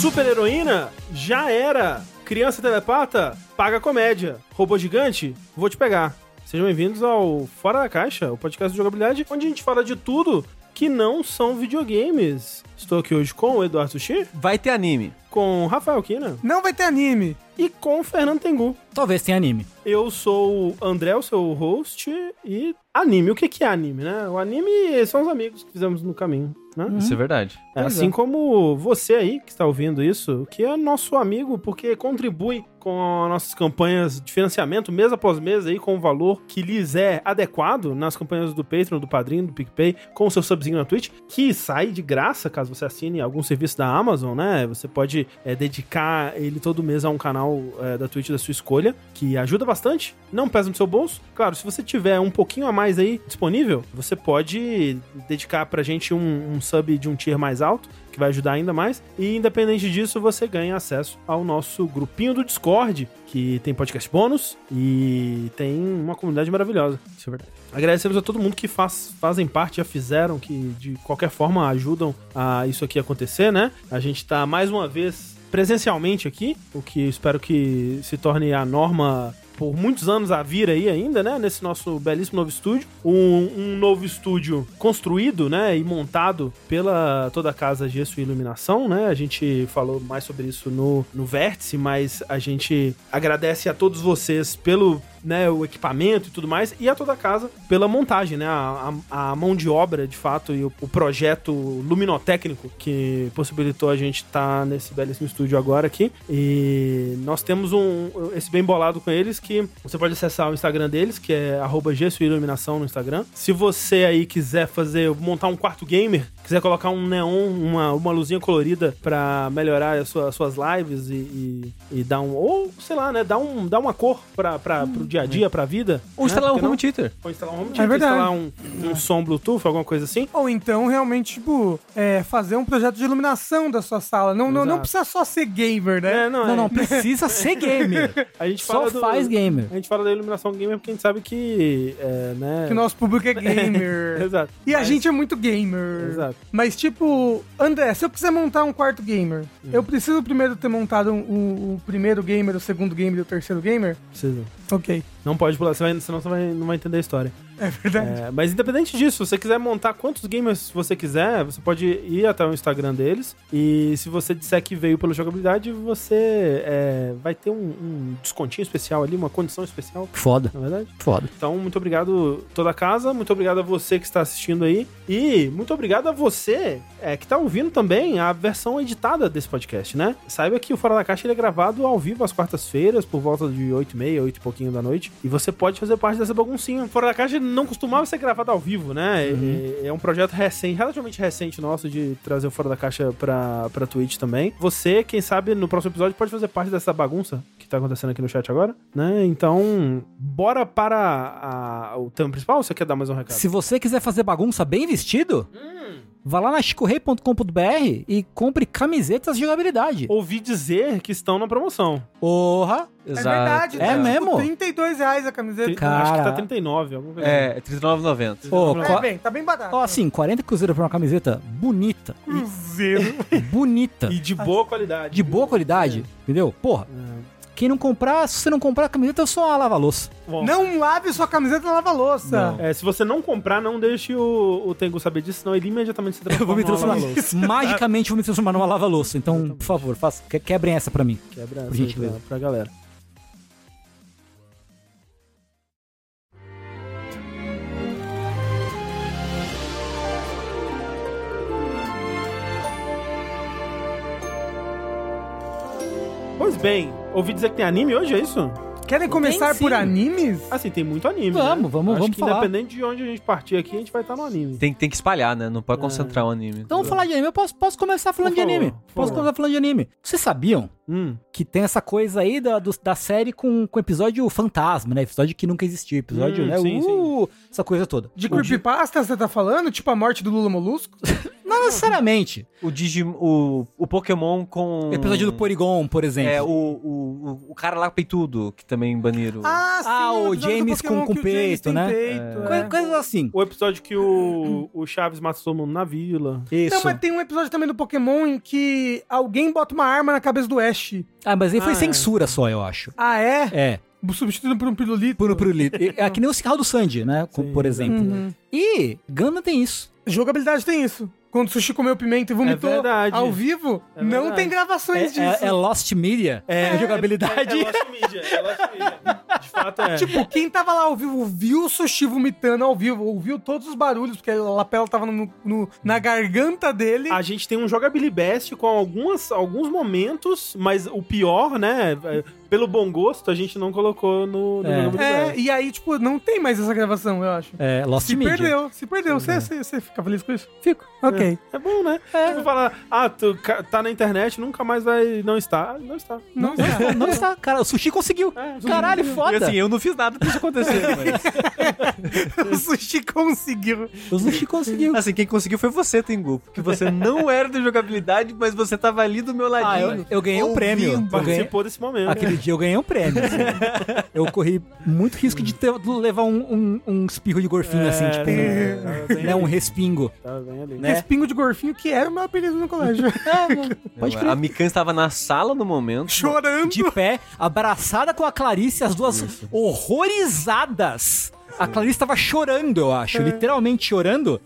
Super heroína? Já era. Criança telepata? Paga comédia. Robô gigante? Vou te pegar. Sejam bem-vindos ao Fora da Caixa, o podcast de jogabilidade, onde a gente fala de tudo que não são videogames. Estou aqui hoje com o Eduardo Sushi, Vai ter anime. com o Rafael Kina Não vai ter anime. e com o Fernando Tengu. Talvez tenha anime. Eu sou o André, o seu host, e anime. O que que é anime, né? O anime são os amigos que fizemos no caminho, né? Isso é verdade. Pois assim é. como você aí que está ouvindo isso, que é nosso amigo, porque contribui com as nossas campanhas de financiamento mês após mês aí com o valor que lhes é adequado nas campanhas do Patreon, do Padrinho, do PicPay, com o seu subzinho na Twitch, que sai de graça caso você assine algum serviço da Amazon, né? Você pode é, dedicar ele todo mês a um canal é, da Twitch da sua escolha, que ajuda bastante, não pesa no seu bolso. Claro, se você tiver um pouquinho a mais aí disponível, você pode dedicar pra gente um, um sub de um tier mais alto, que vai ajudar ainda mais. E independente disso, você ganha acesso ao nosso grupinho do Discord, que tem podcast bônus e tem uma comunidade maravilhosa. Isso é verdade. Agradecemos a todo mundo que faz, fazem parte, já fizeram, que de qualquer forma ajudam a isso aqui acontecer, né? A gente tá mais uma vez presencialmente aqui, o que espero que se torne a norma por muitos anos a vir aí ainda, né? Nesse nosso belíssimo novo estúdio. Um, um novo estúdio construído, né? E montado pela toda a casa Gesso e Iluminação, né? A gente falou mais sobre isso no, no Vértice, mas a gente agradece a todos vocês pelo né, o equipamento e tudo mais, e a toda a casa pela montagem, né, a, a- a mão de obra, de fato, e o, o projeto luminotécnico que possibilitou a gente estar nesse belíssimo estúdio agora aqui. E nós temos um esse bem bolado com eles que você pode acessar o Instagram deles, que é arroba Gesso e Iluminação no Instagram. Se você aí quiser fazer, montar um quarto gamer, quiser colocar um neon, uma, uma luzinha colorida pra melhorar as suas, as suas lives e, e, e dar um, ou sei lá, né, dar, um, dar uma cor pra, pro dia a dia, pra vida. Ou né, instalar um que não? home theater. Ou instalar um home É theater, verdade. instalar um, um som Bluetooth, alguma coisa assim. Ou então, realmente, tipo, é, fazer um projeto de iluminação da sua sala. Não, não, não Exato. precisa só ser gamer, né? É, não, Não, é. não, precisa ser gamer. A gente Só fala do- faz gamer. A gente fala da iluminação gamer porque a gente sabe que, é, né... Que o nosso público é gamer. Exato. E a Mas- gente é muito gamer. Exato. Mas, tipo, André, se eu quiser montar um quarto gamer, Hum. eu preciso primeiro ter montado um- o, o primeiro gamer, o segundo gamer e o terceiro gamer? Precisa. Ok. Bye. Não pode pular, você vai, senão você vai, não vai entender a história. É verdade. É, mas independente disso, se você quiser montar quantos gamers você quiser, você pode ir até o Instagram deles. E se você disser que veio pela jogabilidade, você é, vai ter um, um descontinho especial ali, uma condição especial, Foda, na verdade. foda. Então, muito obrigado toda a casa, muito obrigado a você que está assistindo aí. E muito obrigado a você é, que está ouvindo também a versão editada desse podcast, né? Saiba que o Fora da Caixa ele é gravado ao vivo às quartas-feiras, por volta de 8 e meia, 8 e pouquinho da noite. E você pode fazer parte dessa baguncinha. Fora da Caixa não costumava ser gravado ao vivo, né? É, é um projeto recente, relativamente recente nosso de trazer o Fora da Caixa pra, pra Twitch também. Você, quem sabe, no próximo episódio pode fazer parte dessa bagunça que tá acontecendo aqui no chat agora, né? Então, bora para a- o tema principal ou você quer dar mais um recado? Se você quiser fazer bagunça bem vestido, vá lá na chicorrei.com.br e compre camisetas de jogabilidade. Ouvi dizer que estão na promoção. Porra! É verdade. É tá, tipo, mesmo? 32 reais a camiseta. Cara. Acho que tá 39, alguma coisa assim. É, é R$39,90. Ô, É, É, bem, tá bem barato. Ó, assim, 40 cruzeiro por uma camiseta bonita. Cruzeiro. bonita. E de boa qualidade. De boa qualidade, entendeu? Porra, quem não comprar, se você não comprar a camiseta, eu sou uma lava-louça. Bom, Não lave sua camiseta na lava-louça. é, se você não comprar, não deixe o, o Tengu saber disso, senão ele imediatamente se transforma Eu vou me numa transformar. lava-louça. Magicamente eu vou me transformar numa lava-louça. Então, por favor, faça, que- quebrem essa pra mim. Quebra Por essa pra, pra galera. Pois bem, ouvi dizer que tem anime hoje, é isso? Querem começar sim. por animes? Assim, tem muito anime. Vamos, né? vamos, Acho vamos que falar. independente de onde a gente partir aqui, a gente vai estar no anime. Tem, tem que espalhar, né? Não pode concentrar o anime. Então vamos falar de anime. Eu posso, posso começar falando Por de favor, anime. Posso favor. começar falando de anime. Vocês sabiam Hum. que tem essa coisa aí da, do- da série com, com episódio fantasma, né? Episódio que nunca existiu. Episódio, Hum, né? sim, uh, Essa coisa toda. De O creepypasta você tá falando? Tipo a morte do Lula Molusco? Não necessariamente. O Digimon, o, o Pokémon com... Episódio do Porygon, por exemplo. É, o, o, o, o cara lá peitudo, que também também baniram. Ah, sim, Ah, o do James com- com o peito, né? peito, Coi- é. Coisas assim. O episódio que o, o Chaves mata todo mundo na vila. Isso. Não, mas tem um episódio também do Pokémon em que alguém bota uma arma na cabeça do Ash. Ah, mas aí foi Ah, é. censura só, eu acho. Ah, é? É, Substituído por um pirulito. por, por li- É que nem o cigarro do Sandy, né? Sim, por exemplo. Uhum. E Gundam tem isso. Jogabilidade tem isso. Quando o Sushi comeu pimenta e vomitou É ao vivo, É não tem gravações É, disso. é- é Lost Media. É, jogabilidade. É, é Lost Media, é Lost Media. De fato é. Tipo, quem tava lá ao vivo viu o Sushi vomitando ao vivo, ouviu todos os barulhos, porque a lapela tava no, no- na garganta dele. A gente tem um jogability best com algumas, alguns momentos, mas o pior, né? É, Pelo bom gosto, a gente não colocou no, no É. É, e aí, tipo, não tem mais essa gravação, eu acho. É, Lost Se Media. perdeu, se perdeu. Você, você, você fica feliz com isso? Fico. Ok. É bom, né? Tipo, falar, ah, tu tá na internet, nunca mais vai. Não está. Ah, Não está. Não, Não, não está, cara. O Sushi conseguiu. É, Caralho, E foda. assim, eu não fiz nada pra isso acontecer, mas... o Sushi conseguiu. o Sushi conseguiu. Assim, quem conseguiu foi você, Tengu. Porque você não era da jogabilidade, mas você tava ali do meu Ah, ladinho. eu, eu ganhei um prêmio. Eu ganhei, Participou desse momento. aquele dia eu ganhei um prêmio. assim. Eu corri muito risco de ter- levar um, um, um espirro de gorfinho, assim, É, tipo, é, um, tava bem né, um ali, respingo. tava bem ali. Né? Respingo de gorfinho, que era o meu apelido no colégio. Pode a crer. Mikan estava na sala no momento. Chorando. De pé, abraçada com a Clarice, as duas horrorizadas. A Clarice tava chorando, eu acho. Literalmente chorando,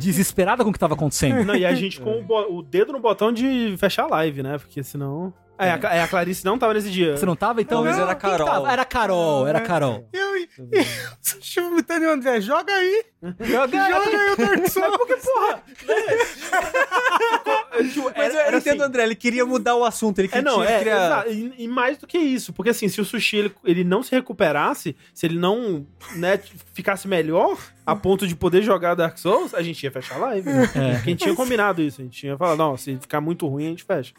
desesperada com o que tava acontecendo. Não, e a gente com o, o dedo no botão de fechar a live, né? Porque senão. É, a, é, a Clarice não tava nesse dia. Você não tava, então? Talvez era que Carol. tava? Era Carol, era Carol. Eu e e o Sushi vomitando e o André, joga aí. Joga Joga aí o Dark Souls. Porque, porra, Tipo, Mas era- eu era entendo, assim- André, ele queria mudar o assunto, ele É, queria não, é, criar... exato. E, e mais do que isso, porque assim, se o sushi ele, ele não se recuperasse, se ele não né, ficasse melhor a ponto de poder jogar Dark Souls, a gente ia fechar a live. Né? Porque a gente tinha combinado isso, a gente tinha falado, não, se ficar muito ruim, a gente fecha.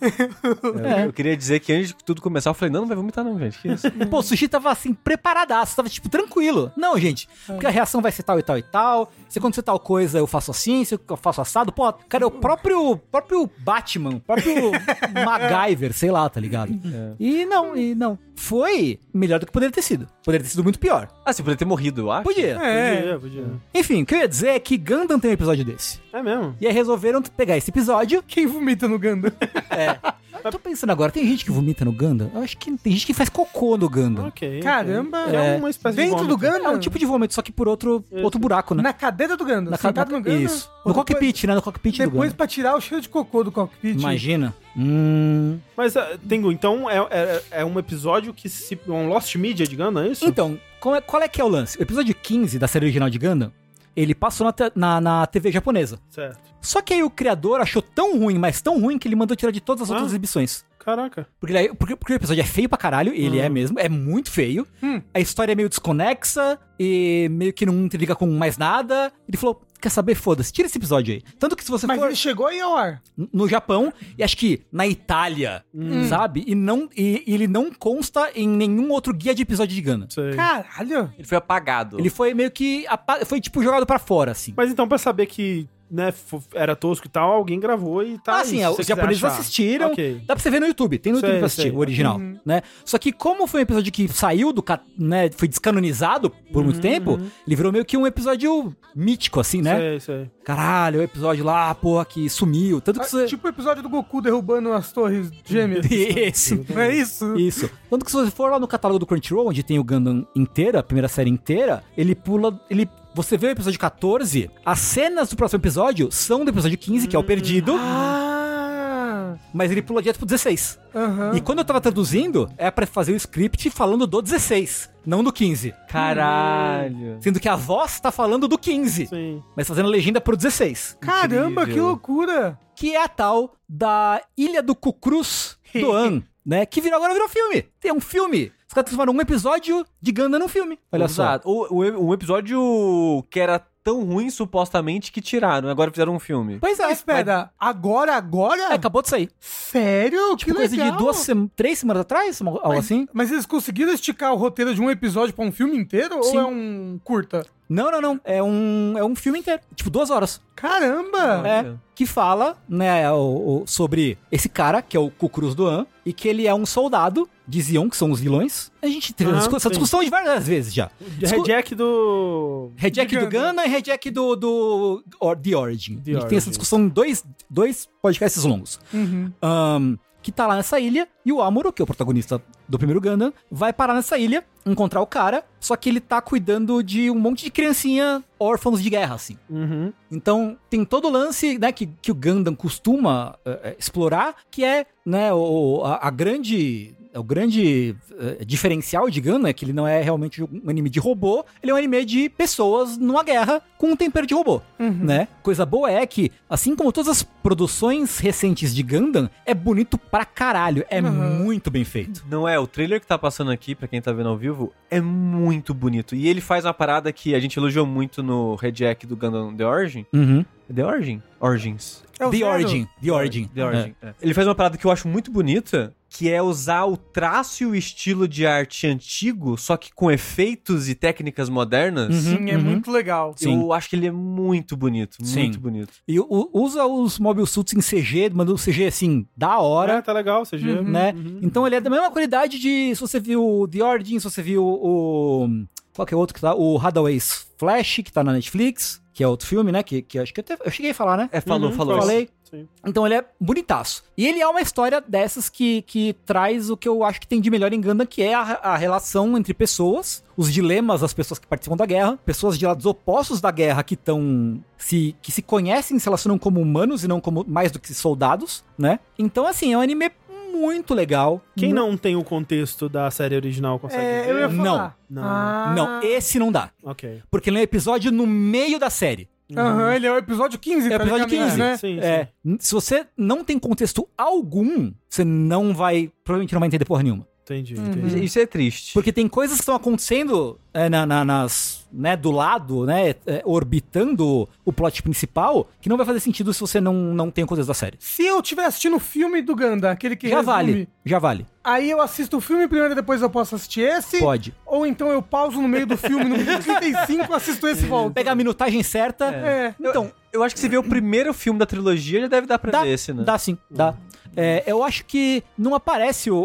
Eu- Eu queria dizer que antes de tudo começar, eu falei, não, não vai vomitar não, gente. Que isso? Pô, o sushi tava assim, preparadaço, tava tipo tranquilo. Não, gente, porque a reação vai ser tal e tal e tal. Se acontecer tal coisa, eu faço assim, se eu faço assado. Pô, cara, é o próprio, próprio Batman, o próprio MacGyver, sei lá, tá ligado? E não, e não. Foi melhor do que poderia ter sido. Poderia ter sido muito pior. Ah, você poderia ter morrido, eu acho. Podia. É. Podia, podia. Enfim, o que eu ia dizer é que Gundam tem um episódio desse. É mesmo. E aí resolveram pegar esse episódio. Quem vomita no Ganda? Eu tô pensando agora, tem gente que vomita no Gundam? Eu acho que tem gente que faz cocô no Gundam. Ok. Caramba. ok. É, uma espécie Dentro de do vômito. Ganda? É um tipo de vômito, só que por outro, outro buraco, né? Na cadeira do Ganda. Na ca- sentado na- no Ganda. Isso. No cockpit, né? No cockpit do Depois pra tirar o cheiro de cocô do cockpit. Imagina. Hum. Mas, uh, Tengu, então é, é, é um episódio que se. um Lost Media de Gundam, é isso? Então, qual é, qual é que é o lance? O episódio 15 da série original de Gundam, ele passou na, na, na TV japonesa. Certo. Só que aí o criador achou tão ruim, mas tão ruim, que ele mandou tirar de todas as Ah. outras exibições. Caraca. Porque, daí- porque, porque o episódio é feio pra caralho, ele é mesmo, é muito feio. Hum. A história é meio desconexa e meio que não interliga com mais nada. Ele falou: quer saber? Foda-se, tira esse episódio aí. Tanto que se você Mas for ele chegou ao ar. no Japão e acho que na Itália, sabe? E, não, e, e ele não consta em nenhum outro guia de episódio de Gana. Sei. Caralho. Ele foi apagado. Ele foi meio que. apa- Foi tipo jogado pra fora, assim. Mas então, pra saber que né, era tosco e tal, alguém gravou e tá. ah, sim, é, os japoneses achar. assistiram. Ok. Dá pra você ver no YouTube, tem no Sei, YouTube pra assistir, sei. Uhum. o original, né? Só que como foi um episódio que saiu do, né, foi descanonizado por Uhum, muito tempo, ele virou meio que um episódio mítico, assim, né? Sei, sei. Caralho, o episódio lá, porra, que sumiu. Tanto que Ah, você... Tipo o episódio do Goku derrubando as torres gêmeas. Isso. Não é isso? Isso. Tanto que se você for lá no catálogo do Crunchyroll, onde tem o Gundam inteira, a primeira série inteira, ele pula. Ele. Você vê o episódio 14, as cenas do próximo episódio são do episódio 15, que é o perdido, Ah. mas ele pula direto pro 16. Aham. E quando eu tava traduzindo, é pra fazer o script falando do 16, não do 15. Caralho. Sendo que a voz tá falando do 15, Sim. mas fazendo a legenda pro 16. Caramba, que Incrível. loucura. Que é a tal da Ilha do Cucruz do An, né? Que virou, agora virou filme. Tem um filme. Os caras transformaram um episódio de Gundam num filme. Olha só. Exato. O, o, um episódio que era tão ruim, supostamente, que tiraram. Agora fizeram um filme. Pois é. Mas espera, agora, agora? É, acabou de sair. Sério? Tipo, que coisa legal. de duas, sem- três semanas atrás, uma- algo mas, assim. Mas eles conseguiram esticar o roteiro de um episódio pra um filme inteiro? Sim. Ou é um curta? Não, não, não. É um, é um filme inteiro. Tipo, duas horas. Caramba! É, que fala, né, o- o- sobre esse cara, que é o Kukrus Doan, e que ele é um soldado de Zion, que são os vilões. A gente teve Ah, essa sim. discussão de várias vezes já. Discu- Reject do. Reject De do. Gundam e Reject do, do or- The Origin. The a gente tem essa Origin. discussão em dois, dois podcasts longos. Uhum. Ahn, que tá lá nessa ilha, e o Amuro, que é o protagonista do primeiro Gundam, vai parar nessa ilha, encontrar o cara, só que ele tá cuidando de um monte de criancinha órfãos de guerra, assim. Uhum. Então, tem todo o lance né, que, que o Gundam costuma eh, explorar, que é né, o, a, a grande. O grande eh, diferencial de Gundam é que ele não é realmente um anime de robô, ele é um anime de pessoas numa guerra com um tempero de robô, né? Coisa boa é que, assim como todas as produções recentes de Gundam, é bonito pra caralho, é Uhum. muito bem feito. Não é, o trailer que tá passando aqui, pra quem tá vendo ao vivo, é muito bonito. E ele faz uma parada que a gente elogiou muito no Reject do Gundam The Origin. Uhum. The Origin? Origins. É The? Origin, The Origin. The Origin. é. Ele faz uma parada que eu acho muito bonita, que é usar o traço e o estilo de arte antigo, só que com efeitos e técnicas modernas. Uhum. Sim, é muito legal. Sim. Eu acho que ele é muito bonito, Sim. muito bonito. E u- usa os mobile suits em CG, manda um CG assim, da hora. É, tá legal, CG. né? Uhum. Então ele é da mesma qualidade de. Se você viu The Origin, se você viu o. Qual que é o outro que tá? O Hadaway's Flash, que tá na Netflix, que é outro filme, né? Que, que acho que até, eu cheguei a falar, né? É, falou, Uhum, falou. Falei. Sim. Então ele é bonitaço. E ele é uma história dessas que, que traz o que eu acho que tem de melhor em Gundam, que é a, a relação entre pessoas, os dilemas das pessoas que participam da guerra, pessoas de lados opostos da guerra que estão. Se, que se conhecem e se relacionam como humanos e não como mais do que soldados, né? Então, assim, é um anime muito legal. Quem não tem o contexto da série original consegue É, ver? eu ia Não, falar. não. Ah. Não, esse não dá. Ok. Porque ele é um episódio no meio da série. Aham, ele é o episódio 15, É o episódio teoricamente, 15. né? Sim, É, n- se você não tem contexto algum, você não vai. Provavelmente não vai entender porra nenhuma. Entendi, Uhum. entendi. Isso é triste. Porque tem coisas que estão acontecendo é, na- na- nas. né, do lado, né? é, orbitando o plot principal, que não vai fazer sentido se você não, não tem o contexto da série. Se eu estiver assistindo o filme do Ganda, aquele que Já resume, vale. Já vale. aí eu assisto o filme primeiro e depois eu posso assistir esse. Pode. Ou então eu pauso no meio do filme, no minuto 35, assisto esse e volto. Pegar a minutagem certa. É. Então, Eu acho que se vê o primeiro filme da trilogia, já deve dar pra Dá, ver esse, né? dá sim, dá. É, eu acho que não aparece o,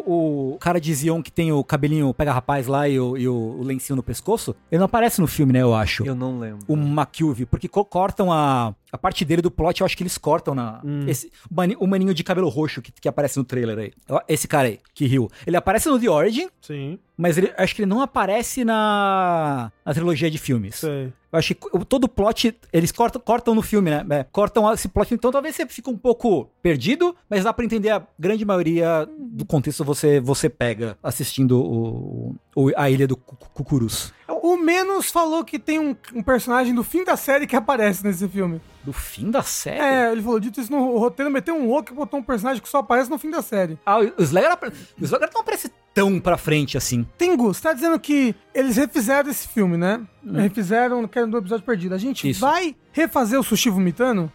o cara de Zion que tem o cabelinho pega-rapaz lá e, o, e o- o lencinho no pescoço. Ele não aparece no filme, né, eu acho. Eu não lembro. O McKilvey, porque co- cortam a, a parte dele do plot, eu acho que eles cortam na. Esse, o, mani- o maninho de cabelo roxo que, que aparece no trailer aí. Esse cara aí, que riu. Ele aparece no The Origin, Sim, mas ele, acho que ele não aparece na, na trilogia de filmes. sei. Eu acho que todo o plot, eles cortam, cortam no filme, né? É, cortam esse plot, então talvez você fique um pouco perdido, mas dá pra entender a grande maioria do contexto você, você pega assistindo o, o- a Ilha do Cu- Cu- Cucurus. O Menos falou que tem um, um personagem do fim da série que aparece nesse filme. Do fim da série? É, ele falou, dito isso no roteiro, meteu um louco e botou um personagem que só aparece no fim da série. Ah, o Slayer, o Slayer não aparece tão pra frente assim. Tengu, você tá dizendo que eles refizeram esse filme, né? Refizeram, que era do episódio perdido. A gente Isso. vai refazer o Sushi Vomitando?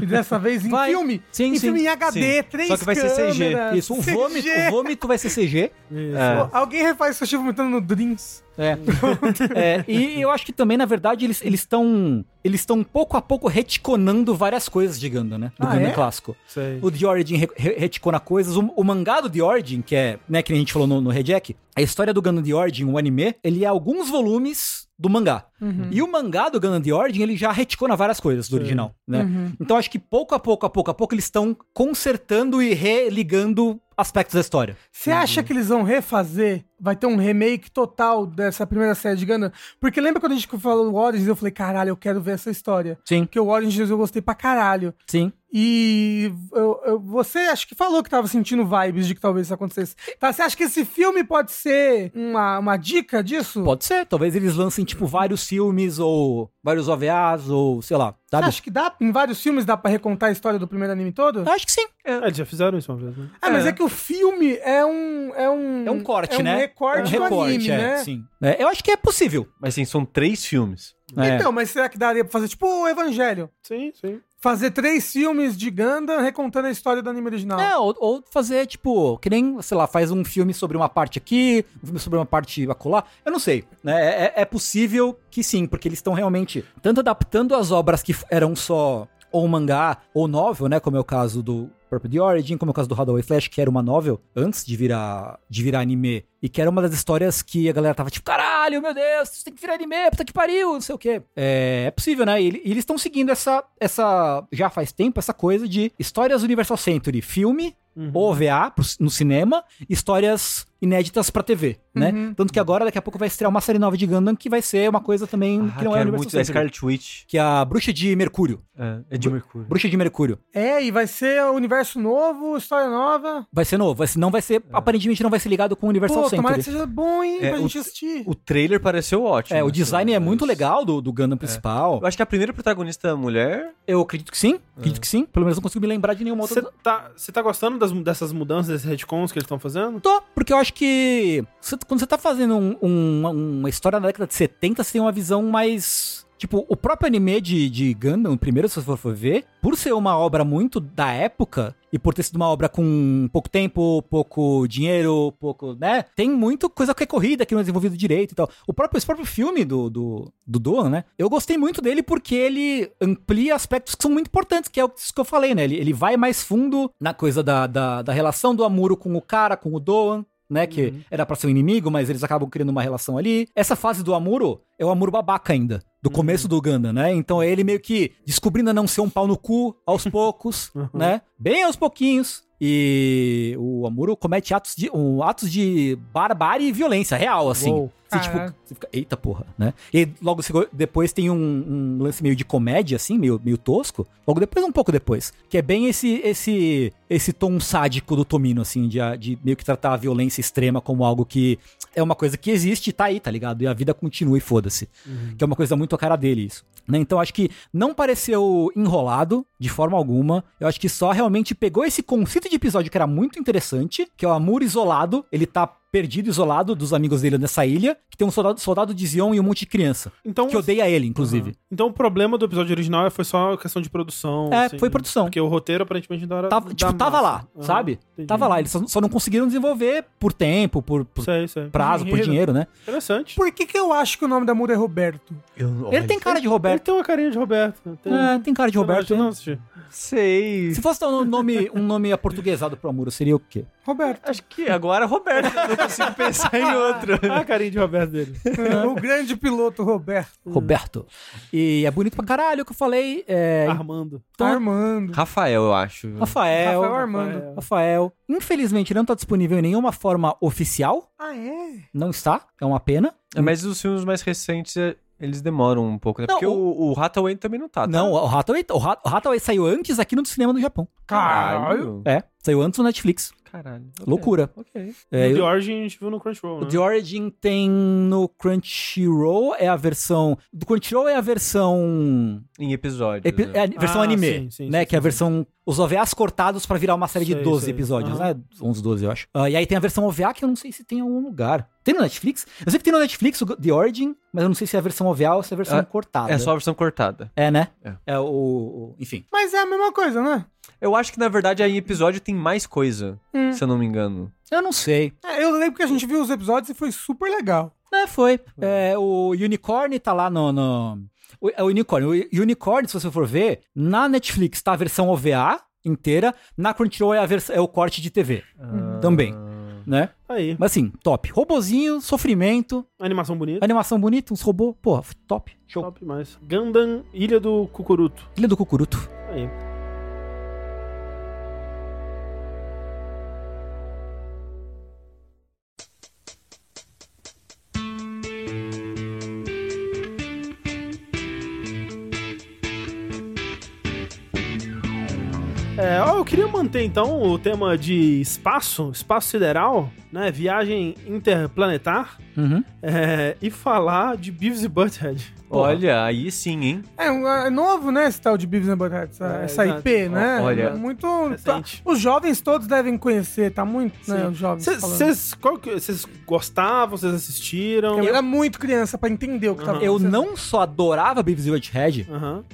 E dessa vez em Vai. filme? Sim, em sim. filme em HD, Sim. três Só que vai ser CG. câmeras, Isso, o CG. vômito, o vômito vai ser CG. Isso. É. Alguém refaz Sushi Vomitando no Dreams. É. É, e eu acho que também, na verdade, eles estão. Eles estão pouco a pouco retconando várias coisas de Gundam, né? Do Ah, Gundam é? clássico. Sei. O The Origin re- re- retcona coisas. O, o mangá do The Origin, que é, né, que a gente falou no, no Reject, a história do Gundam The Origin, o anime, ele é alguns volumes do mangá. E o mangá do Gundam The Origin, ele já retcona várias coisas do Sim. original, né? Uhum. Então acho que pouco a pouco, a pouco a pouco, eles estão consertando e religando aspectos da história. Você acha que eles vão refazer? Vai ter um remake total dessa primeira série de Gundam? Porque lembra quando a gente falou do Origins, eu falei, caralho, eu quero ver essa história. Sim, Porque o Origins eu gostei pra caralho. sim. E eu- eu- você acho que falou que tava sentindo vibes de que talvez isso acontecesse. Tá, você acha que esse filme pode ser uma, uma dica disso? Pode ser. Talvez eles lancem, tipo, vários filmes ou vários OVAs ou sei lá, sabe? acha que dá? Em vários filmes dá pra recontar a história do primeiro anime todo? Acho que sim. É, eles já fizeram isso uma vez, né? Ah, mas É. é que o filme é um. É um, É um corte, é um né? recorte é um do recorte, anime, é, né? Sim. É, eu acho que é possível. Mas sim, são três filmes. É. Então, mas será que daria pra fazer tipo o Evangelho? Sim, sim. Fazer três filmes de Gundam recontando a história do anime original. É, ou, ou fazer, tipo, que nem, sei lá, faz um filme sobre uma parte aqui, um filme sobre uma parte acolá. Eu não sei, né? É, é- é possível que sim, porque eles estão realmente tanto adaptando as obras que eram só ou mangá ou novel, né? Como é o caso do Purple The Origin, como é o caso do Hadaway Flash, que era uma novel antes de virar, de virar anime. E que era uma das histórias que a galera tava tipo, caralho, meu Deus, isso tem que virar anime, puta que pariu, não sei o quê. É, é possível, né? E, e eles estão seguindo essa, essa, já faz tempo, essa coisa de histórias Universal Century, filme, Uhum. OVA pro- no cinema, histórias inéditas pra TV, né? Uhum. Tanto que agora, daqui a pouco, vai estrear uma série nova de Gundam que vai ser uma coisa também Ah, que não é quero Universal muito da Century. Scarlet Witch. Que é a Bruxa de Mercúrio. É, é de Mercúrio. Bruxa de Mercúrio. É, e vai ser o universo novo, história nova. Vai ser novo, vai ser- não vai ser, aparentemente não vai ser ligado com o Universal Pô, tomara que Century. seja bom, hein, É, pra o- gente assistir. O trailer pareceu ótimo. É, o assim, design é muito legal do, do Gundam principal. Eu acho que a primeira protagonista é mulher. Eu acredito que sim, acredito que sim. Pelo menos não consigo me lembrar de nenhuma outra. Você tá, você tá gostando das- dessas mudanças, desses retcons que eles estão fazendo? Tô, porque eu acho que cê- quando você tá fazendo um- um- uma história da década de 70, você tem uma visão mais. Tipo, o próprio anime de, de Gundam, primeiro, se você for ver, por ser uma obra muito da época, e por ter sido uma obra com pouco tempo, pouco dinheiro, pouco, né? Tem muito coisa que é corrida, que não é desenvolvido direito e tal. O próprio, esse próprio filme do, do, do Doan, né? Eu gostei muito dele porque ele amplia aspectos que são muito importantes, que é isso que eu falei, né? Ele, ele vai mais fundo na coisa da, da, da relação do Amuro com o cara, com o Doan, né? Que era pra ser um inimigo, mas eles acabam criando uma relação ali. Essa fase do Amuro é o Amuro babaca ainda, do começo do Gundam, né? Então é ele meio que descobrindo a não ser um pau no cu aos poucos, né? Bem aos pouquinhos. E o Amuro comete atos de, um, atos de barbárie e violência real, assim. Uou. Você, tipo, Caraca. você fica, eita porra, né? E logo depois tem um, um lance meio de comédia, assim, meio, meio tosco. Logo depois, um pouco depois. Que é bem esse esse esse tom sádico do Tomino, assim, de, de meio que tratar a violência extrema como algo que é uma coisa que existe e tá aí, tá ligado? E a vida continua e foda-se. Que é uma coisa muito a cara dele, isso. Né? Então acho que não pareceu enrolado de forma alguma. Eu acho que só realmente pegou esse conceito de episódio que era muito interessante, que é o amor isolado. Ele tá perdido, isolado dos amigos dele nessa ilha, que tem um soldado, soldado de Zion e um monte de criança. Então, Que odeia ele, inclusive. Então o problema do episódio original foi só questão de produção. É, assim, foi produção. Porque o roteiro aparentemente não era. Tava, da tipo, tava lá, massa. Aham, sabe? entendi. Tava lá. Eles só, só não conseguiram desenvolver por tempo, por, por Sei, sei. prazo, por dinheiro, né? Interessante. Por que que eu acho que o nome da Muda é Roberto? Ele tem cara de Ele Roberto. tem uma carinha de Roberto. Tem... É, tem cara de Roberto. Eu não hein? assisti. Sei. Se fosse um nome, um nome aportuguesado pro Amuro, seria o quê? Roberto. Acho que agora é Roberto. eu não consigo pensar em outro. Ah, a carinha de Roberto dele. o grande piloto Roberto. Roberto. E é bonito pra caralho o que eu falei. É, Armando. Tá armando. Rafael, eu acho. Rafael. Rafael Armando. Rafael. Infelizmente não tá disponível em nenhuma forma oficial. Ah, é? Não está. É uma pena. É, Mas os filmes mais recentes, é, eles demoram um pouco, né? Não, Porque o- o, o Hathaway também não tá, tá? Não, o Hathaway, o Hat- o Hathaway saiu antes aqui no cinema do Japão. Caralho. É, saiu antes no Netflix. Caralho. ok, Loucura. Ok. É, o The Origin a gente viu no Crunchyroll, O né? The Origin tem no Crunchyroll, é a versão. Do Crunchyroll é a versão. Em episódios. epi- né? é a versão Ah, anime, sim, sim, né? sim, que é a versão. Os OVAs cortados pra virar uma série de Sei, 12 sei. episódios, Aham. né? 11, 12, eu acho. Ah, e aí tem a versão OVA que eu não sei se tem em algum lugar. Tem no Netflix? Eu sei que tem no Netflix o The Origin, mas eu não sei se é a versão OVA ou se é a versão Ah, cortada. É só a versão cortada. É, né? É. o, o- Enfim. Mas é a mesma coisa, né? Eu acho que, na verdade, aí em episódio tem mais coisa, Hum. se eu não me engano. Eu não sei. É, eu lembro que a gente viu os episódios e foi super legal. É, foi. É, o Unicorn tá lá no. no... O, é o Unicorn. O Unicorn, se você for ver, na Netflix tá a versão OVA inteira, na Crunchyroll é, a vers- é o corte de TV. Também. Né? Aí. Mas assim, top. Robozinho, sofrimento, Animação bonita. animação bonita, uns robôs. Porra, top. Show. Top demais. Gundam, Ilha do Cucuruto. Ilha do Cucuruto. Aí. É, ó, eu queria manter então o tema de espaço, espaço sideral, né? Viagem interplanetar Uhum. é, e falar de Beavis e Butthead. Olha, aí sim, hein? É, um- é novo, né, esse tal de Beavis and Butthead, essa, É, essa. IP, né? Olha, É muito... tá- os jovens todos devem conhecer, tá muito, né, Sim. os jovens Vocês- gostavam? Vocês assistiram? Eu era muito criança pra entender o que tava Eu acontecendo. não só adorava Beavis e Butthead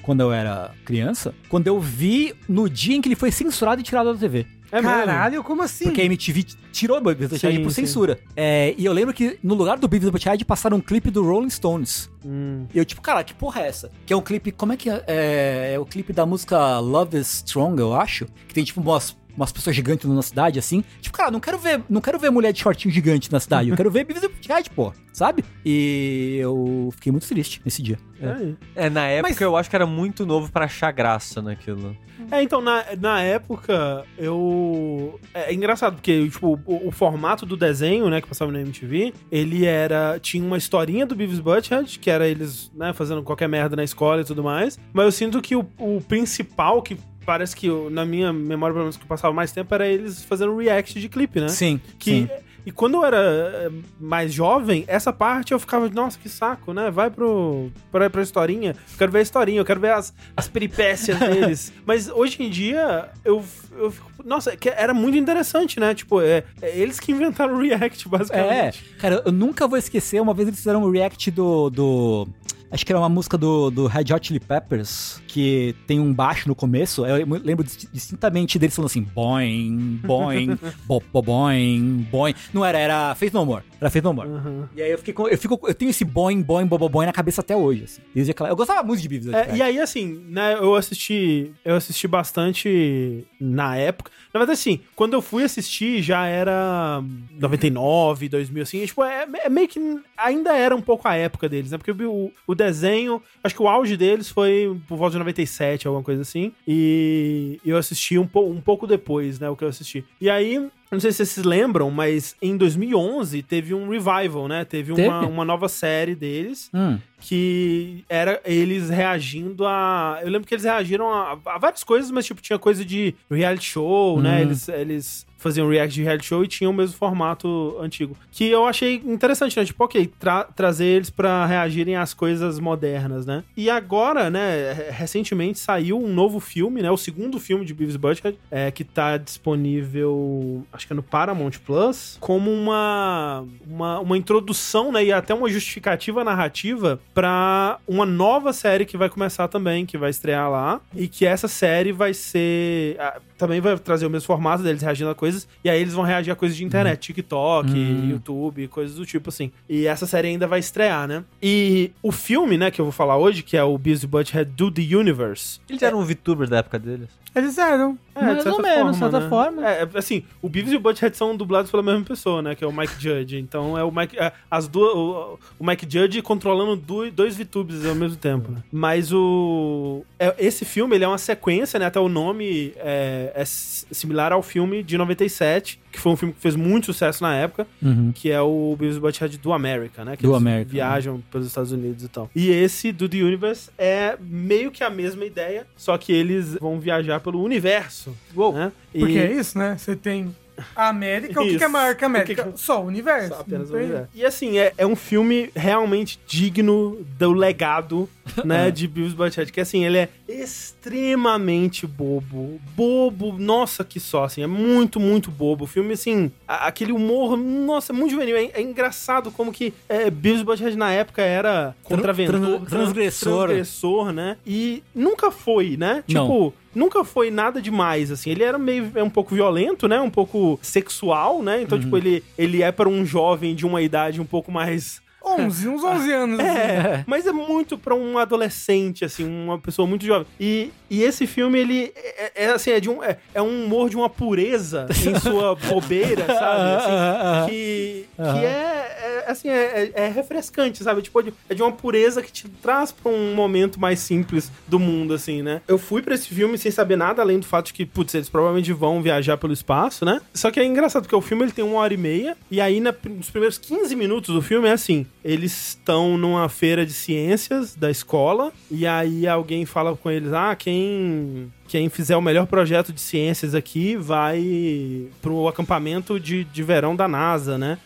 quando eu era criança, quando eu vi no dia em que ele foi censurado e tirado da TV. É mesmo? Caralho, como assim? Porque a MTV tirou o Beavis Butthead por censura. É, e eu lembro que no lugar do Beavis Butthead passaram um clipe do Rolling Stones. Hum. E eu, tipo, cara, que porra é essa? Que é um clipe. Como é que é? É, é o clipe da música Love is Strong, eu acho. Que tem, tipo, umas, umas pessoas gigantes na cidade, assim. Tipo, cara, não quero ver, não quero ver mulher de shortinho gigante na cidade. Eu quero ver Beavis e Butthead, pô. Sabe? E eu fiquei muito triste nesse dia. É. aí. É, na época Mas- eu acho que era muito novo pra achar graça naquilo. É, então, na, na época, eu. É, é engraçado, porque, tipo, o, o formato do desenho, né, que passava na MTV, ele era. Tinha uma historinha do Beavis Butthead, que era eles, né, fazendo qualquer merda na escola e tudo mais. Mas eu sinto que o, o principal, que parece que, eu- na minha memória, pelo menos, que passava mais tempo, era eles fazendo react de clipe, né? Sim. Que. sim. E quando eu era eh, mais jovem, essa parte eu ficava, nossa, que saco, né? Vai pro, pra, pra historinha. Eu quero ver a historinha, eu quero ver as, as peripécias deles. Mas hoje em dia, eu, eu fico. Nossa, que era muito interessante, né? Tipo, é, é eles que inventaram o React, É, basicamente. cara, eu nunca vou esquecer. Uma vez eles fizeram um react do. do acho que era uma música do, do Red Hot Chili Peppers, que tem um baixo no começo. Eu lembro dis- distintamente deles falando assim: boing, boing, bo, bo, boing, boing. Não era, era Faith No More. Era Faith No More. Uhum. E aí eu fiquei com, eu fico, eu tenho esse boing, boing, bo, bo, boing na cabeça até hoje, assim. Desde aquela, eu gostava muito de Beavis. É, e aí, assim, né, eu assisti. Eu assisti bastante na época. Na verdade, assim, quando eu fui assistir já era 99, 2000, assim. Tipo, é, é meio que ainda era um pouco a época deles, né? Porque o, o desenho, acho que o auge deles foi por volta de 97, alguma coisa assim. E eu assisti um, pou- um pouco depois, né? O que eu assisti. E aí. Não sei se vocês se lembram, mas em 2011 teve um revival, né? Teve uma, Teve? uma nova série deles Hum, que era eles reagindo a. Eu lembro que eles reagiram a, a várias coisas, mas tipo, tinha coisa de reality show, né? Hum. Eles, eles faziam react de reality show e tinham o mesmo formato antigo. Que eu achei interessante, né? Tipo, ok, tra- trazer eles pra reagirem às coisas modernas, né? E agora, né, re- recentemente saiu um novo filme, né? O segundo filme de Beavis Butthead, é, que tá disponível, acho que é no Paramount Plus, como uma, uma, uma introdução, né? E até uma justificativa narrativa pra uma nova série que vai começar também, que vai estrear lá. E que essa série vai ser. Também vai trazer o mesmo formato deles reagindo a coisas. E aí eles vão reagir a coisas de internet, TikTok, Hum. YouTube, coisas do tipo assim. E essa série ainda vai estrear, né? E o filme, né, que eu vou falar hoje, que é o Beavis Butthead Do The Universe. Eles eram VTubers da época deles. Eles eram. É, Mais ou menos, de certa né? forma. É, é, assim, o Beavis e o Butthead são dublados pela mesma pessoa, né? Que é o Mike Judge. Então é o Mike. é, as duas. O, o Mike Judge controlando du- dois VTubes ao mesmo tempo. né? Mas o. é, esse filme, ele é uma sequência, né? Até o nome é, é similar ao filme de 97, que foi um filme que fez muito sucesso na época, Uhum. que é o Beavis e Butthead do America, né? Que Do eles America, viajam pelos Estados Unidos e tal. E esse do The Universe é meio que a mesma ideia, só que eles vão viajar pelo universo. Né? E- Porque é isso, né? Você tem a América, o que, Isso. é maior que a América? Que que- Só o universo. Só apenas o universo. E assim, é, é um filme realmente digno do legado, né, de Beavis Butthead, que assim, ele é extremamente bobo. Bobo, nossa, que só, assim, é muito, muito bobo. O filme, assim, a- aquele humor, nossa, é muito juvenil. É, é engraçado como que é, Beavis Butthead na época era contraventor, tran- transgressor. transgressor, né? E nunca foi, né? Não. Tipo, nunca foi nada demais, assim. Ele era meio é um pouco violento, né? Um pouco sexual, né? Então, tipo, ele, ele é para um jovem de uma idade um pouco mais 11, uns 11 anos. assim. é, mas é muito pra um adolescente, assim, uma pessoa muito jovem. E, e esse filme, ele é, é, assim, é, de um, é, é um humor de uma pureza em sua bobeira, sabe? Assim, que, que é, é, assim, é, é- é refrescante, sabe? Tipo, é de- é de uma pureza que te traz pra um momento mais simples do mundo, assim, né? Eu fui pra esse filme sem saber nada, além do fato de que, putz, eles provavelmente vão viajar pelo espaço, né? Só que é engraçado, porque o filme ele tem uma hora e meia, e aí na- nos primeiros 15 minutos do filme é assim, eles estão numa feira de ciências da escola, e aí alguém fala com eles, ah, quem tem quem fizer o melhor projeto de ciências aqui vai pro acampamento de, de verão da NASA, né?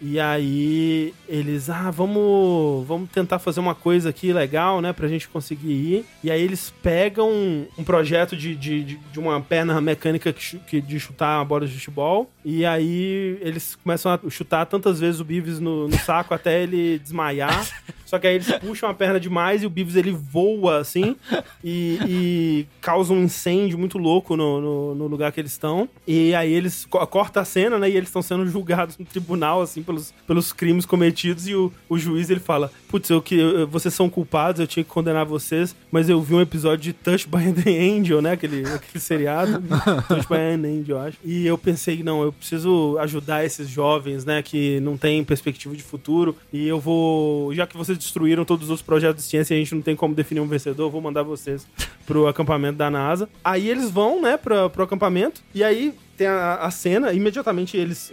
E aí eles, ah, vamos, vamos tentar fazer uma coisa aqui legal, né, pra gente conseguir ir. E aí eles pegam um projeto de, de, de, uma perna mecânica que, que- de chutar uma bola de futebol. E aí eles começam a chutar tantas vezes o Beavis no, no saco até ele desmaiar. Só que aí eles puxam a perna demais e o Beavis ele voa assim e, e causa um incêndio muito louco no, no, no lugar que eles estão. E aí eles co- corta a cena, né? E eles estão sendo julgados no tribunal, assim, pelos, pelos crimes cometidos. E o, o juiz ele fala: Putz, eu, que, eu- vocês são culpados, eu tinha que condenar vocês, mas eu vi um episódio de Touch by the Angel, né? Aquele, aquele seriado. Touch by an Angel, eu acho. E eu pensei, não, eu preciso ajudar esses jovens, né? Que não têm perspectiva de futuro. E eu vou. Já que vocês destruíram todos os projetos de ciência e a gente não tem como definir um vencedor, eu vou mandar vocês pro acampamento da NASA. Aí eles vão, né, pra, pro acampamento. E aí tem a, a cena, imediatamente eles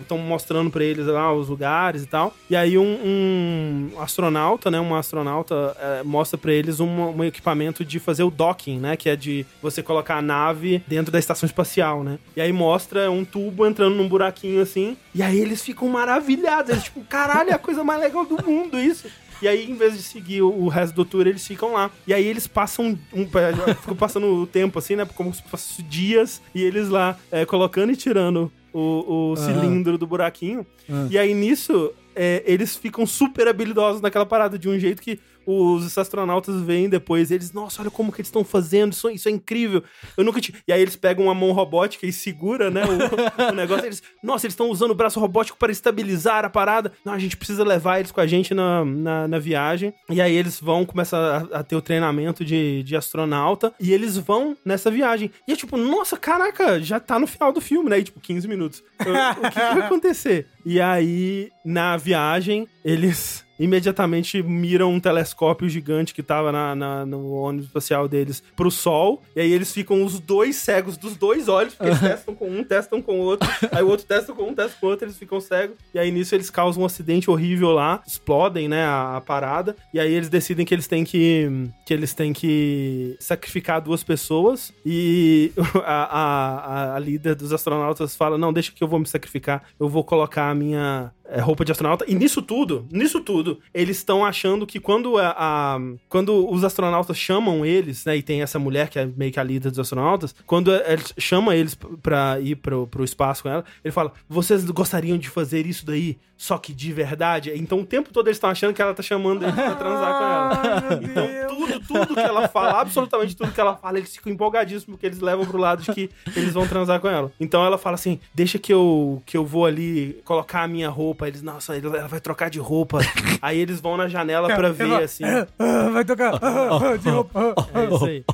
estão mostrando pra eles lá os lugares e tal. E aí um, um astronauta, né, uma astronauta é, mostra pra eles um, um equipamento de fazer o docking, né, que é de você colocar a nave dentro da estação espacial, né. E aí mostra um tubo entrando num buraquinho assim. E aí eles ficam maravilhados, eles tipo, caralho, é a coisa mais legal do mundo isso. E aí, em vez de seguir o, resto do tour, eles ficam lá. E aí eles passam um. Ficam passando o tempo, assim, né? Como se fosse dias. E eles lá é, colocando e tirando o, o cilindro do buraquinho. E aí, nisso, é, eles ficam super habilidosos naquela parada, de um jeito que os astronautas veem depois. Eles, nossa, olha como que eles estão fazendo, isso, isso é incrível. Eu nunca tinha. E aí eles pegam uma mão robótica e segura, né, o, o negócio. Eles, nossa, eles estão usando o braço robótico para estabilizar a parada. Não, a gente precisa levar eles com a gente na, na, na viagem. E aí eles vão, começam a, a ter o treinamento de, de astronauta. E eles vão nessa viagem. E é tipo, nossa, caraca, já tá no final do filme, né? E, tipo, 15 minutos. Eu- o que, que vai acontecer? E aí, na viagem, eles imediatamente miram um telescópio gigante que tava na, na- no ônibus espacial deles pro sol. E aí eles ficam os dois cegos dos dois olhos, porque eles testam com um, testam com o outro. Aí o outro testa com um, testa com o outro, eles ficam cegos. E aí nisso eles causam um acidente horrível lá, explodem, né, a, a parada. E aí eles decidem que eles têm que que eles têm que sacrificar duas pessoas. E a, a, a- líder dos astronautas fala: Não, deixa que eu vou me sacrificar. Eu vou colocar a minha roupa de astronauta. E nisso tudo, nisso tudo, eles estão achando que quando a, a- quando os astronautas chamam eles, né, e tem essa mulher que é meio que a líder dos astronautas, quando eles chama eles p- pra ir pro, pro espaço com ela, ele fala: "Vocês gostariam de fazer isso daí, só que de verdade?" Então o tempo todo eles estão achando que ela tá chamando eles pra transar com ela. Então, tudo, tudo que ela fala, absolutamente tudo que ela fala, eles ficam empolgadíssimos porque eles levam pro lado de que eles vão transar com ela. Então ela fala assim: deixa que eu, que eu vou ali colocar a minha roupa. Eles, nossa, ela vai trocar de roupa. Aí eles vão na janela pra ver, assim. Ah, Vai tocar ah, de roupa. É isso aí.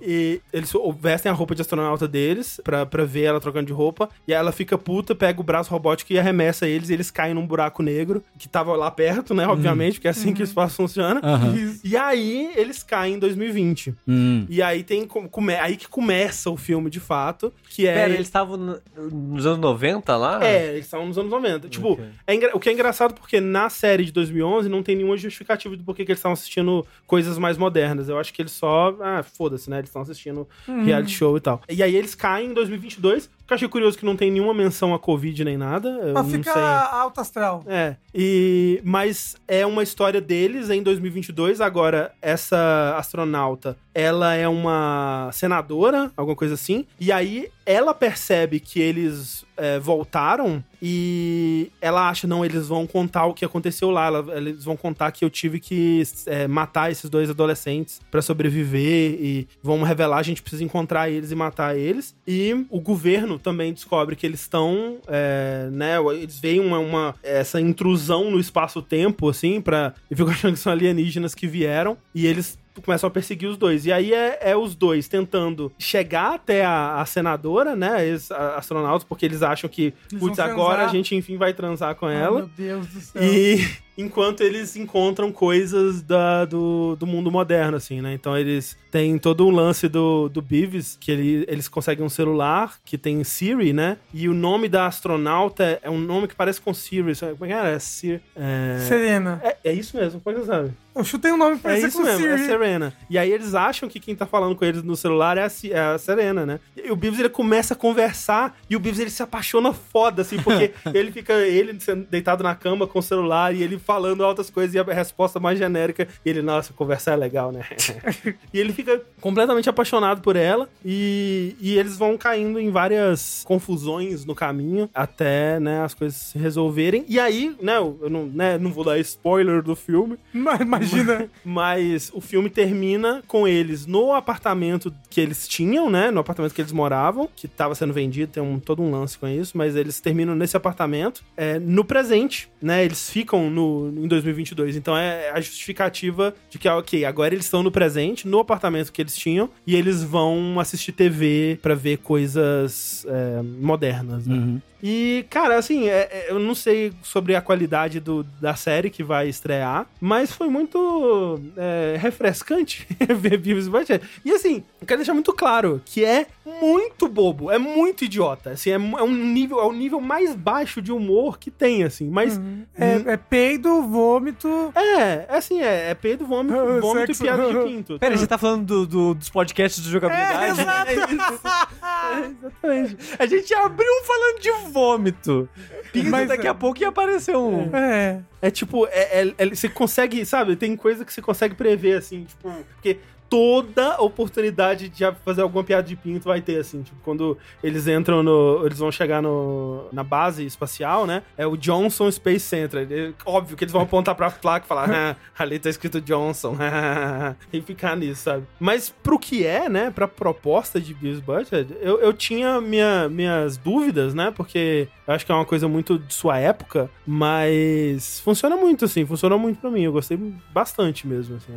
E eles vestem a roupa de astronauta deles pra, pra ver ela trocando de roupa. E aí ela fica puta, pega o braço robótico e arremessa eles. E eles caem num buraco negro, que tava lá perto, né? Obviamente, porque é assim que o espaço funciona. Isso. E aí eles caem em 2020. Hum. E aí tem come- aí que começa o filme de fato, que é Pera, eles estavam no- nos anos 90 lá? é, eles estavam nos anos 90. Tipo, Ok. É engra- o que é engraçado porque na série de 2011 não tem nenhuma justificativa do porquê que eles estavam assistindo coisas mais modernas. Eu acho que eles só, ah, foda-se, né? Eles estão assistindo reality show e tal. E aí eles caem em 2022, que eu achei curioso que não tem nenhuma menção a Covid nem nada. Pra não ficar sei. alto astral. É, e, mas é uma história deles em 2022. Agora, essa astronauta, ela é uma senadora, alguma coisa assim. E aí, ela percebe que eles é, voltaram e ela acha, não, eles vão contar o que aconteceu lá. Ela- eles vão contar que eu tive que é, matar esses dois adolescentes pra sobreviver e vão revelar, a gente precisa encontrar eles e matar eles. E o governo também descobre que eles estão, é, né, eles veem uma, uma- essa intrusão no espaço-tempo, assim, pra... E ficam achando que são alienígenas que vieram e eles começam a perseguir os dois. E aí é, é os dois tentando chegar até a, a senadora, né, esses a- astronautas, porque eles acham que, Eles putz, agora a gente enfim vai transar com Ai, ela. meu Deus do céu. E, enquanto eles encontram coisas da, do, do mundo moderno, assim, né? Então eles têm todo um lance do, do Beavis, que ele, eles conseguem um celular que tem Siri, né? E o nome da astronauta é um nome que parece com Siri. Como é que era? É Siri. É... Serena. É, é isso mesmo, como é que você sabe? Eu chutei um nome pra É isso mesmo, é Siri. Serena. E aí eles acham que quem tá falando com eles no celular é a, é a Serena, né? E o Beavis ele começa a conversar e o Beavis ele se apaixona foda, assim, porque ele fica ele sendo deitado na cama com o celular e ele falando altas coisas e a resposta mais genérica. E ele, nossa, conversar é legal, né? e ele fica completamente apaixonado por ela e, e eles vão caindo em várias confusões no caminho até, né, as coisas se resolverem. E aí, né, eu eu não, né, não vou dar spoiler do filme, Mas Imagina. mas o filme termina com eles no apartamento que eles tinham, né? No apartamento que eles moravam, que tava sendo vendido, tem um, todo um lance com isso, mas eles terminam nesse apartamento. É, no presente, né? Eles ficam no, em 2022. Então é a justificativa de que, ah, ok, agora eles estão no presente, no apartamento que eles tinham, e eles vão assistir TV pra ver coisas é, modernas, né? Uhum. E, cara, assim, é- é- eu não sei sobre a qualidade do- da série que vai estrear, mas foi muito é, refrescante ver Beavis e Butthead. E, assim, eu quero deixar muito claro que é muito bobo, é muito idiota. Assim, é, é um nível, é o nível mais baixo de humor que tem, assim. Mas, É, é peido, vômito. é, é assim, é, é peido, vômito, vômito e piada de pinto. Pera, você tá falando do- do- dos podcasts de jogabilidade? É, exato. É, exatamente. A gente abriu falando de vômito. Pinto, Mas, daqui é. a pouco ia aparecer um. É. É tipo, é, é- é- você consegue, sabe? Tem coisa que você consegue prever, assim, tipo, porque toda oportunidade de fazer alguma piada de pinto vai ter, assim, tipo, quando eles entram no. Eles vão chegar no, na base espacial, né? É o Johnson Space Center. Ele- óbvio que eles vão apontar pra placa e falar, ah, ali tá escrito Johnson, e ficar nisso, sabe? Mas pro que é, né? Pra proposta de Beavis Butthead, eu, eu tinha minha, minhas dúvidas, né? Porque eu acho que é uma coisa muito de sua época, mas funciona muito, assim, funcionou muito pra mim. Eu gostei bastante mesmo, assim.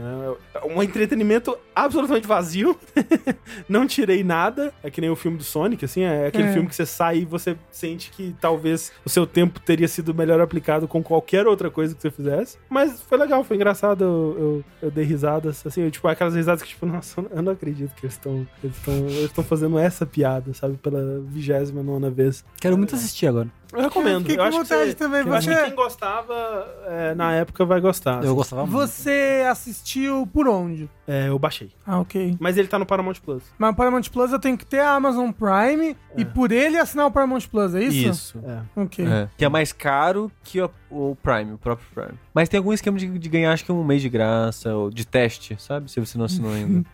É um entretenimento absolutamente vazio. Não tirei nada. É que nem o filme do Sonic, assim, é aquele É. filme que você sai e você sente que talvez o seu tempo teria sido melhor aplicado com qualquer outra coisa que você fizesse. Mas foi legal, foi engraçado. Eu, eu, eu dei risadas, assim, eu, tipo, aquelas risadas que, tipo, nossa, eu não acredito que eles estão eles estão eles estão fazendo essa piada, sabe, pela vigésima nona vez. Quero muito assistir agora. Eu recomendo. Fiquei eu com acho que vontade você- também. eu acho que quem gostava é, na época vai gostar. Eu assim. gostava muito. você assistiu por onde? É, eu baixei. Ah, ok. Mas ele tá no Paramount Plus. Mas o Paramount Plus eu tenho que ter a Amazon Prime e por ele assinar o Paramount Plus, é isso? Isso. É. Ok. É. Que é mais caro que o, o Prime, o próprio Prime. Mas tem algum esquema de, de ganhar, acho que um mês de graça, ou de teste, sabe? Se você não assinou ainda.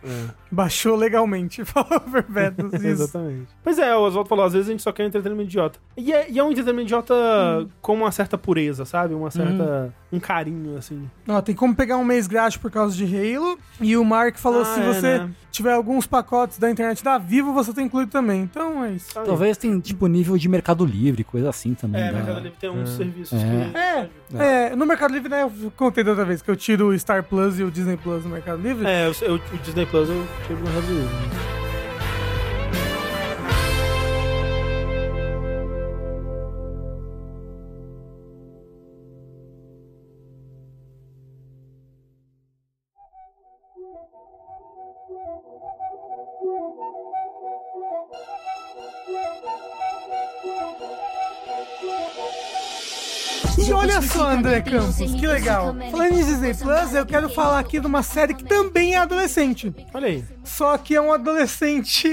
Baixou legalmente. Falou Verbetos, isso. Exatamente. Pois é, o Oswaldo falou, às vezes a gente só quer um entretenimento idiota. E é, e é um entretenimento idiota com uma certa pureza, sabe? Uma certa... Um carinho, assim. Ó, tem como pegar um mês grátis por causa de Halo. E o Mark falou: Ah, se é, você né? tiver alguns pacotes da internet da Vivo, você tem incluído também. Então é isso. Tá aí. Talvez tem, tipo, nível de Mercado Livre, coisa assim também. É, dá. Mercado Livre tem uns serviços É. que... É, é, no Mercado Livre, né? Eu contei da outra vez que eu tiro o Star Plus e o Disney Plus no Mercado Livre. É, eu, eu- o Disney Plus eu tive no Mercado Livre. E olha só, André Campos, que legal. Falando em Disney Plus, eu quero falar aqui de uma série que também é adolescente. Olha aí. Só que é um adolescente.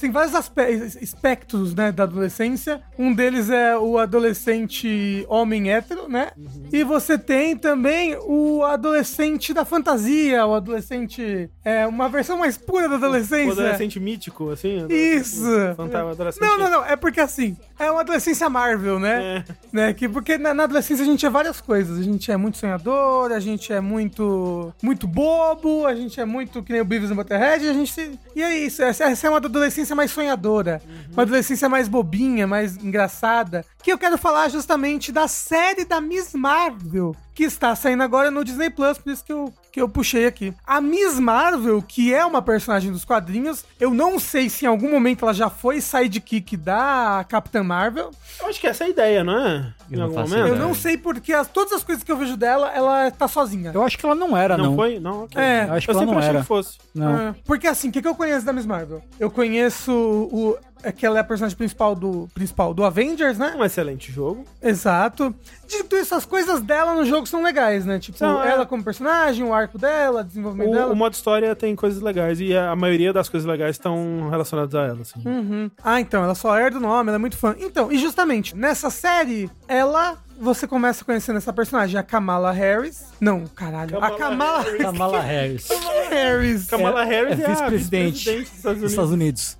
Tem vários aspe- aspectos, né, da adolescência. Um deles é o adolescente homem hétero, né? E você tem também o adolescente da fantasia, o adolescente. É uma versão mais pura da O adolescência. adolescente mítico, assim. Isso. Fantasma, adolescente. Não, não, não. É porque assim, é uma adolescência Marvel, né? É. né? Que, porque na, na adolescência a gente é várias coisas. A gente é muito sonhador, a gente é muito muito bobo, a gente é muito que nem o Beavis and Butterhead, a gente se- E é isso, essa, essa é uma adolescência mais sonhadora. Uma adolescência mais bobinha, mais engraçada, que eu quero falar justamente da série da Miss Marvel, que está saindo agora no Disney Plus, por isso que eu, que eu puxei aqui. A Miss Marvel, que é uma personagem dos quadrinhos, eu não sei se em algum momento ela já foi sidekick da Capitã Marvel. Eu acho que essa é a ideia, não é? Eu não Eu não sei porque as- todas as coisas que eu vejo dela, ela tá sozinha. Eu acho que ela não era, Não, não. foi? Não, ok. É, Eu acho que eu ela sempre não achei era. que fosse. Não. É, porque assim, o que, que eu conheço da Miss Marvel? Eu conheço o. É que ela é a personagem principal do, principal do Avengers, né? Um excelente jogo. Exato. Dito isso, as coisas dela no jogo são legais, né? Tipo, é. ela como personagem, o arco dela, o desenvolvimento O, dela. o modo história tem coisas legais e a, a maioria das coisas legais estão relacionadas a ela, assim. Uhum. Ah, então, ela só herda o nome, ela é muito fã. Então, e justamente, nessa série, ela. Você começa conhecendo essa personagem, a Kamala Harris. Não, caralho. Kamala a Kamala Harris. Kamala Harris. Harris. Kamala Harris é é, a vice-presidente dos Estados Dos Unidos. Estados Unidos.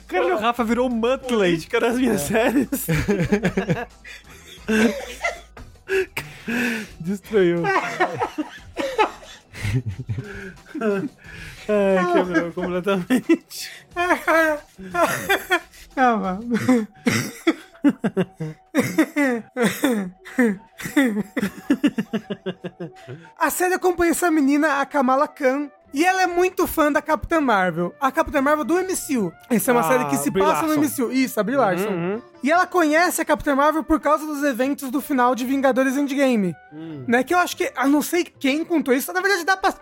Cara, o Rafa virou Muttley. Política das minhas séries. Destruiu. Ai, quebrou completamente. Calma. A série acompanha essa menina, a Kamala Khan. E ela é muito fã da Capitã Marvel. A Capitã Marvel do MCU. Essa é uma Ah, série que se passa no Larson. MCU. Isso, a Brie Larson. Uhum. E ela conhece a Capitã Marvel por causa dos eventos do final de Vingadores Endgame. Hum. Né? Que eu acho que. Eu não sei quem contou isso. Na verdade, dá pra,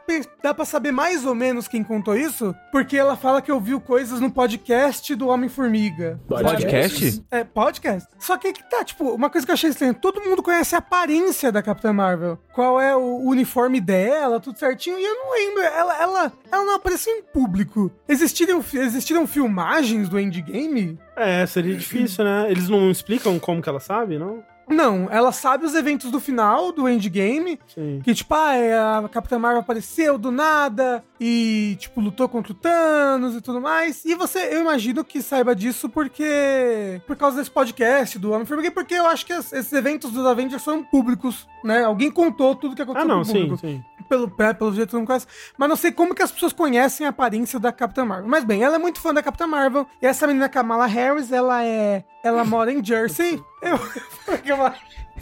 dá pra saber mais ou menos quem contou isso. Porque ela fala que ouviu coisas no podcast do Homem-Formiga. Podcast? É, podcast. Só que que tá, tipo, uma coisa que eu achei estranha. Todo mundo conhece a aparência da Capitã Marvel. Qual é o uniforme dela, tudo certinho. E eu não lembro. Ela, ela, ela não apareceu em público. Existiram, existiram filmagens do Endgame? É, seria difícil, né? Eles não explicam como que ela sabe, não? Não, ela sabe os eventos do final do Endgame. Sim. Que, tipo, ah, é, a Capitã Marvel apareceu do nada e, tipo, lutou contra o Thanos e tudo mais. E você, eu imagino que saiba disso porque. Por causa desse podcast do Homem-Formiga, porque eu acho que es- esses eventos dos Avengers foram públicos, né? Alguém contou tudo que Ah, aconteceu não, pro sim, sim. Pelo, é, pelo jeito não conheço. Mas não sei como que as pessoas conhecem a aparência da Capitã Marvel. Mas bem, ela é muito fã da Capitã Marvel. E essa menina Kamala Harris, ela é. Ela mora em Jersey. Eu.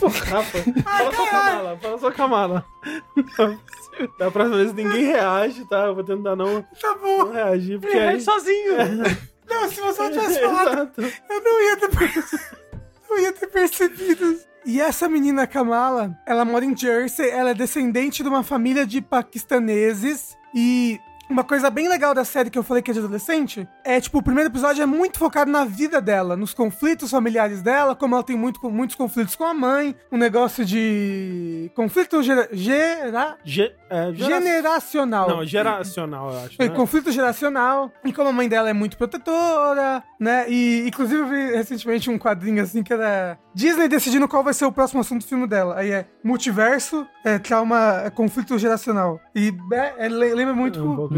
Rafa, fala só caralho. Kamala, fala só Kamala. Da próxima vez ninguém reage, tá? Eu vou tentar não, tá bom. não reagir, porque Ele aí... sozinho. Não, se você não tivesse falado, eu não ia ter percebido. Não ia ter percebido. E essa menina Kamala, ela mora em Jersey, ela é descendente de uma família de paquistaneses e uma coisa bem legal da série que eu falei que é de adolescente é, tipo, o primeiro episódio é muito focado na vida dela, nos conflitos familiares dela, como ela tem muito, muitos conflitos com a mãe, um negócio de conflito gera, gera- Ge- é, gera- generacional. Não, geracional, eu acho. Foi Né? conflito geracional. E como a mãe dela é muito protetora, né? E inclusive eu vi recentemente um quadrinho assim que era Disney decidindo qual vai ser o próximo assunto do filme dela. Aí é multiverso, é trauma, é conflito geracional. E é, é, le- lembra muito. É um pouco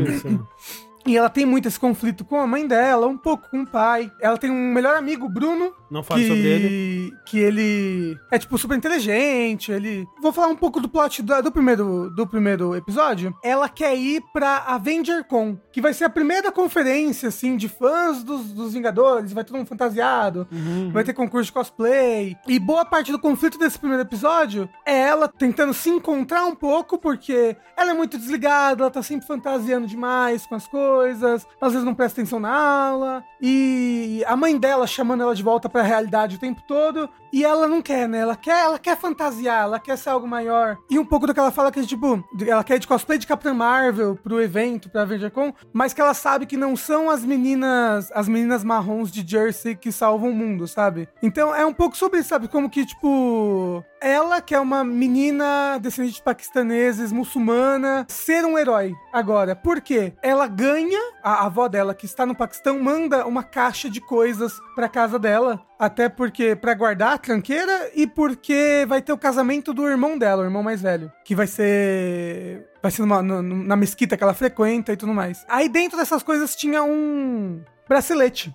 E ela tem muito esse conflito com a mãe dela, um pouco com o pai. Ela tem um melhor amigo, Bruno, Não fale que, sobre ele. que ele é, tipo, super inteligente. Ele. Vou falar um pouco do plot do, do primeiro, do primeiro episódio. Ela quer ir pra Avenger Con, que vai ser a primeira conferência, assim, de fãs dos, dos Vingadores. Vai todo mundo fantasiado. Uhum. Vai ter concurso de cosplay. E boa parte do conflito desse primeiro episódio é ela tentando se encontrar um pouco, porque ela é muito desligada, ela tá sempre fantasiando demais com as coisas, às vezes não presta atenção na aula. E a mãe dela chamando ela de volta pra realidade o tempo todo. E ela não quer, né? Ela quer, ela quer fantasiar, ela quer ser algo maior. E um pouco do que ela fala que, tipo, ela quer de cosplay de Capitã Marvel pro evento, pra VengerCon, mas que ela sabe que não são as meninas, as meninas marrons de Jersey que salvam o mundo, sabe? Então é um pouco sobre isso, sabe? Como que, tipo, ela, que é uma menina descendente de paquistaneses, muçulmana, ser um herói agora. Por quê? Ela ganha, a avó dela, que está no Paquistão, manda uma caixa de coisas pra casa dela. Até porque, pra guardar a tranqueira e porque vai ter o casamento do irmão dela, o irmão mais velho. Que vai ser. Vai ser numa- na mesquita que ela frequenta e tudo mais. Aí dentro dessas coisas tinha um bracelete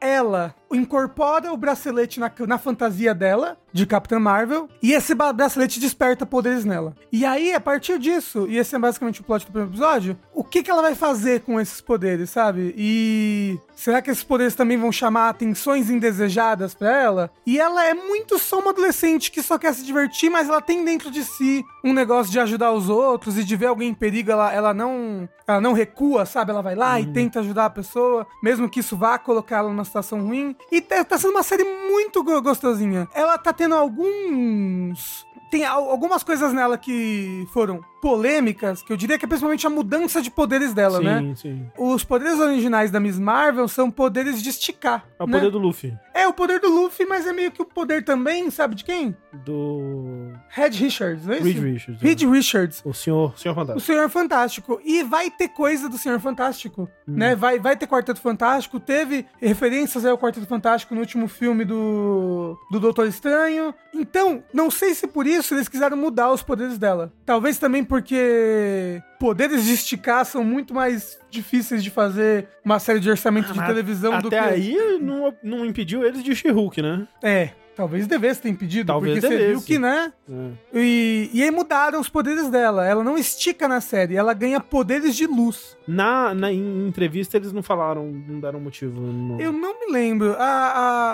ela incorpora o bracelete na, na fantasia dela, de Capitã Marvel, e esse bracelete desperta poderes nela. E aí, a partir disso, e esse é basicamente o plot do primeiro episódio, o que, que ela vai fazer com esses poderes, sabe? E será que esses poderes também vão chamar atenções indesejadas pra ela? E ela é muito só uma adolescente que só quer se divertir, mas ela tem dentro de si um negócio de ajudar os outros e de ver alguém em perigo, ela, ela não ela não recua, sabe? Ela vai lá e tenta ajudar a pessoa, mesmo que isso vá colocar ela numa situação ruim. E tá, tá sendo uma série muito go- gostosinha. Ela tá tendo alguns. Tem al- algumas coisas nela que foram polêmicas, que eu diria que é principalmente a mudança de poderes dela, sim, né? sim. Os poderes originais da Miss Marvel são poderes de esticar. É o né? poder do Luffy. É o poder do Luffy, mas é meio que o poder também, sabe de quem? Do. Red Richards, não é isso? Reed Richards. Reed Richards. O senhor, senhor O fantástico. Senhor Fantástico. E vai ter coisa do Senhor Fantástico, Hum. né? Vai, vai ter Quarteto Fantástico. Teve referências ao Quarteto Fantástico no último filme do, do Doutor Estranho. Então, não sei se por isso eles quiseram mudar os poderes dela. Talvez também porque poderes de esticar são muito mais difíceis de fazer uma série de orçamento de Mas televisão do que... Até aí não, não impediu eles de She-Hulk, né? É, talvez devesse ter impedido, Talvez porque você viu devesse. que, né? É. E, e aí mudaram os poderes dela. Ela não estica na série, ela ganha poderes de luz. Na, na em entrevista eles não falaram, não deram motivo. não. Eu não me lembro. A,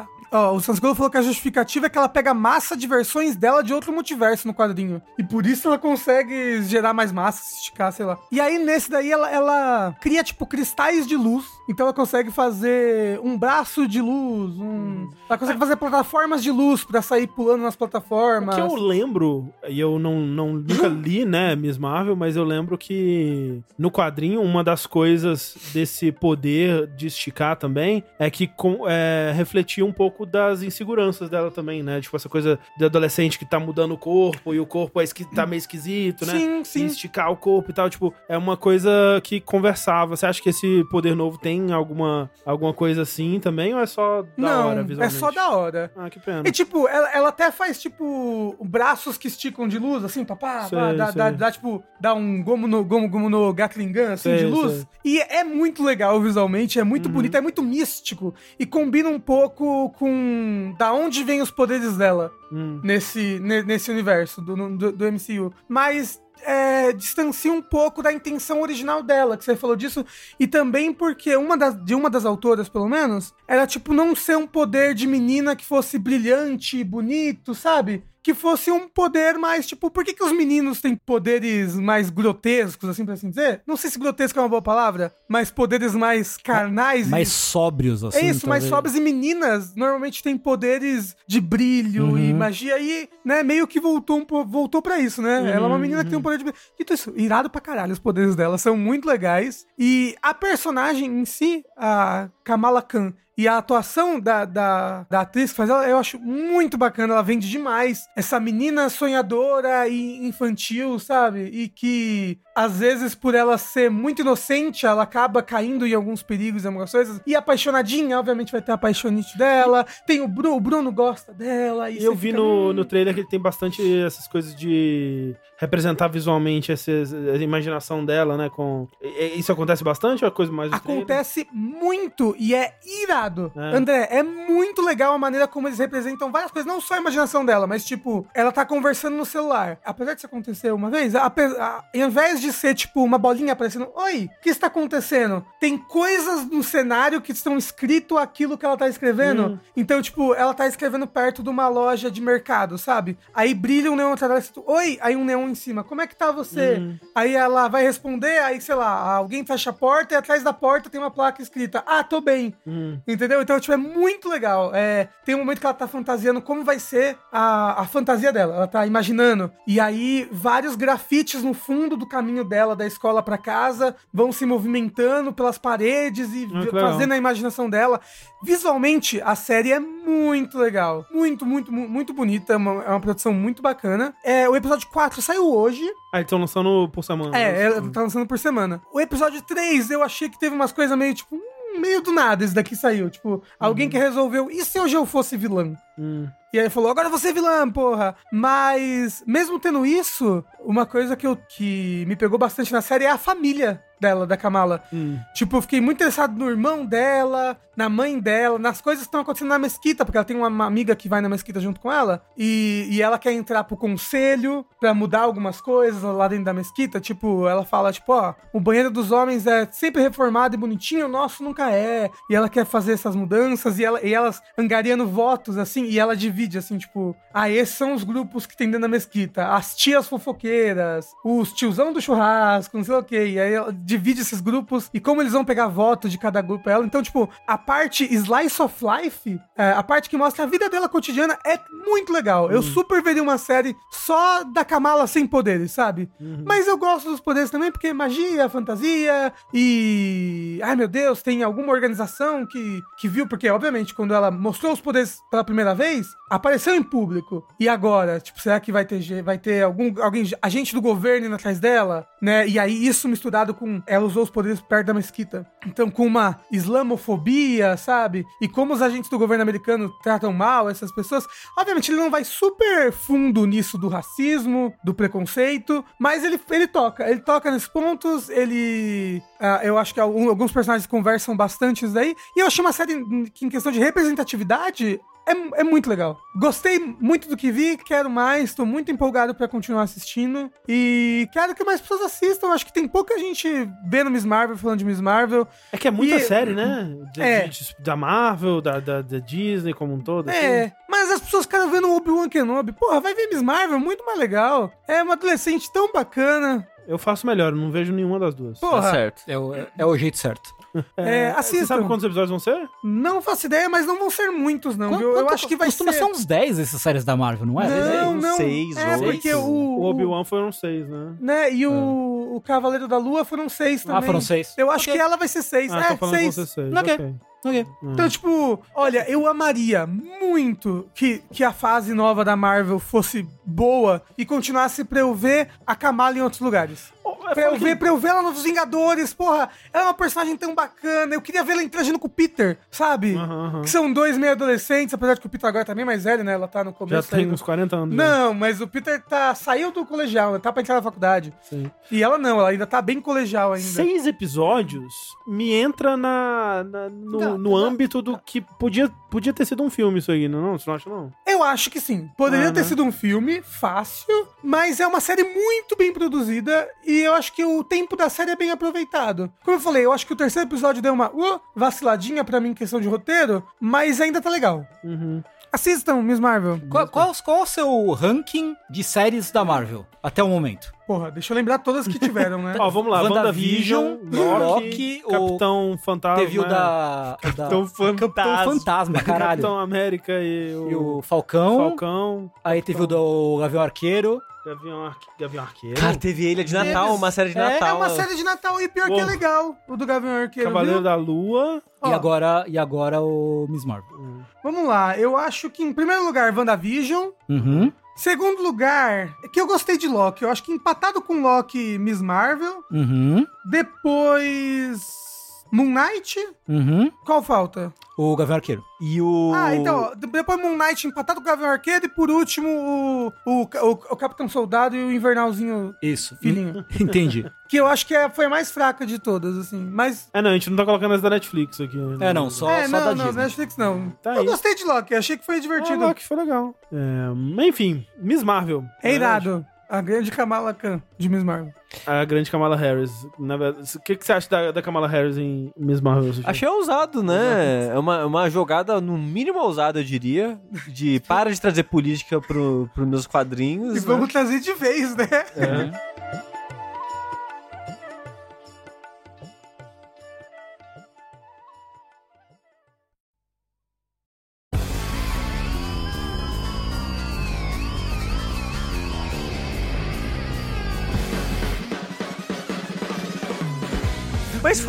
a- ó, o Sansgolo falou que a justificativa é que ela pega massa de versões dela de outro multiverso no quadrinho. E por isso ela consegue gerar mais massa, se esticar, sei lá. E aí, nesse daí, ela, ela cria, tipo, cristais de luz. Então ela consegue fazer um braço de luz, um... Ela consegue fazer plataformas de luz pra sair pulando nas O plataformas. que eu lembro, e eu não, não nunca li, né, Miss Marvel, mas eu lembro que no quadrinho, uma das coisas desse poder de esticar também é que com- é, refletia um pouco das inseguranças dela também, né? Tipo, essa coisa de adolescente que tá mudando o corpo e o corpo é esqui- tá meio esquisito, né? Sim, E sim. esticar o corpo e tal, tipo, é uma coisa que conversava. Você acha que esse poder novo tem alguma, alguma coisa assim também ou é só da Não, hora é visualmente? só da hora. Ah, que pena. E tipo, ela, ela até faz, tipo, braços que esticam de luz, assim, papá, Sei, dá, sei. dá, dá, tipo, dá um gomo no, gomo, gomo no Gatling Gun, assim, Sei, de luz. E é muito legal visualmente, é muito Uhum. bonito, é muito místico. E combina um pouco com da onde vem os poderes dela Hum. nesse, ne- nesse universo do, do, do MCU. Mas é, distancia um pouco da intenção original dela, que você falou disso, e também porque uma das, de uma das autoras, pelo menos, era tipo não ser um poder de menina que fosse brilhante, bonito, sabe? Que fosse um poder mais, tipo, por que, que os meninos têm poderes mais grotescos, assim, pra assim dizer? Não sei se grotesco é uma boa palavra, mas poderes mais carnais. e- Mais sóbrios, assim. é isso, talvez. sobres e meninas normalmente têm poderes de brilho Uhum. e magia e, né, meio que voltou um po- voltou para isso, né? Uhum, Ela é uma menina que tem um poder de brilho. Dito isso, irado pra caralho os poderes dela, são muito legais. E a personagem em si, a Kamala Khan, e a atuação da, da, da atriz que faz ela, eu acho muito bacana. Ela vende demais. Essa menina sonhadora e infantil, sabe? E que, às vezes, por ela ser muito inocente, ela acaba caindo em alguns perigos e algumas coisas. E apaixonadinha, obviamente, vai ter a paixonite dela. Tem o Bruno, o Bruno gosta dela. E eu vi fica, no, "Hum". no trailer que ele tem bastante essas coisas de representar visualmente essas, a imaginação dela, né? Com... Isso acontece bastante ou é coisa mais? Acontece muito e é irado. É. André, é muito legal a maneira como eles representam várias coisas, não só a imaginação dela, mas tipo, ela tá conversando no celular. Apesar disso acontecer uma vez, a- ao invés de ser tipo uma bolinha aparecendo, oi, o que está acontecendo? Tem coisas no cenário que estão escrito aquilo que ela tá escrevendo. Hum. Então, tipo, ela tá escrevendo perto de uma loja de mercado, sabe? Aí brilha um neon atrás oi, aí um neon em cima. Como é que tá você? Hum. Aí ela vai responder, aí, sei lá, alguém fecha a porta e atrás da porta tem uma placa escrita, ah, tô bem. Hum. Entendeu? Então, tipo, é muito legal. É, tem um momento que ela tá fantasiando como vai ser a, a fantasia dela. Ela tá imaginando. E aí, vários grafites no fundo do caminho dela, da escola pra casa, vão se movimentando pelas paredes e Ah, fazendo a imaginação dela. Visualmente, a série é muito legal. Muito, muito, mu- muito bonita. É uma, é uma produção muito bacana. É, o episódio 4 saiu hoje. Ah, eles estão lançando por semana. É, né? ela tá lançando por semana. O episódio 3, eu achei que teve umas coisas meio, tipo, hum, meio do nada esse daqui saiu. Tipo, alguém que resolveu, e se hoje eu fosse vilã? Hum. E aí falou, agora você é vilã, porra. Mas, mesmo tendo isso, uma coisa que, eu, que me pegou bastante na série é a família dela, da Kamala. Hum. Tipo, eu fiquei muito interessado no irmão dela, na mãe dela, nas coisas que estão acontecendo na mesquita, porque ela tem uma, amiga que vai na mesquita junto com ela, e, e ela quer entrar pro conselho pra mudar algumas coisas lá dentro da mesquita. Tipo, ela fala, tipo, ó, o banheiro dos homens é sempre reformado e bonitinho, o nosso nunca é. E ela quer fazer essas mudanças, e, ela, e elas angariando votos, assim, e ela divide, assim, tipo, ah, esses são os grupos que tem dentro da mesquita. As tias fofoqueiras, os tiozão do churrasco, não sei o que. E aí ela divide esses grupos e como eles vão pegar voto de cada grupo ela. Então, tipo, a parte Slice of Life, é, a parte que mostra a vida dela cotidiana é muito legal. Eu super veria uma série só da Kamala sem poderes, sabe? Mas eu gosto dos poderes também porque magia, fantasia e. Ai meu Deus, tem alguma organização que, que viu, porque obviamente quando ela mostrou os poderes pela primeira vez, apareceu em público. E agora, tipo, será que vai ter, vai ter algum alguém, agente do governo atrás dela, né? E aí isso misturado com ela usou os poderes perto da mesquita. Então com uma islamofobia, sabe? E como os agentes do governo americano tratam mal essas pessoas. Obviamente ele não vai super fundo nisso do racismo, do preconceito, mas ele, ele toca, ele toca nesses pontos, ele ah, eu acho que alguns personagens conversam bastante isso daí. E eu achei uma série que, em questão de representatividade, é, é muito legal. Gostei muito do que vi, quero mais, tô muito empolgado pra continuar assistindo. E quero que mais pessoas assistam. Acho que tem pouca gente vendo Miss Marvel, falando de Miss Marvel. É que é muita E- série, né? De- É. de- da Marvel, da, da, da Disney como um todo. assim. É, mas as pessoas ficaram vendo o Obi-Wan Kenobi. Porra, vai ver Miss Marvel, muito mais legal. É uma adolescente tão bacana. Eu faço melhor, eu não vejo nenhuma das duas. Porra, Tá certo. É o, é o jeito certo. É, Você assistam. sabe quantos episódios vão ser? não faço ideia, mas não vão ser muitos, não. Quanto- viu? Eu quanto- acho que vai costuma ser... ser uns 10 essas séries da Marvel, não é? Não, uns não. seis, é, oito. porque o... O Obi-Wan foram seis, né? né? E o, o Cavaleiro da Lua foram seis também. Ah, foram seis. Eu acho Ok. que ela vai ser seis. Ah, é, tô falando seis. ser seis. Ok. Ok. Ok. Então, tipo, olha, eu amaria muito que, que a fase nova da Marvel fosse boa e continuasse pra eu ver a Kamala em outros lugares. É Pra eu, ver, pra eu ver ela nos Vingadores, porra, ela é uma personagem tão bacana. Eu queria ver ela interagindo com o Peter, sabe? Aham, aham. Que são dois meio adolescentes, apesar de que o Peter agora tá bem mais velho, né? Ela tá no Já começo tem aí. uns 40 anos. né? Não, mas o Peter tá, saiu do colegial, né? Tá pra entrar na faculdade. Sim. E ela não, ela ainda tá bem colegial ainda. Seis episódios me entra na, na- no, Não, no não. âmbito do que podia, podia ter sido um filme isso aí, não? não? Você não acha, não? Eu acho que sim. Poderia Ah, ter né? sido um filme fácil, mas é uma série muito bem produzida e eu acho que o tempo da série é bem aproveitado. Como eu falei, eu acho que o terceiro episódio deu uma uh, vaciladinha pra mim em questão de roteiro, mas ainda tá legal. Uhum. Assistam, Miss Marvel. Qual, qual, qual o seu ranking de séries da Marvel até o momento? Porra, deixa eu lembrar todas que tiveram, né? Ó, vamos lá. WandaVision, WandaVision, Loki, Loki, o- Capitão Fantasma. Teve o da. da Capitão Capitão Fantasma. Fantasma, caralho. Capitão América e o, E o Falcão. Falcão. Aí teve o do Gavião Arqueiro. Gavião, Arque... Gavião Arqueiro. Cara, teve ele de Natal, Eles- uma série de É, Natal. É uma série de Natal e pior que é Uou. legal, o do Gavião Arqueiro, Cavaleiro viu? da Lua. Ó. E, agora, e agora o Miss Marvel. Vamos lá, eu acho que em primeiro lugar, WandaVision. Uhum. Segundo lugar, é que eu gostei de Loki. Eu acho que empatado com Loki, Miss Marvel. Uhum. Depois. Moon Knight. Uhum. Qual falta? O Gavião Arqueiro. E o. Ah, então, depois Moon Knight empatado com o Gavião Arqueiro. E por último, o, o, o, o Capitão Soldado e o Invernalzinho. Isso. Filhinho. Entendi. Que eu acho que é, foi a mais fraca de todas, assim. Mas. É, não, a gente não tá colocando as da Netflix aqui. né? É, não, só, é, só não, da não, Disney. Netflix não. Tá eu aí. gostei de Loki, achei que foi Ah, divertido. Loki foi legal. É, enfim, Miss Marvel. é irado. A grande Kamala Khan de Miss Marvel. A grande Kamala Harris. Na verdade, o que, que você acha da, da Kamala Harris em Miss Marvel? Achei ousado, né? É uma, uma jogada, no mínimo ousada, eu diria. De para de trazer política pro, pros meus quadrinhos. E né? vamos trazer de vez, né? É.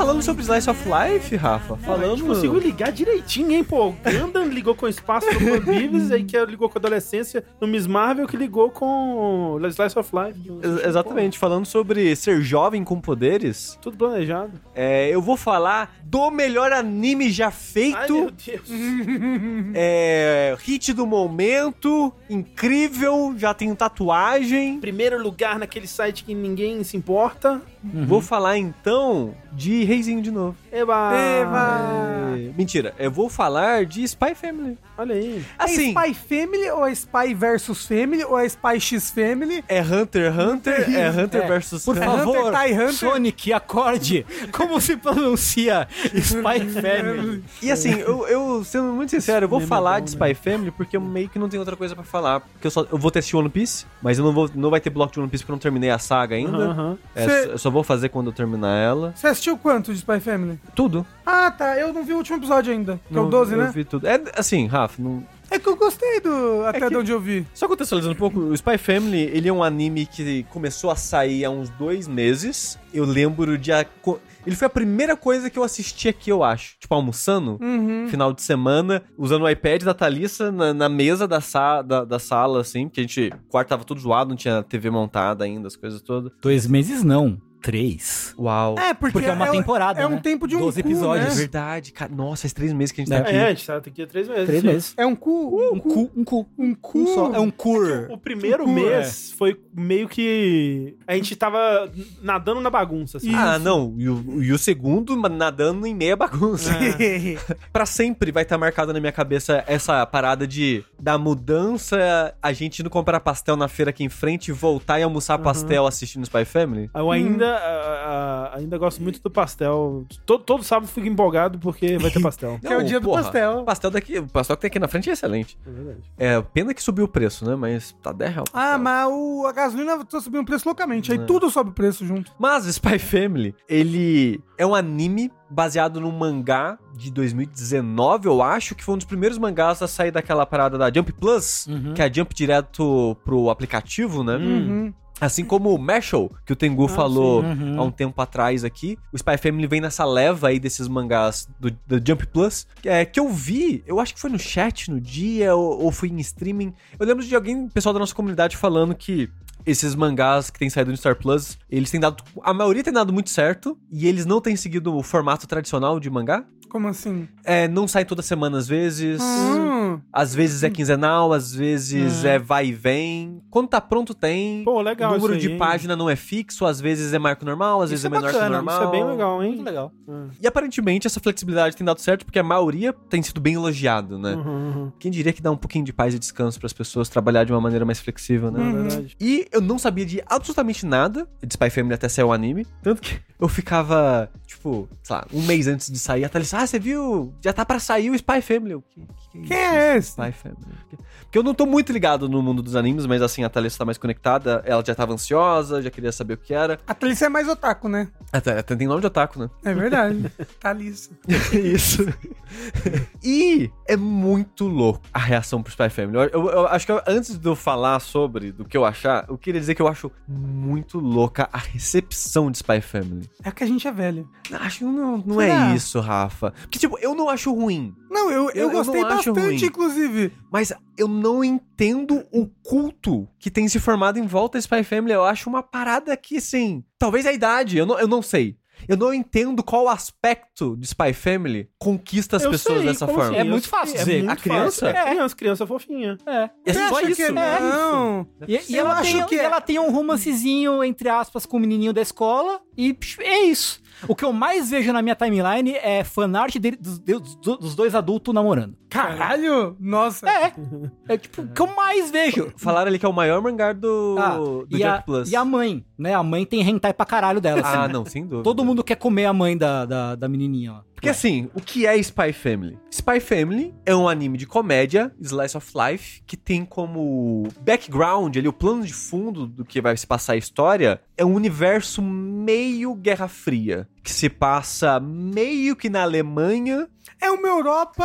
falando sobre Slice of Life, Rafa, A gente falando... conseguiu ligar direitinho, hein, pô. O Gundam ligou com o espaço do Beavis, aí que ligou com a adolescência no Miss Marvel, que ligou com Slice of Life. Ex- Exatamente, falando sobre ser jovem com poderes, Tudo planejado. é, eu vou falar do melhor anime já Ai, feito, meu Deus. é, hit do momento, incrível, já tem tatuagem. Primeiro lugar naquele site que ninguém se importa. Vou falar então de Reizinho de novo. Eba! Eba! É, Mentira, eu vou falar de Spy Family. Olha aí. Assim, É Spy Family ou é Spy versus Family ou é Spy X Family? é Hunter x Hunter, é Hunter É, versus Por Hunter. favor, Hunter, Hunter. Sonic, acorde. Como se pronuncia Spy Family? E assim, eu, eu, sendo muito sincero, eu vou Meme é falar bom, de né? Spy Family porque eu meio que não tenho outra coisa pra falar. Porque eu, só, eu vou ter assistir One Piece, mas eu não, vou, não vai ter bloco de One Piece porque eu não terminei a saga ainda. Aham, aham. É, Cê- Eu só vou fazer quando eu terminar ela. Você assistiu quanto de Spy Family? Tudo. Ah, tá. Eu não vi o último episódio ainda. Que é o Não, 12, eu né? vi tudo. É assim, Rafa, não, É que eu gostei do. Até que- de onde eu vi. Só contextualizando um pouco, o Spy Family, ele é um anime que começou a sair há uns dois meses. Eu lembro de... a- co- Ele foi a primeira coisa que eu assisti aqui, eu acho. Tipo, almoçando, Uhum. final de semana, usando o iPad da Thalissa na, na mesa da, sa da, da sala, assim, porque a gente... O quarto tava tudo zoado, não tinha TV montada ainda, as coisas todas. Dois meses não, três. Uau. É, porque, Porque é uma temporada, É um né? tempo de um 12 cu, episódios. É né? verdade, cara. Nossa, faz três meses que a gente tá É. aqui. É, a gente tá aqui há três meses. Três sim. meses. É um cu. Um cu, um cu. Um cu. Um só. É um cur. O primeiro Cu, mês foi meio que. A gente tava nadando na bagunça, assim. Ah, não. E o, e o segundo nadando em meia bagunça. Pra sempre vai estar marcada na minha cabeça essa parada de da mudança, a gente indo comprar pastel na feira aqui em frente e voltar e almoçar pastel assistindo Spy Family. Eu ainda, a- a- ainda gosto muito do pastel. Todo, todo sábado fico empolgado porque vai ter pastel. Que é o dia do pastel. O pastel daqui, o pastel que tem aqui na frente é excelente. É verdade. É, pena que subiu o preço, né? Mas tá 10 reais. Ah, mas o, a gasolina tá subindo o preço loucamente. Aí É. tudo sobe o preço junto. Mas Spy Family, ele é um anime baseado num mangá de 2019, eu acho, que foi um dos primeiros mangás a sair daquela parada da Jump Plus, Uhum. que é a Jump direto pro aplicativo, né? Uhum. Assim como o Mashal, que o Tengu falou sim. Uhum. há um tempo atrás aqui, o Spy Family vem nessa leva aí desses mangás do, do Jump Plus, é, que eu vi, eu acho que foi no chat no dia, ou, ou foi em streaming. Eu lembro de alguém, pessoal da nossa comunidade, falando que esses mangás que têm saído no Star Plus, eles têm dado. A maioria tem dado muito certo, e eles não têm seguido o formato tradicional de mangá. Como assim? É, não sai toda semana às vezes. Hum. Às vezes é quinzenal, às vezes Hum. é vai e vem. Quando tá pronto, tem. Pô, legal o número isso aí, de hein? página não é fixo, às vezes é marco normal, às vezes Isso é é menor bacana, que normal. Isso é bem legal, hein? Muito legal. E aparentemente essa flexibilidade tem dado certo porque a maioria tem sido bem elogiado, né? Uhum, uhum. Quem diria que dá um pouquinho de paz e descanso para as pessoas trabalhar de uma maneira mais flexível, né? É Uhum. verdade. E eu não sabia de absolutamente nada de Spy Family até sair o anime. Tanto que eu ficava, tipo, sei lá, um mês antes de sair, a Thalissa, ah, você viu? Já tá pra sair o Spy Family. Eu, que, que, que Quem é esse? Spy Family. Porque eu não tô muito ligado no mundo dos animes, mas assim, a Thalissa tá mais conectada. Ela já tava ansiosa, já queria saber o que era. A Thalissa é mais otaku, né? Até, tem nome de otaku, né? É verdade. Thalissa. Isso. e é muito louco a reação pro Spy Family. Eu, eu- eu acho que eu- antes de eu falar sobre do que eu achar, eu queria dizer que eu acho muito louca a recepção de Spy Family. É que a gente é velho. Acho que não, não Será? é isso, Rafa. Porque, tipo, eu não acho ruim, Não, eu, eu, Eu- gostei acho bastante, ruim. inclusive. mas eu não entendo o culto que tem se formado em volta da Spy Family. Eu acho uma parada que, assim, talvez a idade, eu não, eu não sei. Eu não entendo qual aspecto de Spy Family conquista as Eu pessoas sei, dessa forma. assim? É muito fácil é dizer. muito A criança? fácil. É, criança, criança fofinha. É. É só isso. que não? E, e Eu ela, acho tem, que e é- ela tem um romancezinho, entre aspas, com o menininho da escola. E é isso. O que eu mais vejo na minha timeline é fanart dele- dos, dos- dos dois adultos namorando. Caralho! Nossa. É. É tipo o que eu mais vejo. Falaram ali que é o maior mangá do, Ah, do e, Jump a, Plus. e a mãe, né? A mãe tem hentai pra caralho dela. Ah, assim. não, sem dúvida. Todo mundo quer comer a mãe da, da, da menininha, ó. Porque assim, o que é Spy Family? Spy Family é um anime de comédia, slice of life, que tem como background ali, o plano de fundo do que vai se passar a história, é um universo meio Guerra Fria, que se passa meio que na Alemanha. É uma Europa.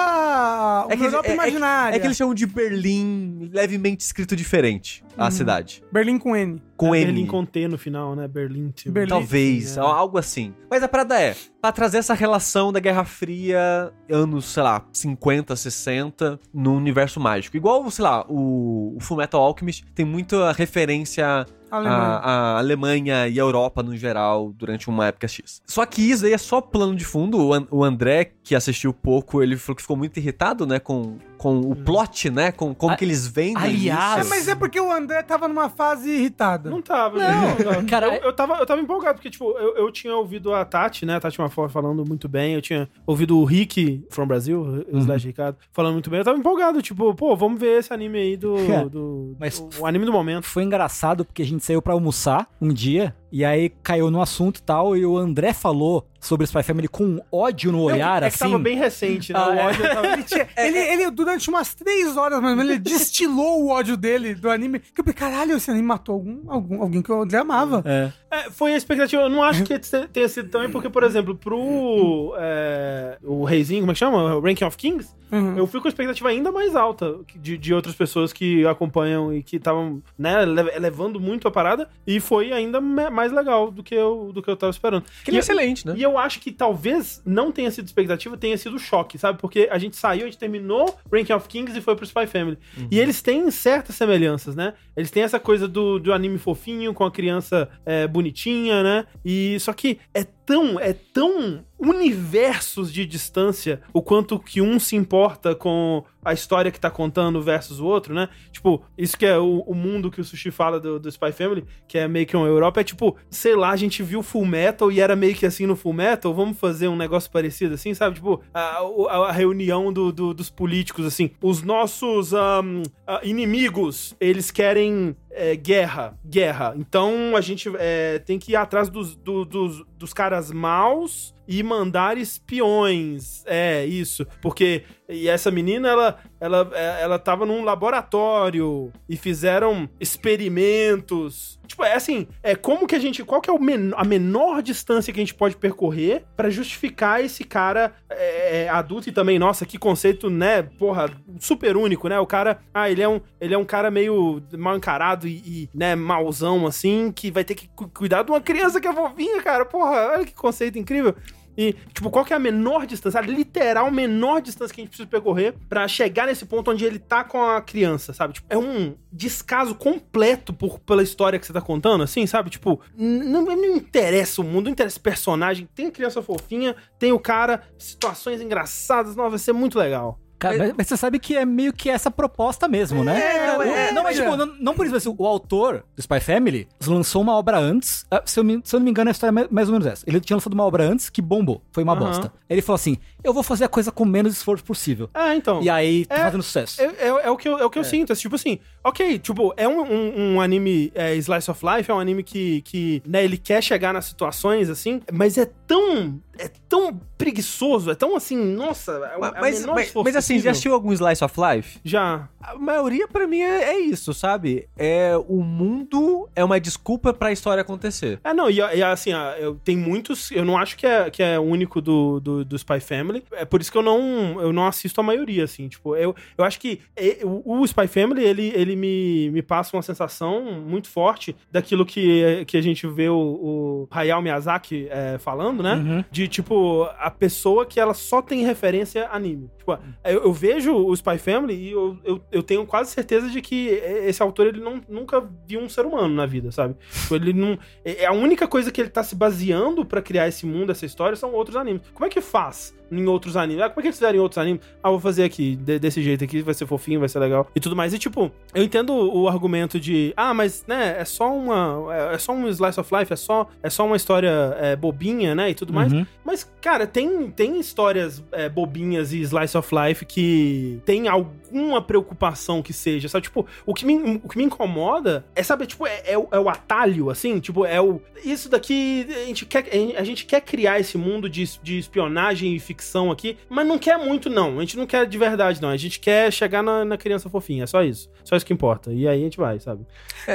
Uma É que, Europa é- é que- imaginária. é que eles chamam de Berlim, levemente escrito diferente, a Uhum. cidade. Berlim com N. Com É N. Berlim com T no final, né? Berlim. Tipo. Berlim. Talvez, É. algo assim. Mas a parada é, pra trazer essa relação da Guerra Fria, anos, sei lá, 50, 60, no universo mágico. Igual, sei lá, o, o Fullmetal Alchemist tem muita referência Alemanha. a, a Alemanha e a Europa no geral durante uma época X. Só que isso aí é só plano de fundo. O, o André, que assistiu pouco, ele falou que ficou muito irritado, né, com, com o plot, né, com como A- que eles vendem aliás- É, mas é porque o André tava numa fase irritada. Não tava, não. não. Cara, eu, eu, tava, eu tava empolgado, porque, tipo, eu, eu tinha ouvido a Tati, né? A Tati Mafor falando muito bem. Eu tinha ouvido o Rick from Brasil, o Slash Ricardo, falando muito bem. Eu tava empolgado, tipo, pô, vamos ver esse anime aí do. É, do mas- o, o anime do momento. Foi engraçado porque a gente saiu pra almoçar um dia e aí caiu no assunto e tal e o André falou sobre Spy Family com ódio no olhar, é que assim. tava bem recente, né? Ah, o é. ódio tava... Ele, tinha- ele, ele, durante umas três horas, menos, ele destilou o ódio dele do anime. Que eu falei, caralho, esse anime matou algum, algum, alguém que André amava. É. É, foi a expectativa. Eu não acho que te- tenha sido também, porque, por exemplo, pro. é, o Reizinho, como é que chama? O Ranking of Kings, Uhum. eu fui com a expectativa ainda mais alta de, de outras pessoas que acompanham e que estavam, né, le- levando muito a parada. E foi ainda mais legal do que eu, do que eu tava esperando. Que ele é E- excelente, né? E eu acho que talvez não tenha sido expectativa, tenha sido choque, sabe? Porque a gente saiu, a gente terminou Ranking of Kings e foi pro Spy Family. E eles têm certas semelhanças, né? Eles têm essa coisa do, do anime fofinho, com a criança é, bonitinha, né? E só que é tão, é tão universos de distância o quanto que um se importa com a história que tá contando versus o outro, né? Tipo, isso que é o, o mundo que o Sushi fala do, do Spy Family, que é meio que uma Europa, é tipo, sei lá, a gente viu Full Metal e era meio que assim no Full Metal, vamos fazer um negócio parecido assim, sabe? Tipo, a, a- reunião do- do- dos políticos, assim, os nossos ahn, ah, inimigos, eles querem é, guerra, guerra. Então a gente é, tem que ir atrás dos, do- dos, dos caras maus e mandar espiões. É, isso. Porque e essa menina, ela, ela, é, ela tava num laboratório e fizeram experimentos. Tipo, é assim, é como que a gente. Qual que é men- a menor distância que a gente pode percorrer pra justificar esse cara é, é, adulto e também, nossa, que conceito, né? Porra, super único, né? O cara. Ah, ele é um, ele é um cara meio mal encarado e, e, né, mauzão, assim, que vai ter que cu- cuidar de uma criança que é fofinha, cara. Porra, olha que conceito incrível. E, tipo, qual que é a menor distância, a literal menor distância que a gente precisa percorrer pra chegar nesse ponto onde ele tá com a criança, sabe? Tipo, é um descaso completo por, pela história que você tá contando, assim, sabe? Tipo, não, não interessa o mundo, não interessa o personagem. Tem a criança fofinha, tem o cara, situações engraçadas, não, vai ser muito legal. Cara, mas, mas você sabe que é meio que essa proposta mesmo, né? É, O- é, não, mas é. tipo, não, não por isso, mas o autor do Spy Family lançou uma obra antes. ah, Se eu, me- se eu não me engano, a história é mais- ou menos essa. Ele tinha lançado uma obra antes que bombou. Foi uma bosta. Ele falou assim: eu vou fazer a coisa com menos esforço possível. É, então. E aí, tá É, fazendo sucesso. É, é- é o que eu, é o que eu sinto. é tipo assim, ok, tipo, é um, um- um anime é, Slice of Life, é um anime que, que né, ele quer chegar nas situações, assim, mas é tão. É tão preguiçoso, é tão assim, nossa, é o- é Mas, menor mas, mas assim, já assistiu algum Slice of Life? Já. A maioria, pra mim, é, é isso, sabe? É o mundo é uma desculpa pra história acontecer. É, não, e, e assim, eu, tem muitos, eu não acho que é, que é único do, do, do Spy Family, é por isso que eu não, eu não assisto a maioria, assim, tipo, eu, eu acho que o, o Spy Family, ele, ele me, me passa uma sensação muito forte daquilo que, que a gente vê o, o Hayao Miyazaki é, falando, né? Uhum. De, tipo, a pessoa que ela só tem referência anime. Tipo, eu, eu vejo o Spy Family e eu, eu, eu tenho quase certeza de que esse autor, ele não, nunca viu um ser humano na vida, sabe? Tipo, ele não... É a única coisa que ele tá se baseando pra criar esse mundo, essa história, são outros animes. Como é que faz em outros animes? Ah, como é que eles fizeram em outros animes? Ah, vou fazer aqui, de- desse jeito aqui, vai ser fofinho, vai ser legal e tudo mais. E tipo, eu entendo o argumento de, ah, mas, né, é só uma... É, é só um slice of life, é só, é só uma história é, bobinha, né, e tudo mais. Uhum. Mas, cara, tem, tem histórias é, bobinhas e slice of life que tem alguma preocupação que seja, sabe? Tipo, o que me, o que me incomoda é, sabe, tipo, é, é o, é o atalho, assim, tipo, é o... Isso daqui, a gente quer, a gente quer criar esse mundo de, de espionagem e ficção aqui, mas não quer muito, não. A gente não quer de verdade, não. A gente quer chegar na, na criança fofinha, é só isso. Só isso que importa. E aí a gente vai, sabe?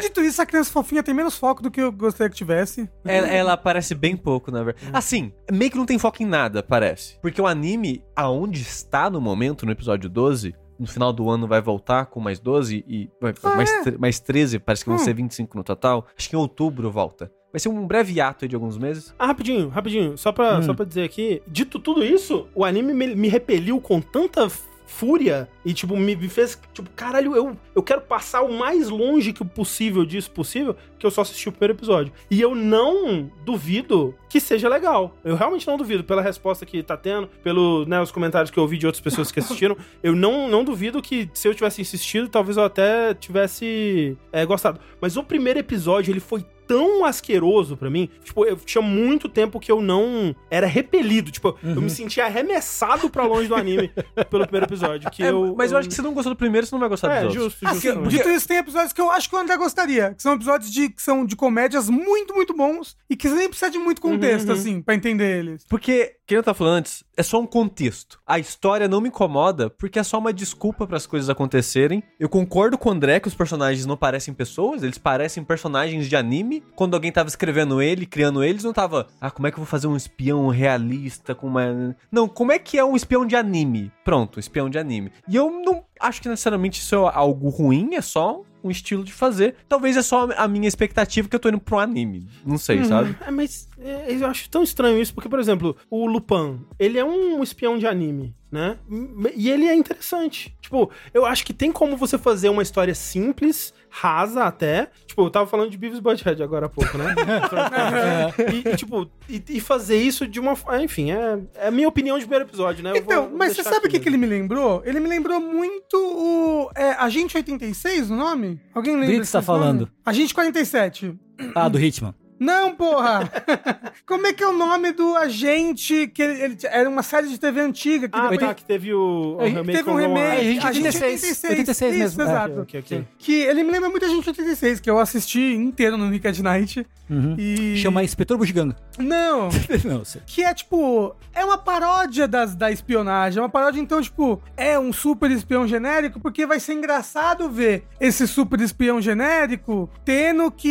Dito isso, a criança fofinha tem menos foco do que eu gostaria que tivesse. Ela, ela aparece bem pouco, na verdade. Assim, meio que não tem foco em nada, parece. Porque o anime, aonde está no momento, no episódio 12, no final do ano vai voltar com mais 12 e Ah, mais, é? mais 13, parece que vão Hum. ser 25 no total. Acho que em outubro volta. Vai ser um breve ato aí de alguns meses. Ah, rapidinho, rapidinho. Só pra, Hum. só pra dizer aqui. Dito tudo isso, o anime me, me repeliu com tanta fúria e, tipo, me me fez, tipo, caralho, eu, eu quero passar o mais longe que possível disso possível, que eu só assisti o primeiro episódio. E eu não duvido que seja legal. Eu realmente não duvido, pela resposta que tá tendo, pelos né, os comentários que eu ouvi de outras pessoas que assistiram, eu não, não duvido que se eu tivesse insistido, talvez eu até tivesse é, gostado. Mas o primeiro episódio, ele foi tão asqueroso pra mim. Tipo, eu tinha muito tempo que eu não era repelido. Tipo, eu me sentia arremessado pra longe do anime pelo primeiro episódio. Que É, eu, mas eu acho que se não gostou do primeiro, você não vai gostar dos É, outros. justo, Assim, justo. dito isso, tem episódios que eu acho que o André gostaria. Que são episódios de, que são de comédias muito, muito bons. E que você nem precisa de muito contexto, Uhum, assim, pra entender eles. Porque, quem eu tava falando antes, é só um contexto. A história não me incomoda porque é só uma desculpa para as coisas acontecerem. Eu concordo com o André que os personagens não parecem pessoas, eles parecem personagens de anime. Quando alguém tava escrevendo ele, criando eles, não tava, ah, como é que eu vou fazer um espião realista com uma. Não, como é que é um espião de anime? Pronto, espião de anime. E eu não acho que necessariamente isso é algo ruim, é só um estilo de fazer. Talvez é só a minha expectativa que eu tô indo pro anime. Não sei, sabe? É, mas eu acho tão estranho isso, porque, por exemplo, o Lupin, ele é um espião de anime, né? E ele é interessante. Tipo, eu acho que tem como você fazer uma história simples, rasa até. Tipo, eu tava falando de Beavis Butthead agora há pouco, né? e, e, tipo, e, e fazer isso de uma... Enfim, é, é a minha opinião de primeiro episódio, né? Eu Então, vou mas você sabe o que, que ele me lembrou? Ele me lembrou muito o. É, Agente 86, o nome? Alguém lembra? Do que você tá nome? falando? Agente 47. Ah, do Hitman. Não, porra! Como é que é o nome do agente que ele, ele- era uma série de TV antiga que Ah, depois tá, que teve o, o É, remake teve um com Ron remake. Howard. a gente 86, 86 isso, mesmo, é. exato. Ok, ok, ok. Que ele me lembra muito a gente 86, que eu assisti inteiro no Nick at Night. Uhum. E. Chama Inspetor Bugiganga. Não! Não, sei. Que é tipo. É uma paródia das, da espionagem. É uma paródia, então, tipo, é um super espião genérico, porque vai ser engraçado ver esse super espião genérico tendo que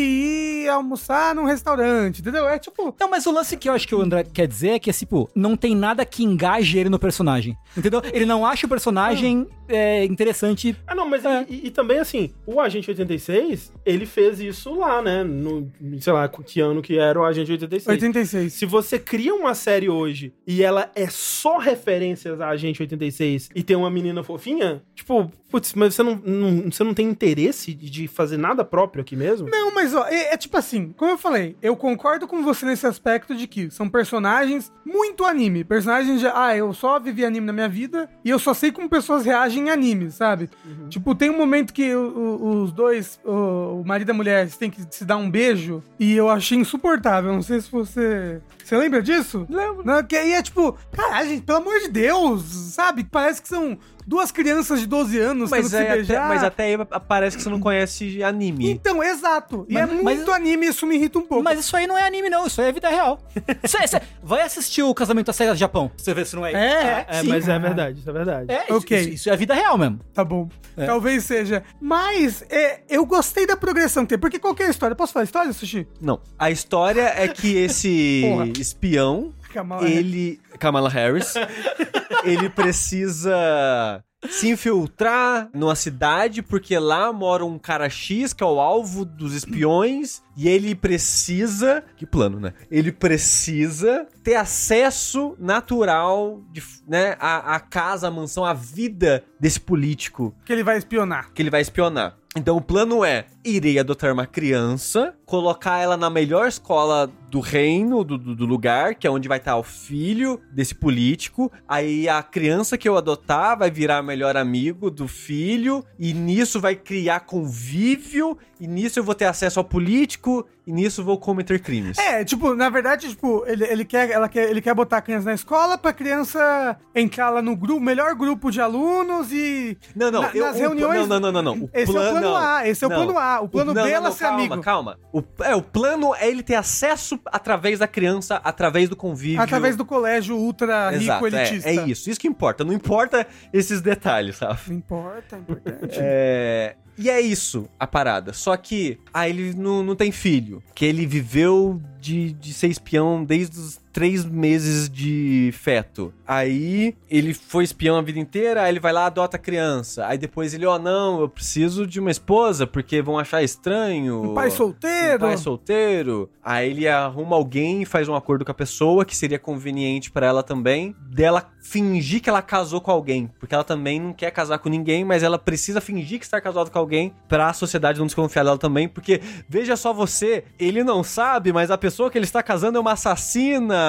ir almoçar num restaurante, entendeu? É tipo. Não, mas o lance que eu acho que o André quer dizer é que, tipo, não tem nada que engaje ele no personagem. Entendeu? Ele não acha o personagem é, interessante. Ah, não, mas É. e, e também assim, o Agente 86, ele fez isso lá, né? No, sei lá, que ano que era o Agente 86. 86. Se você cria uma série hoje e ela é só referências a Agente 86 e tem uma menina fofinha, tipo, putz, mas você não, não- você não tem interesse de fazer nada próprio aqui mesmo? Não, mas ó, é, é tipo assim, como eu falei, eu concordo com você nesse aspecto de que são personagens muito anime. Personagens de, ah, eu só vivi anime na minha vida e eu só sei como pessoas reagem em anime, sabe? Tipo, tem um momento que o- o- os dois, o, o marido e a mulher, têm que se dar um beijo e eu achei insuportável. Não sei se você. Você lembra disso? Lembro. Não, que aí é tipo, caralho, gente, pelo amor de Deus, sabe? Parece que são duas crianças de 12 anos Mas, tendo que é se até, beijar. mas até aí parece que você não conhece anime. Então, exato. E Mas- é muito mas- anime, isso me irrita um pouco. Mas isso aí não é anime, não. Isso aí é vida real. Isso é- isso é- vai assistir o Casamento às Cegas do Japão. pra Você vê se não é. É, É, sim. mas é verdade, isso é verdade. É, isso, Ok. isso, isso é vida real mesmo. Tá bom. É. Talvez seja. Mas é, eu gostei da progressão que tem. Porque qual que é a história? Posso falar a história, Sushi? Não. A história é que esse espião, Kamala ele. Kamala Harris. ele precisa se infiltrar numa cidade porque lá mora um cara X que é o alvo dos espiões e ele precisa, que plano, né? Ele precisa ter acesso natural de, né, à, à casa, à mansão, à vida desse político Que ele vai espionar. que ele vai espionar. Então o plano é: irei adotar uma criança, colocar ela na melhor escola do reino, do, do- lugar, que é onde vai estar o filho desse político. Aí a criança que eu adotar vai virar melhor amigo do filho, e nisso vai criar convívio, e nisso eu vou ter acesso ao político, e nisso eu vou cometer crimes. É, tipo, na verdade, tipo, ele, ele, quer, ela quer, ele quer botar a criança na escola pra criança entrar lá no grupo, melhor grupo de alunos e. Não, não, Na- eu, nas o- reuniões- Não, não, não, não. não. Esse é o plano A, esse é o plano A. O plano B é ela ser calma, amigo. Calma, O, é, o plano é ele ter acesso através da criança, através do convívio. Através do colégio ultra rico Exato, é, elitista. é isso. Isso que importa. Não importa esses detalhes, sabe? Não importa, é importante. É, E é isso a parada. Só que, ah, ele não, não tem filho. Que ele viveu de, de ser espião desde os três meses de feto. Aí ele foi espião a vida inteira, aí ele vai lá adota a criança. Aí depois ele, ó, não, eu preciso de uma esposa porque vão achar estranho. Um pai solteiro. Um pai solteiro. Aí ele arruma alguém e faz um acordo com a pessoa que seria conveniente pra ela também, dela fingir que ela casou com alguém, porque ela também não quer casar com ninguém, mas ela precisa fingir que está casada com alguém pra sociedade não desconfiar dela também, porque veja só você, ele não sabe, mas a pessoa que ele está casando é uma assassina.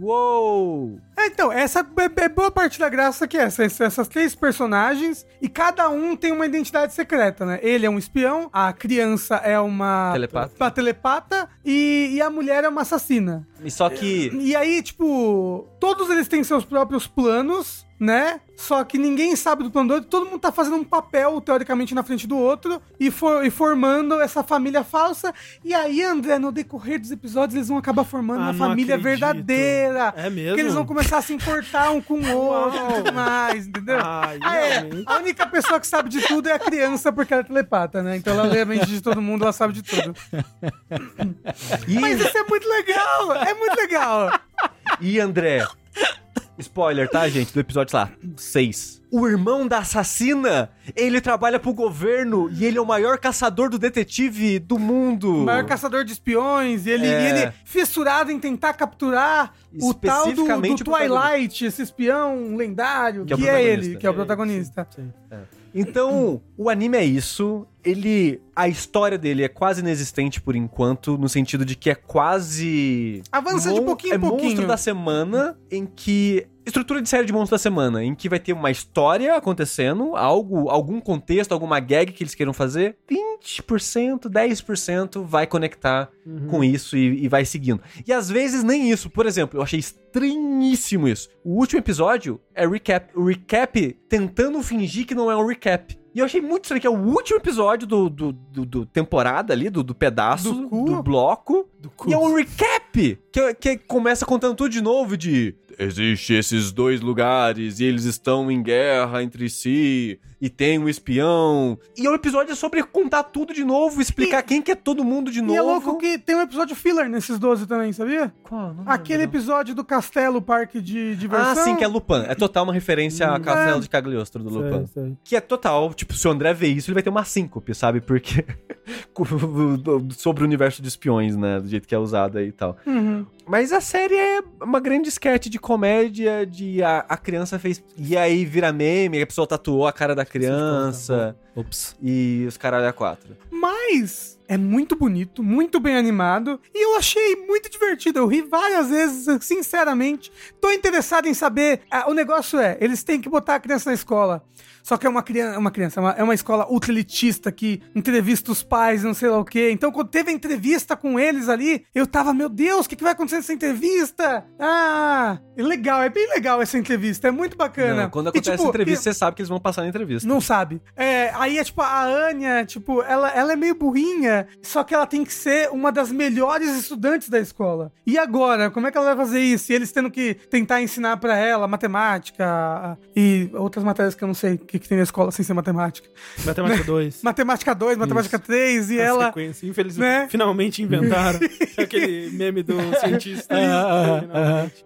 Uou! É, então, essa é, é boa parte da graça que é essa, essas três personagens e cada um tem uma identidade secreta, né? Ele é um espião, a criança é uma Telepata. uma telepata e, e a mulher é uma assassina. E só que E aí, tipo, todos eles têm seus próprios planos, né? Só que ninguém sabe do plano do outro, todo mundo tá fazendo um papel, teoricamente, na frente do outro e, for, e formando essa família falsa. E aí, André, no decorrer dos episódios, eles vão acabar formando Ah, uma família acredito. verdadeira. É mesmo? Que eles vão começar a se importar um com o outro e tudo mais, entendeu? Ai, Ah, é. A única pessoa que sabe de tudo é a criança, porque ela é telepata, né? Então ela lê a mente de todo mundo, ela sabe de tudo. Mas isso é muito legal! É muito legal! e André, spoiler, tá, gente, do episódio sei lá 6. O irmão da assassina, ele trabalha pro governo e ele é o maior caçador do detetive do mundo. O maior caçador de espiões, e ele, É. e ele fissurado em tentar capturar o tal do, do Twilight, esse espião lendário, Que que, é o é, protagonista. ele, que é o protagonista. Sim. Então, o anime é isso. Ele. A história dele é quase inexistente por enquanto, no sentido de que é quase. Avança de pouquinho é em pouquinho. monstro da semana, em que. Estrutura de série de monstro da semana, em que vai ter uma história acontecendo, algo, algum contexto, alguma gag que eles queiram fazer. 20%, 10% vai conectar com isso e, e vai seguindo. E às vezes nem isso. Por exemplo, eu achei estranhíssimo isso. O último episódio é recap. O recap tentando fingir que não é um recap. E eu achei muito estranho que é o último episódio do, do, do- do temporada ali, do, do pedaço, Do do bloco. E é um recap! Que, que começa contando tudo de novo de... Existem esses dois lugares e eles estão em guerra entre si e tem um espião. E o episódio é sobre contar tudo de novo, explicar quem que é todo mundo de novo. E é louco que tem um episódio filler nesses 12 também, sabia? Qual? Não Aquele lembro, episódio do castelo, parque de não. diversão. Ah, sim, que é Lupin. É total uma referência a Castelo É. de Cagliostro do Lupin. Sei, sei. Que é total, tipo, se o André ver isso, ele vai ter uma síncope, sabe? Porque. sobre o universo de espiões, né? Do jeito que é usado aí e tal. Uhum. Mas a série é uma grande sketch de comédia, de a, a criança fez. E aí vira meme, a pessoa tatuou a cara da criança. Ops. E os caralho a quatro. Mas é muito bonito, muito bem animado e eu achei muito divertido. Eu ri várias vezes, sinceramente. Tô interessado em saber. ah, o negócio é, eles têm que botar a criança na escola. Só que é uma criança, uma criança, é uma, é uma escola ultra elitista que entrevista os pais, não sei lá o quê. Então, quando teve a entrevista com eles ali, eu tava, meu Deus, o que, que vai acontecer nessa entrevista? Ah, é legal, é bem legal essa entrevista, é muito bacana. Não, quando E, acontece tipo, a entrevista, e- você sabe que eles vão passar na entrevista. não sabe. É, aí é tipo, a Anya, tipo, ela, ela é meio burrinha, só que ela tem que ser uma das melhores estudantes da escola. E agora, como é que ela vai fazer isso? E eles tendo que tentar ensinar pra ela matemática e outras matérias que eu não sei o que, que tem na escola sem ser matemática. Matemática 2. Matemática 2, matemática 3, e ela. Sequência. Infelizmente, né? finalmente inventaram aquele meme do cientista.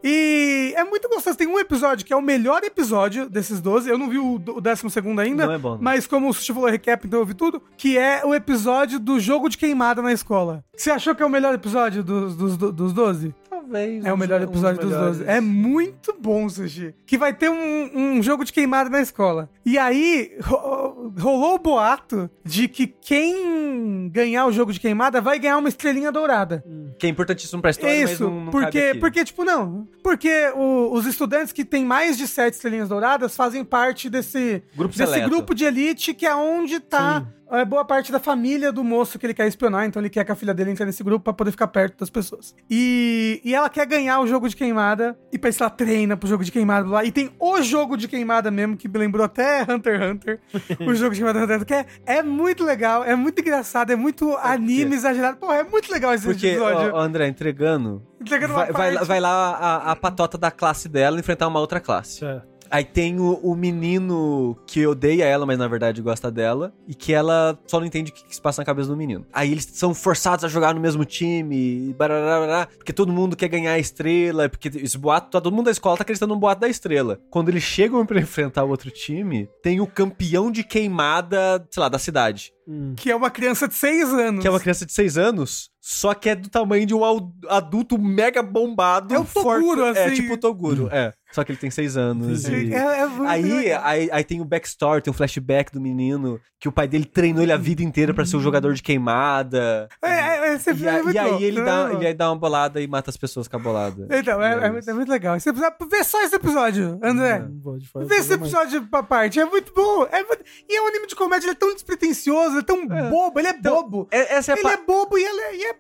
E é muito gostoso. Tem um episódio que é o melhor episódio desses 12. Eu não vi o, o décimo segundo ainda. Não é bom, não. Mas como o Sushi falou recap, então eu vi tudo. Que é o episódio do jogo de queimada na escola. Você achou que é o melhor episódio dos, dos, dos 12? Talvez. É o melhor episódio dos melhores. 12. É muito bom, Sushi. Que vai ter um, um jogo de queimada na escola. E aí, ro- rolou o boato de que quem ganhar o jogo de queimada vai ganhar uma estrelinha dourada. Que é importantíssimo pra história, Isso, não, não porque, porque, tipo, não. Porque o- os estudantes que têm mais de sete estrelinhas douradas fazem parte desse Grupo desse grupo de elite que é onde tá é, boa parte da família do moço que ele quer espionar, então ele quer que a filha dele entre nesse grupo pra poder ficar perto das pessoas. E, e ela quer ganhar o jogo de queimada, e pra isso ela treina pro jogo de queimada lá. E tem o jogo de queimada mesmo, que me lembrou até Hunter x Hunter. o jogo de queimada Hunter x Hunter, que é, é muito legal, é muito engraçado, é muito anime exagerado. Pô, é muito legal esse Porque, episódio. ó, André, entregando. Entregando uma Vai, vai, vai lá a, a patota da classe dela enfrentar uma outra classe. É. Aí tem o, o menino que odeia ela, mas na verdade gosta dela. E que ela só não entende o que, que se passa na cabeça do menino. Aí eles são forçados a jogar no mesmo time. e barará, porque todo mundo quer ganhar a estrela. Porque esse boato, todo mundo da escola tá acreditando no boato da estrela. Quando eles chegam pra enfrentar o outro time, tem o campeão de queimada, sei lá, da cidade. Hum. Que é uma criança de 6 anos. Que é uma criança de 6 anos, só que é do tamanho de um adulto mega bombado. É o Toguro, forte- É assim. tipo o Toguro, é. Só que ele tem 6 anos. E- é- é muito Aí, aí, aí tem o backstory, tem o flashback do menino, que o pai dele treinou ele a vida inteira pra ser o jogador de queimada. É, é, esse E, filme a- é e aí bom. ele dá, É ele aí dá uma bolada e mata as pessoas com a bolada. Então, é, E é muito, é legal. Esse episódio, vê só esse episódio, André. Não Vê esse mais. episódio pra parte. É muito bom. É muito- E é um anime de comédia, ele é tão despretensioso, ele é tão bobo, ele é bobo. É- essa, é ele pa- é bobo e ele é.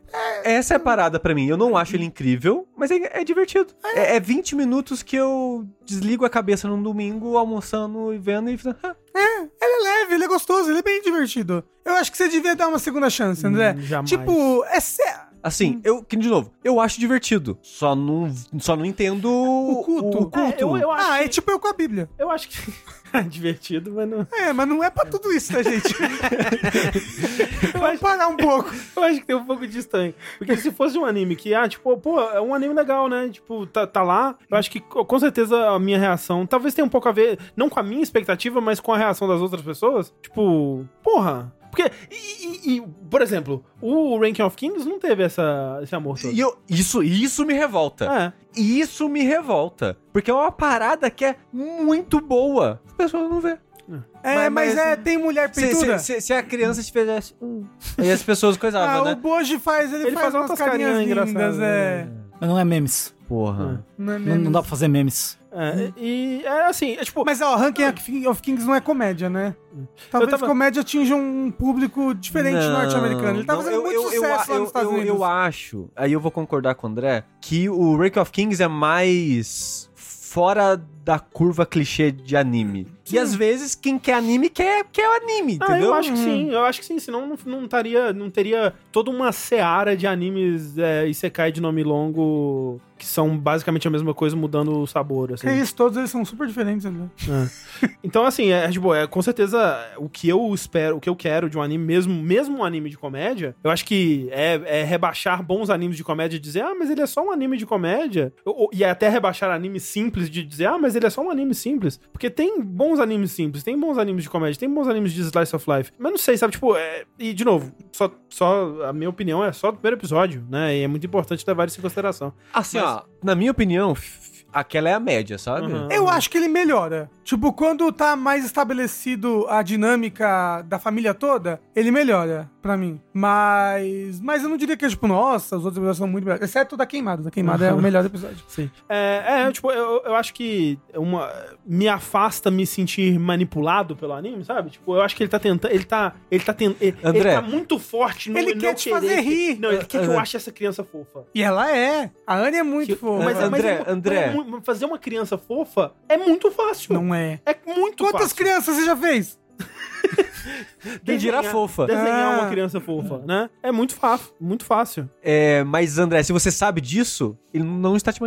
é- essa é a parada pra mim. Eu não acho ele incrível, mas é, é divertido. É, é 20 minutos que eu desligo a cabeça num domingo, almoçando e vendo e falando, ah, É, ele é leve, ele é gostoso, ele é bem divertido. Eu acho que você devia dar uma segunda chance, André. Hum, jamais. Tipo, é sério. Assim, eu, que de novo, eu acho divertido. Só não, só não entendo o culto. O, culto. É, eu, eu acho Ah, é que, tipo eu com a Bíblia. eu acho que é divertido, mas não. É, mas não é pra tudo isso, tá, gente? Vamos acho, parar um pouco. eu acho que tem um pouco de estranho. Porque se fosse um anime que, ah, tipo, pô, é um anime legal, né? Tipo, tá, tá lá. Eu acho que co- com certeza a minha reação talvez tenha um pouco a ver, não com a minha expectativa, mas com a reação das outras pessoas. Tipo, porra. Porque, e, e- e, por exemplo, o Ranking of Kings não teve essa, esse amor todo. E eu, isso, isso me revolta. É. Isso me revolta. Porque é uma parada que é muito boa. As pessoas não vê. É, Mas- mas, mas- é, tem mulher Se, pintura. se- se- se a criança te fizesse. hum, aí as pessoas coisavam, ah, né? o Boji faz, ele, Ele faz, faz umas carinhas carinhas lindas, engraçadas, é. né? Mas não é memes. Porra. Não, é Não, mesmo. não dá pra fazer memes. É, e é assim, é tipo. Mas ó, Ranking of Kings não é comédia, né? Talvez Eu tava- comédia atinja um público diferente norte-americano. Ele tá não, fazendo eu- muito eu- eu- sucesso lá eu- nos Estados Unidos. Eu acho, aí eu vou concordar com o André, que o Rank of Kings é mais fora da curva clichê de anime. E às vezes quem quer anime quer, quer o anime, Ah, entendeu? eu acho que sim, eu acho que sim, senão não, não, taria, não teria toda uma seara de animes é, Isekai de nome longo que são basicamente a mesma coisa, mudando o sabor, assim. Que isso, todos eles são super diferentes, né? Então, assim, é, tipo, é com certeza o que eu espero, o que eu quero de um anime, mesmo, mesmo um anime de comédia, eu acho que é, é rebaixar bons animes de comédia e dizer, ah, mas ele é só um anime de comédia. Ou- e é até rebaixar animes simples de dizer, ah, mas ele é só um anime simples. Porque tem bons animes simples, tem bons animes de comédia, tem bons animes de slice of life. Mas não sei, sabe, tipo, é... e de novo, só, só a minha opinião é só do primeiro episódio, né? E é muito importante levar isso em consideração. Assim, Mas- ó, na minha opinião, aquela é a média, sabe? Uhum. Eu acho que ele melhora. Tipo, quando tá mais estabelecido a dinâmica da família toda, ele melhora, pra mim. Mas. Mas eu não diria que é tipo, nossa, os outros episódios são muito melhores. Exceto da queimada. Da queimada é o Uhum. melhor episódio. Sim. É, é, tipo, eu, eu acho que uma, me afasta me sentir manipulado pelo anime, sabe? Tipo, eu acho que ele tá tentando. Ele tá. Ele tá tentando. Ele, André. ele tá muito forte no Ele quer te querer fazer rir. Não, ele quer que eu Uhum. ache essa criança fofa. E ela é. A Anne é muito Que- fofa. mas, é- mas André, é- André. mas é fazer uma criança fofa é muito fácil. Não é. É muito Quantas fácil. crianças você já fez? Quem dirá Desenhar- fofa. Desenhar Ah. uma criança fofa, né? É muito fácil, muito fácil. É, mas, André, se você sabe disso, ele não está te,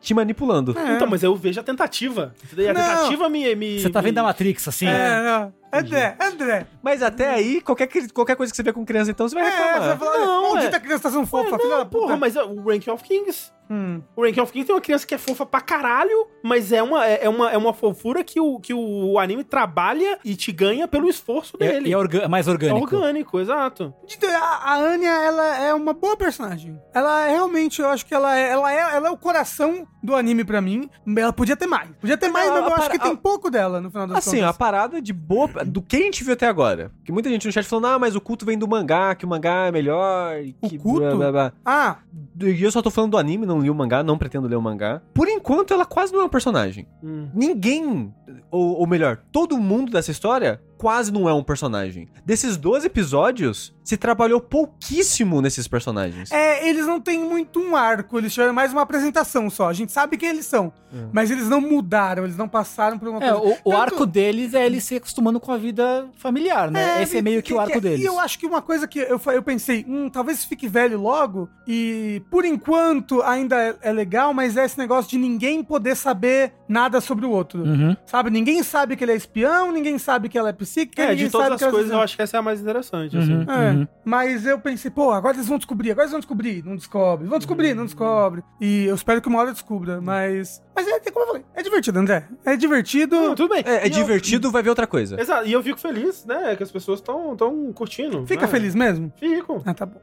te manipulando. É. Então, mas eu vejo a tentativa. E a Não. tentativa me, me. Você tá me- vendo a Matrix, assim? É, não. André, André. Mas até aí, qualquer, qualquer coisa que você vê com criança, então, você vai É, você vai reclamar. falar, Não, maldita é. criança tá sendo Ué, fofa, filha da porra, mas é, o Rank of Kings. Hum. O Rank of Kings tem uma criança que é fofa pra caralho, mas é uma, é é uma, é uma fofura que o, que o anime trabalha e te ganha pelo esforço E é- dele. E é orga- mais É orgânico. orgânico, exato. Dito, A, a Anya, ela é uma boa personagem. Ela é, realmente, eu acho que ela é, ela é, ela é o coração do anime pra mim. Ela podia ter mais. Podia ter mais, a- mas eu a acho que para- tem pouco dela no final das Assim, a contas. parada de boa. Do que a gente viu até agora. Que muita gente no chat falando, ah, mas o culto vem do mangá, que o mangá é melhor. e O que culto? blá, blá, blá. Ah, E eu só tô falando do anime, não li o mangá, não pretendo ler o mangá. Por enquanto, ela quase não é um personagem. Hum. Ninguém, ou, ou melhor, todo mundo dessa história quase não é um personagem. Desses 12 episódios, se trabalhou pouquíssimo nesses personagens. É, eles não têm muito um arco, eles tiveram mais uma apresentação só. A gente sabe quem eles são, mas eles não mudaram, eles não passaram por uma É, coisa. o, o Tanto- arco deles é eles se acostumando com a vida familiar, né? Esse é meio que o arco deles. E eu acho que uma coisa que eu, eu pensei, hum, talvez fique velho logo, e por enquanto ainda é, é legal, mas é esse negócio de ninguém poder saber nada sobre o outro. Uhum. Sabe? Ninguém sabe que ele é espião, ninguém sabe que ela é psíquica, É, ninguém de todas as coisas, eu acho que essa é a mais interessante, assim. Uhum. é, mas eu pensei, pô, agora eles vão descobrir, agora eles vão descobrir, não descobre, vão descobrir, não descobre. E eu espero que uma hora descubra, mas. Mas é, como eu falei, é divertido, André. É divertido. Não, tudo bem. É, é E eu- divertido, vai ver outra coisa. Exato, e eu fico feliz, né, que as pessoas estão tão curtindo. Fica né? feliz mesmo? Fico. Ah, tá bom.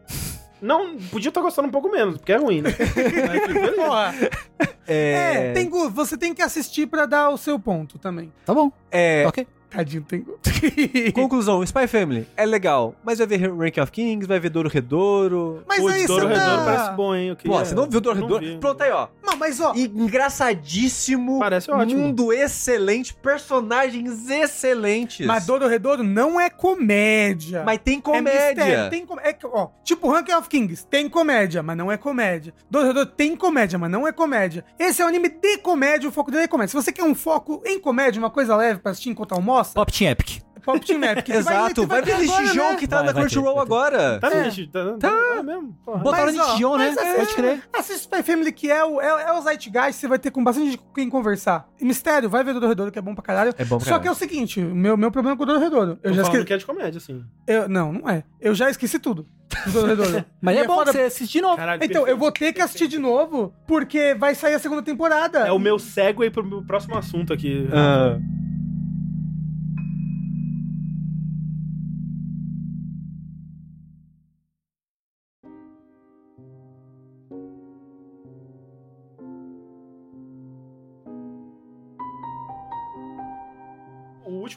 Não, podia estar gostando um pouco menos, porque é ruim, né? É. É, tem, você tem que assistir pra dar o seu ponto também. Tá bom. é, Ok. Tadinho, tem Conclusão, Spy Family é legal, mas vai ver Ranking of Kings, vai ver Douro Redouro. Mas Pô, aí você Douro Redouro tá... parece bom, hein? Eu Pô, você não viu Douro não Redouro? vi. Pronto aí, ó. Não, mas ó, engraçadíssimo. Parece ótimo. Mundo excelente, personagens excelentes. mas Douro Redouro não é comédia. Mas tem É comédia. mistério, tem com... é, que, ó, tipo Ranking of Kings, tem comédia, mas não é comédia. Douro Redouro tem comédia, mas não é comédia. Esse é um anime de comédia, o foco dele é comédia. Se você quer um foco em comédia, uma coisa leve pra assistir enquanto almoça, Pop Team Epic. Pop Team que Exato, vai, ver esse jogo né? que tá Vai, na vai Crunchyroll ter. agora. Tá, É. gente, tá, tá, é mesmo. Porra. Botaram Mas, ó, Nichijou, né? mas assiste- Pode crer. Assiste Spy Family, que é o, é, é o Zeitgeist, você vai ter com bastante gente com quem conversar. E Mistério, vai ver Douro Redouro, que é bom pra caralho. É bom pra Só caralho. que é o seguinte, o meu, meu problema com o Douro Redouro. Eu Tô já esqueci... que é de comédia, assim. eu- não, não é. Eu já esqueci tudo. Mas E é bom foda- você assistir de novo. Caralho, Então, eu perfeito. vou ter que assistir de novo, porque vai sair a segunda temporada. É o meu segue pro meu próximo assunto aqui. Ah. O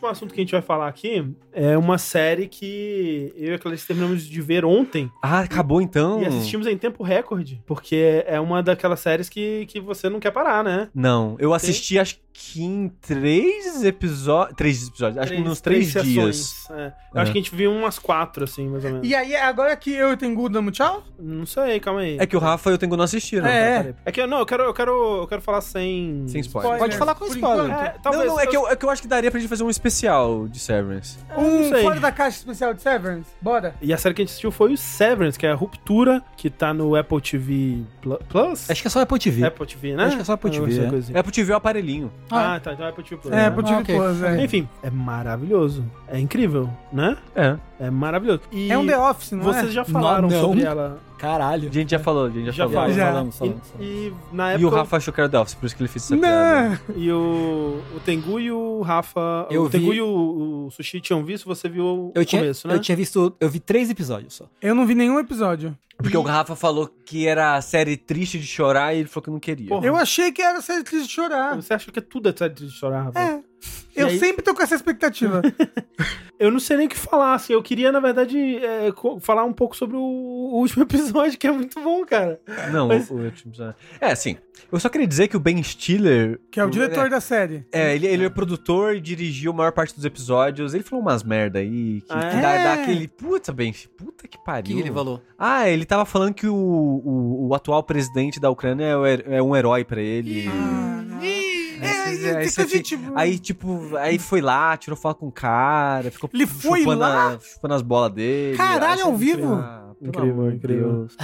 último assunto que a gente vai falar aqui é uma série que eu e a Clarice terminamos de ver ontem Ah, acabou então? e assistimos em tempo recorde, porque é uma daquelas séries que, que você não quer parar, né? Não, eu assisti acho que em três episódios. Três episódios, acho que nos três, dias. sessões. É. Eu É. acho que a gente viu umas quatro, assim, mais ou menos. E aí, agora que eu e o Tengu damos tchau? Não sei, calma aí. É que o Rafa e o Tengu não assistiram. É. Peraí. É que eu, não, eu quero, eu quero, eu quero falar sem. Sem spoiler. Pode falar com spoiler. enquanto. É, talvez. não, não, é que, eu, é que eu acho que daria pra gente fazer um especial de Severance. não Um sei. fora da caixa especial de Severance? Bora. E a série que a gente assistiu foi o Severance, que é a Ruptura, que tá no Apple TV Pl- Plus. Acho que é só Apple TV. Apple TV, né? Acho que é só Apple TV, Essa é. assim. É pro te ver o aparelhinho. Ah, tá, então é Apple TV Plus. É, né? Apple TV ok. Plus, é. Enfim, é maravilhoso. É incrível, né? É. É maravilhoso. E É um The Office, não Vocês é? já falaram Não, não. sobre ela. Caralho. A gente já falou, a gente já, Já falou. falou. Já. Falamos, E, falamos, falamos. e na E época. o Rafa achou que era Office, por isso que ele fez essa piada. Não. E o, o Tengu e o Rafa. Eu o Tengu vi- e o, o Sushi tinham visto, você viu o Eu tinha, começo, né? eu tinha visto, eu vi três episódios só. Eu não vi nenhum episódio. Porque o Rafa falou que era série triste de chorar e ele falou que não queria. Porra. Eu achei que era série triste de chorar. Você acha que é tudo é série de chorar, Rafa? É. Eu aí- sempre tô com essa expectativa. Eu não sei nem o que falar, assim. Eu queria, na verdade, é, falar um pouco sobre o, o último episódio, que é muito bom, cara. Não, Mas- o, o último episódio. É, assim, eu só queria dizer que o Ben Stiller... que é o diretor da série. É, ele, ele é produtor e dirigiu a maior parte dos episódios. Ele falou umas merda aí, que, Ah, que é? dá, dá aquele... Puta, Ben, puta que pariu. falou? Ah, ele tava falando que o, o, o atual presidente da Ucrânia é, o é um herói pra ele. Ih, Aí é, aí você gente- Aí, tipo, aí foi lá, tirou foto com o cara, ficou Ele foi chupando, lá? a- chupando as bolas dele. Caralho, ao vivo? Ah, pelo Incrível, amor de incrível. Deus.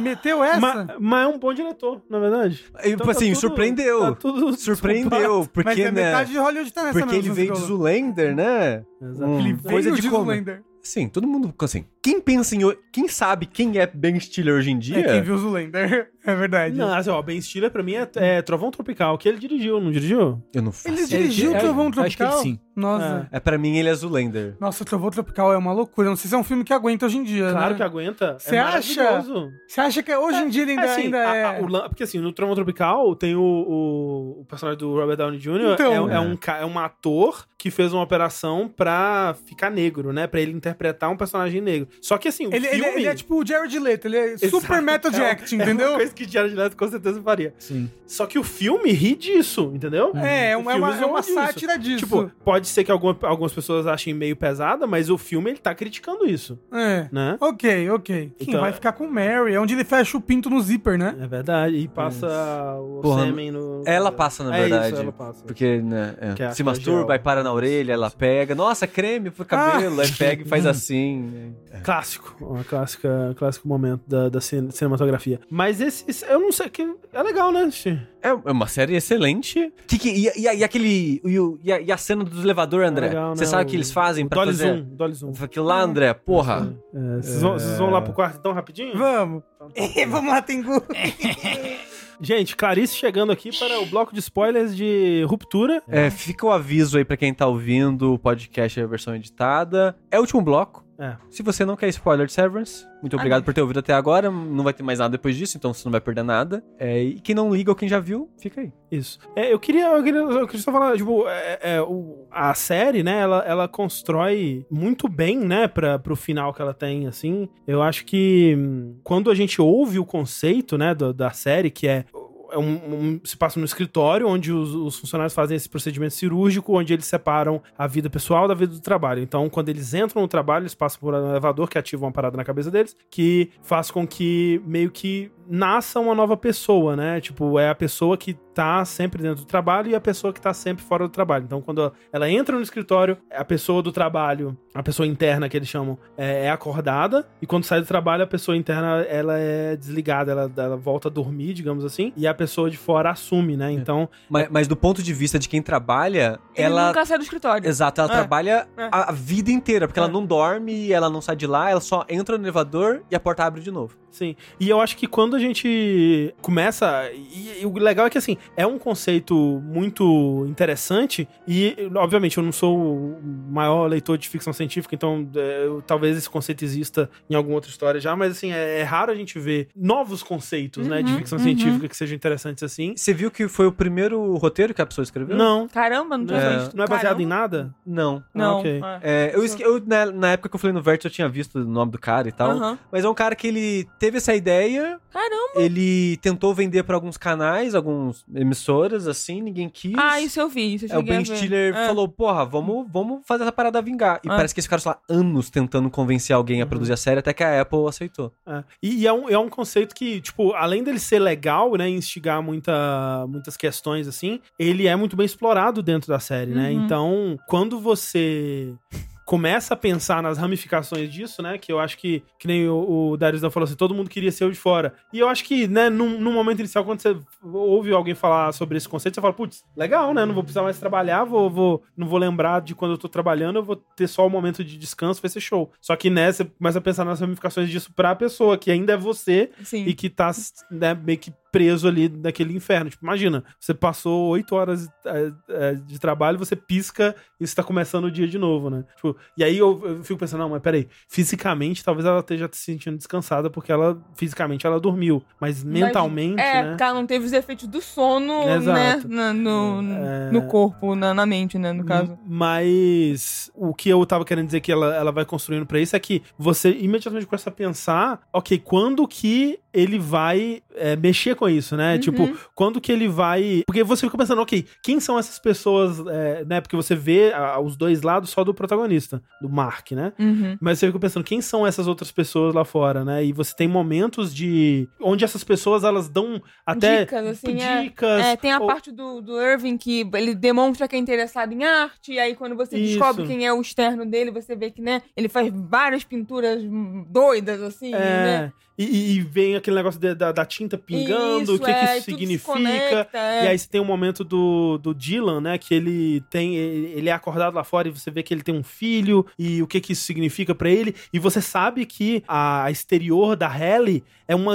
Meteu essa? Mas, mas é um bom diretor, na verdade. E, Então tá assim, tudo- surpreendeu. tá tudo Surpreendeu, Mas porque, é né? metade de Hollywood tá nessa Porque mesmo, ele veio de Zulu. Zoolander, né? Exato. Hum, Ele coisa veio de de como. Zoolander. Sim, todo mundo, assim, quem pensa em... Quem sabe quem é Ben Stiller hoje em dia... É quem viu Zoolander. É verdade. Não, assim, ó, Ben Stiller pra mim é, é Trovão Tropical, que ele dirigiu, não dirigiu? Eu não faço Ele dirigiu é, Trovão acho que ele Tropical? sim. Nossa. É, pra mim ele é Zoolander. Nossa, Trovão Tropical é uma loucura. Não sei se é um filme que aguenta hoje em dia, Claro né? que aguenta. Cê é acha? maravilhoso. Você acha que hoje em dia ele ainda, É, assim, ainda a- é... a- o porque assim, no Trovão Tropical tem o, o, o personagem do Robert Downey Jr. Então. é, é É. um, é um ator que fez uma operação pra ficar negro, né? Pra ele inter- interpretar um personagem negro. Só que assim, o Ele, ele- filme... ele é tipo o Jared Leto, ele é Exato. super method É- acting, é entendeu? Que Jared Leto com certeza faria. Sim. Só que o filme ri disso, entendeu? É, é uma, é uma, é uma sátira disso. Tipo, pode ser que alguma- algumas pessoas achem meio pesada, mas o filme ele tá criticando isso, é. né? Ok, ok. Quem Então- vai ficar com Mary? É onde ele fecha o pinto no zíper, né? É verdade. E passa o Porra, sêmen no. ela passa, na É verdade. Isso, ela passa. Porque, né, é, Que é se masturba, aí para na orelha, ela pega. Nossa, creme pro cabelo, aí pega e faz assim. Clássico. Uma clássica, clássico momento da, da cine- cinematografia. Mas esse, esse- eu não sei, que é legal, né? É é uma série excelente. Que, que, e, e, e aquele. E, e a, e a cena do elevador, André? É legal, Você né? sabe o que eles fazem o pra Dolly fazer? Zoom, Dolly Zoom. Aquilo lá, André, porra. É, vocês, vão, vão lá pro quarto então rapidinho? Vamos. Vamos lá, Tengu. Gente, Clarice chegando aqui para o bloco de spoilers de Ruptura. É, fica o aviso aí pra quem tá ouvindo o podcast, a versão editada. É o último bloco. É. Se você não quer spoiler de Severance, muito obrigado por ter ouvido até agora. Não vai ter mais nada depois disso, então você não vai perder nada. É, e quem não liga ou quem já viu, fica aí. Isso. É, eu queria, eu queria, eu queria só falar, tipo, é, é, o- a série, né, ela, ela constrói muito bem, né, pra, pro final que ela tem, assim. Eu acho que hum, quando a gente ouve o conceito, né, do- da série, que é é um, um- se passa no escritório onde os, os funcionários fazem esse procedimento cirúrgico, onde eles separam a vida pessoal da vida do trabalho. Então, quando eles entram no trabalho, eles passam por um elevador que ativa uma parada na cabeça deles, que faz com que meio que nasça uma nova pessoa, né? Tipo, é a pessoa que tá sempre dentro do trabalho e a pessoa que tá sempre fora do trabalho. Então, quando ela entra no escritório, a pessoa do trabalho, a pessoa interna que eles chamam, é, é acordada, e quando sai do trabalho, a pessoa interna, ela é desligada, ela, ela volta a dormir, digamos assim, e a pessoa de fora assume, né? Então, Mas, mas do ponto de vista de quem trabalha, Ele ela. nunca sai do escritório. Exato, ela É. trabalha É. a, a vida inteira, porque É. ela não dorme, ela não sai de lá, ela só entra no elevador e a porta abre de novo. Sim. E eu acho que quando a gente começa. E, e o legal é que, assim, é um conceito muito interessante. E, obviamente, eu não sou o maior leitor de ficção científica, então é, eu- talvez esse conceito exista em alguma outra história já, mas, assim, é, é raro a gente ver novos conceitos, né, de Uhum, ficção uhum. científica que sejam interessantes assim. Você viu que foi o primeiro roteiro que a pessoa escreveu? Não. Caramba, não tinha é, visto. não é baseado Caramba. em nada? Não. Não. Ah, ok. é. É, eu, eu, na, na época que eu falei no Vert, eu tinha visto o nome do cara e tal. Aham. Mas é um cara que ele teve essa ideia, Caramba. Ele tentou vender pra alguns canais, algumas emissoras, assim, ninguém quis. Ah, isso eu vi. Isso eu É, o Ben a ver. Stiller É. falou, porra, vamos, vamos fazer essa parada vingar. E Ah. parece que esse cara, sei lá, anos tentando convencer alguém a produzir a série, até que a Apple aceitou. É. E, e é, um, é um conceito que, tipo, além dele ser legal, né, instigar muita, muitas questões, assim, ele é muito bem explorado dentro da série, né? Uhum. Então, quando você começa a pensar nas ramificações disso, né, que eu acho que, que nem o, o Darius falou assim, todo mundo queria ser o de fora. E eu acho que, né, num, num momento inicial, quando você ouve alguém falar sobre esse conceito, você fala, putz, legal, né, não vou precisar mais trabalhar, vou, vou, não vou lembrar de quando eu tô trabalhando, eu vou ter só o momento de descanso, vai ser show. Só que, né, você começa a pensar nas ramificações disso pra pessoa, que ainda é você, Sim. e que tá né, meio que preso ali naquele inferno. Tipo, imagina, você passou oito horas é, é, de trabalho, você pisca e você tá começando o dia de novo, né? Tipo, e aí eu, eu fico pensando, não, mas peraí, fisicamente talvez ela esteja se sentindo descansada porque ela, fisicamente, ela dormiu. Mas mentalmente, É, né? porque ela não teve os efeitos do sono, Exato. né? na- no, É. no corpo, na, na mente, né? No caso. Mas o que eu tava querendo dizer que ela, ela vai construindo pra isso é que você imediatamente começa a pensar, ok, quando que ele vai é, mexer com isso, né? Uhum. Tipo, quando que ele vai. Porque você fica pensando, ok, quem são essas pessoas, é, né? Porque você vê ah, os dois lados só do protagonista, do Mark, né? Uhum. Mas você fica pensando, quem são essas outras pessoas lá fora, né? E você tem momentos de. onde essas pessoas elas dão até Dicas, assim, é. dicas. É, tem a ou- parte do, do Irving que ele demonstra que é interessado em arte, e aí quando você Isso. descobre quem é o externo dele, você vê que, né, ele faz várias pinturas doidas, assim, né? É. E, e- e vem aquele negócio de- da, da tinta pingando, o que, que é, isso e tudo se significa. é. E aí você tem um momento do, do Dylan, né? Que ele tem. Ele é acordado lá fora e você vê que ele tem um filho e o que, que isso significa pra ele. E você sabe que a exterior da Halle é uma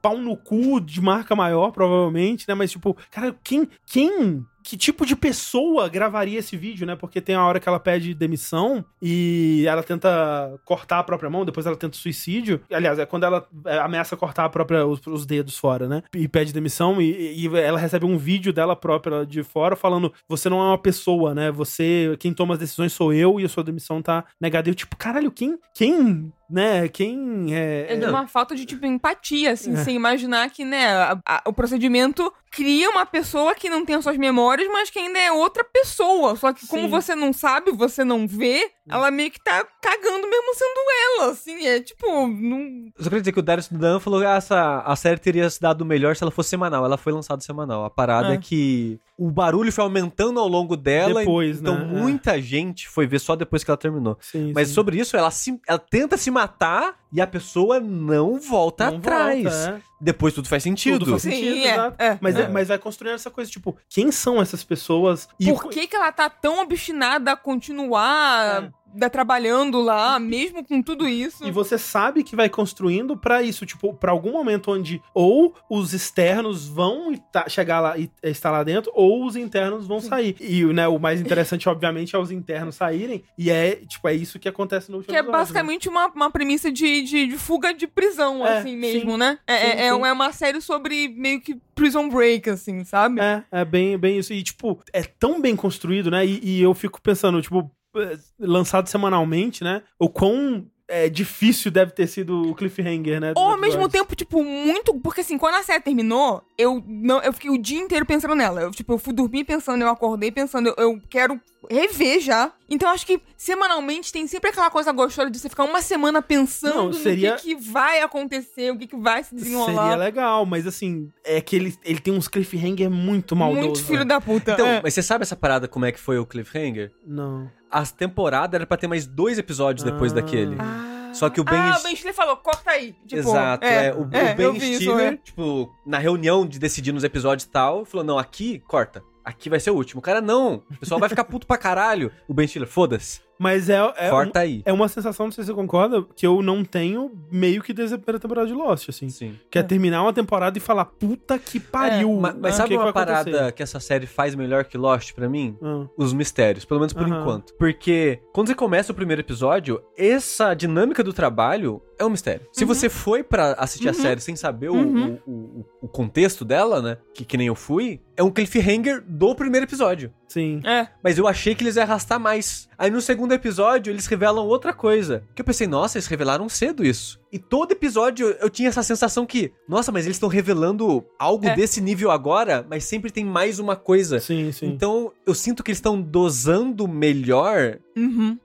pau no cu de marca maior, provavelmente, né? Mas, tipo, cara, quem. Quem que tipo de pessoa gravaria esse vídeo, né? Porque tem a hora que ela pede demissão e ela tenta cortar a própria mão, depois ela tenta suicídio. Aliás, é quando ela é, ameaça cortar a própria, os, os dedos fora, né? E pede demissão e, e ela recebe um vídeo dela própria de fora falando: Você não é uma pessoa, né? Você, quem toma as decisões sou eu e a sua demissão tá negada. Eu, tipo, caralho, quem, quem né, quem é... É de uma falta de, tipo, empatia, assim, sem imaginar que, né, a- a- o procedimento cria uma pessoa que não tem as suas memórias, mas que ainda é outra pessoa. Só que como Sim. você não sabe, você não vê, ela meio que tá cagando mesmo sendo ela, assim, é tipo, não... Só queria dizer que o Darius Dan falou que essa, a série teria se dado melhor se ela fosse semanal. Ela foi lançada semanal. A parada É. é que o barulho foi aumentando ao longo dela. Depois, então né? É. muita gente foi ver só depois que ela terminou. Sim, Mas sim. sobre isso, ela, se- ela tenta se matar e a pessoa não volta Não atrás. volta, é. Depois tudo faz sentido. Tudo faz Sim, sentido, é, é, mas, é. mas vai construindo essa coisa, tipo, quem são essas pessoas? E Por que que ela tá tão obstinada a continuar né, trabalhando lá, mesmo com tudo isso? E você sabe que vai construindo pra isso, tipo, pra algum momento onde ou os externos vão tá- chegar lá e estar lá dentro, ou os internos vão sair. E né, o mais interessante, obviamente, é os internos saírem. E é, tipo, é isso que acontece no último Que é episódio, né? basicamente uma, uma premissa de, de, de fuga de prisão, É, assim mesmo, sim. né? É, Sim, é, sim. é uma série sobre meio que prison break, assim, sabe? É, é bem, bem isso. E, tipo, é tão bem construído, né? E, e eu fico pensando, tipo, lançado semanalmente, né? O quão é, difícil deve ter sido o cliffhanger, né? Ou ao mesmo tempo, tipo, muito. Porque assim, quando a série terminou, eu não eu fiquei o dia inteiro pensando nela. Eu, tipo, eu fui dormir pensando, eu acordei pensando, eu, eu quero rever já. Então acho que semanalmente tem sempre aquela coisa gostosa de você ficar uma semana pensando Não, seria- no que, que vai acontecer, o que, que vai se desenrolar. Seria legal, mas assim, é que ele, ele tem uns cliffhanger muito maldosos. Muito filho né? da puta. Então, é. mas você sabe essa parada como é que foi o Cliffhanger? Não. As temporadas era pra ter mais dois episódios depois Ah. daquele. Ah. Só que o Ben Ah, o Ben Stiller falou, corta aí. Tipo, Exato, é. O, o é, eu Ben vi isso, Stiller, é. tipo, na reunião de decidir nos episódios e tal, falou: não, aqui, corta. Aqui vai ser o último. O cara, não. O pessoal vai ficar puto pra caralho. O Ben Stiller, foda-se. Mas é, é, um- corta aí. é uma sensação, não sei se você concorda, que eu não tenho meio que desde a primeira temporada de Lost, assim. Sim. Que é terminar uma temporada e falar, puta que pariu. Ma- Mas, né? O sabe que que uma vai parada acontecer? que essa série faz melhor que Lost pra mim? Ah, Os mistérios, pelo menos por Aham. enquanto. Porque quando você começa o primeiro episódio, essa dinâmica do trabalho é um mistério. Se você foi pra assistir a série sem saber o, Uhum. o, o- o contexto dela, né? Que, que nem eu fui, é um cliffhanger do primeiro episódio. Sim. É. Mas eu achei que eles iam arrastar mais. Aí no segundo episódio eles revelam outra coisa. Que eu pensei, nossa, eles revelaram cedo isso. E todo episódio eu tinha essa sensação que, nossa, mas eles estão revelando algo É. desse nível agora, mas sempre tem mais uma coisa. Sim, sim. Então eu sinto que eles estão dosando melhor Uhum.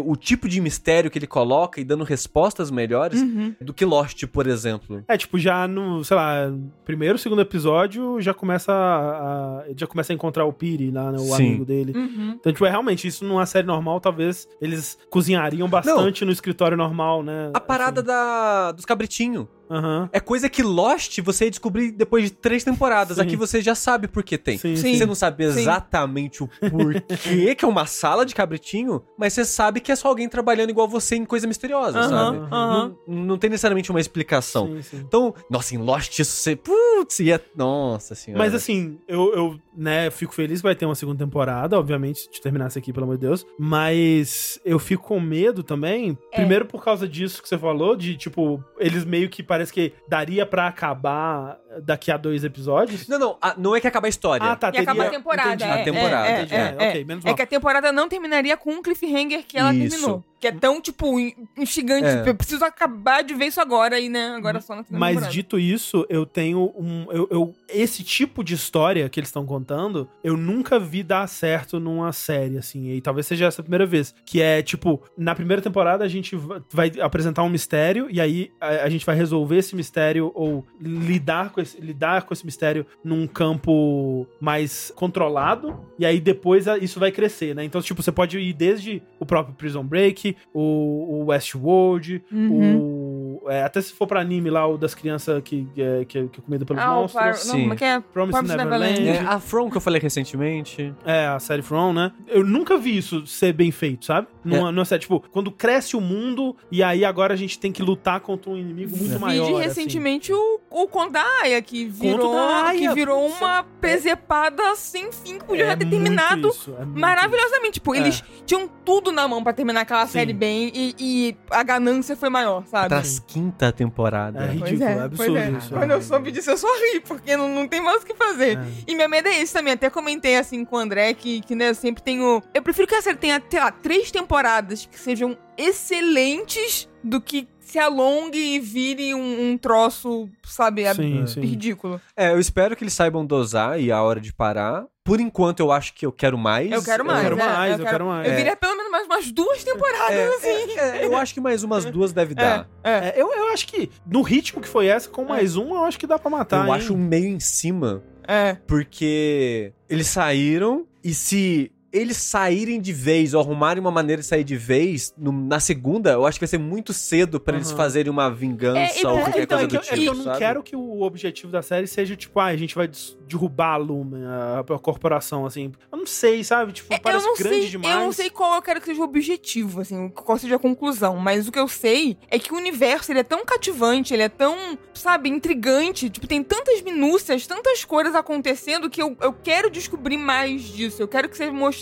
O tipo de mistério que ele coloca e dando respostas melhores Uhum. do que Lost, por exemplo. É, tipo, já no, sei lá, primeiro, segundo episódio, já começa a, a- já começa a encontrar o Piri lá, né, o Sim. amigo dele. Uhum. Então, tipo, é realmente, isso numa série normal, talvez eles cozinhariam bastante no escritório normal, né? A parada da, dos cabritinhos. Aham. É coisa que Lost você ia descobrir depois de três temporadas. Sim. Aqui você já sabe por que tem. Sim, Sim. Você não sabe Sim. exatamente o porquê que é uma sala de cabritinho, mas você sabe que é só alguém trabalhando igual você em coisa misteriosa, Aham, sabe? aham. Não, não tem necessariamente uma explicação. Sim, sim. Então, nossa, em Lost isso você. Putz, ia. Nossa senhora. Mas assim, eu, eu né, fico feliz que vai ter uma segunda temporada, obviamente, de terminar isso aqui, pelo amor de Deus. Mas eu fico com medo também. É. Primeiro por causa disso que você falou, de tipo, eles meio que que daria pra acabar daqui a dois episódios. Não, não, a- não é que acaba a história. Ah, tá, E acaba a temporada. Entendi. é, A temporada, É, é, É, é, ok, menos é mal. que a temporada não terminaria com um cliffhanger que ela Isso. terminou. Que é tão, tipo, in- instigante. É. Tipo, eu preciso acabar de ver isso agora e, né? Agora só na Mas temporada. dito isso, eu tenho um. Eu, eu- esse tipo de história que eles estão contando, eu nunca vi dar certo numa série, assim. E talvez seja essa a primeira vez. Que é, tipo, na primeira temporada a gente va- vai apresentar um mistério, e aí a, a gente vai resolver esse mistério ou lidar com esse, lidar com esse mistério num campo mais controlado. E aí depois isso vai crescer, né? Então, tipo, você pode ir desde o próprio Prison Break, o, o Westworld, Uhum. o. é, até se for pra anime lá, o das crianças que, que, é, que é que é comida pelos Ah, o monstros. Não, Sim. como é que é? Promise Promise Neverland. Neverland. É, a From que eu falei recentemente. É, a série From, né? Eu nunca vi isso ser bem feito, sabe? Numa, numa série, tipo, quando cresce o mundo e aí agora a gente tem que lutar contra um inimigo muito maior. Vide assim. recentemente o, o Conto da Aya, que virou, da Aya, que virou uma presepada sem fim, que podia É já ter terminado isso, é maravilhosamente. Tipo, É. eles tinham tudo na mão pra terminar aquela Sim. série bem e, e a ganância foi maior, sabe? Pras quinta temporada. É Pois ridículo, é, é, absurdo pois é. isso. Quando eu soube disso, eu só ri, porque não, não tem mais o que fazer. É. E meu medo é esse também. Até comentei assim com o André que, que né, eu sempre tenho. Eu prefiro que a série tenha, sei lá, três temporadas que sejam excelentes do que se alongue e vire um, um troço, sabe, ab- Sim, sim. ridículo. É, eu espero que eles saibam dosar e a hora de parar. Por enquanto, eu acho que eu quero mais. Eu quero mais. quero é, mais, eu quero mais. Eu É. viria pelo menos mais umas duas temporadas, É, assim. é, eu acho que mais umas duas deve dar. É, eu, eu acho que no ritmo que foi essa, com mais um, eu acho que dá pra matar. eu hein? acho meio em cima, É. porque eles saíram e se eles saírem de vez ou arrumarem uma maneira de sair de vez, no- na segunda, eu acho que vai ser muito cedo pra eles Aham. fazerem uma vingança É, ou é, qualquer Então, coisa é que, do eu- é tipo. que eu não sabe? quero que o objetivo da série seja, tipo, ah, a gente vai derrubar a Lumen, a, a corporação, assim. Eu não sei, sabe? Tipo, É, parece eu não grande sei, demais. Eu não sei qual eu quero que seja o objetivo, assim, qual seja a conclusão, mas o que eu sei é que o universo ele é tão cativante, ele é tão, sabe, intrigante, tipo, tem tantas minúcias, tantas coisas acontecendo que eu, eu quero descobrir mais disso. Eu quero que seja mostrado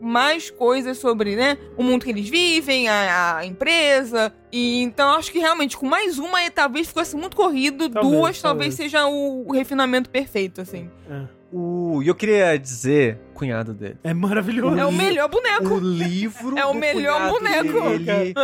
mais coisas sobre, né, o mundo que eles vivem, a, a empresa. E então acho que realmente com mais uma é, talvez ficasse muito corrido, Talvez, duas talvez. talvez, seja o, o refinamento perfeito, assim. O, e eu queria dizer, cunhado dele. É maravilhoso. É o melhor boneco. O livro. É o do melhor boneco. dele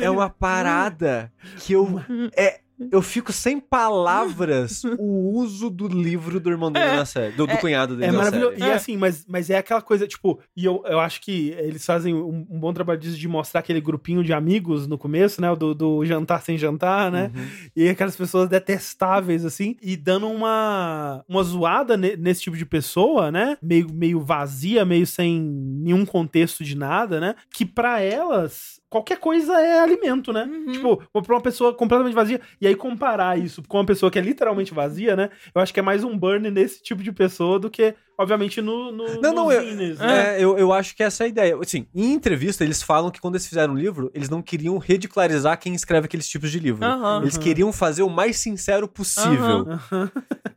é uma parada que eu. É, eu fico sem palavras o uso do livro do irmão dele na série. Do, do cunhado dele É maravilhoso. série. E assim, mas, mas é aquela coisa, tipo, e eu, eu acho que eles fazem um, um bom trabalho disso de mostrar aquele grupinho de amigos no começo, né? Do, do jantar sem jantar, né? Uhum. E aquelas pessoas detestáveis, assim, e dando uma, uma zoada ne- nesse tipo de pessoa, né? Meio, meio vazia, meio sem nenhum contexto de nada, né? Que pra elas, qualquer coisa é alimento, né? Uhum. Tipo, pra uma pessoa completamente vazia, e aí comparar isso com uma pessoa que é literalmente vazia, né? Eu acho que é mais um burn nesse tipo de pessoa do que, obviamente, no, no Não, não, eu, zines, né? é, eu, eu acho que essa é a ideia. Assim, em entrevista, eles falam que quando eles fizeram o livro, eles não queriam ridicularizar quem escreve aqueles tipos de livro. Aham. Eles queriam fazer o mais sincero possível.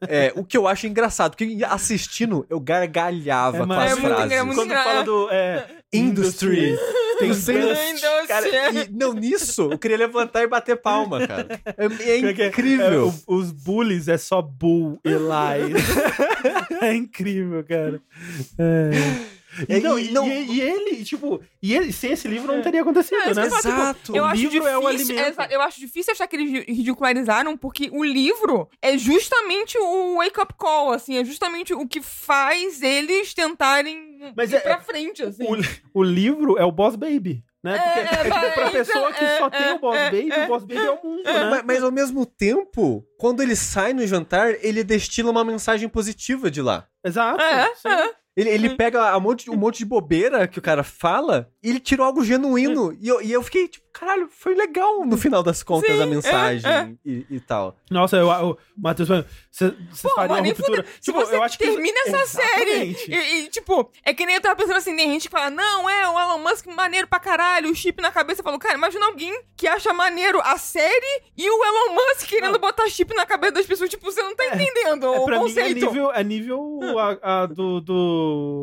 É, o que eu acho engraçado, porque assistindo, eu gargalhava com as. É muito frases. engra- muito Quando engra- fala do é, Industry. Tem Industry. Cara, e, não, nisso, eu queria levantar e bater palma, cara. É, é é é? É, incrível. o- os bullies é só bull e lies. é incrível, cara. É. E, É, não, e e, não- e- e ele, tipo, e ele, sem esse livro não teria acontecido, É, né? falo, tipo, Exato. Eu O acho livro difícil, é o alimento. eu acho difícil achar que eles ri- ridicularizaram, porque o livro é justamente o wake-up call, assim, é justamente o que faz eles tentarem Mas ir é- pra frente, assim. O, o livro é o Boss Baby, né? Porque É, é, tipo, pra pessoa que só tem o Boss é, Baby, é. o Boss Baby é o mundo, né? Mas, mas ao mesmo tempo, quando ele sai no jantar, ele destila uma mensagem positiva de lá. Exato. É, sim. Ele, ele pega um monte, um monte de bobeira que o cara fala e ele tirou algo genuíno. E eu, e eu fiquei tipo, caralho, foi legal no final das contas Sim, a mensagem é, E, e tal. Nossa, eu, eu, Matheus, você Pô, faria uma ruptura. Se você eu acho que termina essa série Exatamente. e, e, tipo, é que nem eu tava pensando assim, tem gente que fala, não, é o Elon Musk maneiro pra caralho, o chip na cabeça. Eu falo, cara, imagina alguém que acha maneiro a série e o Elon Musk querendo botar chip na cabeça das pessoas. Tipo, você não tá entendendo É, o pra mim é conceito. nível, é nível a, a do, do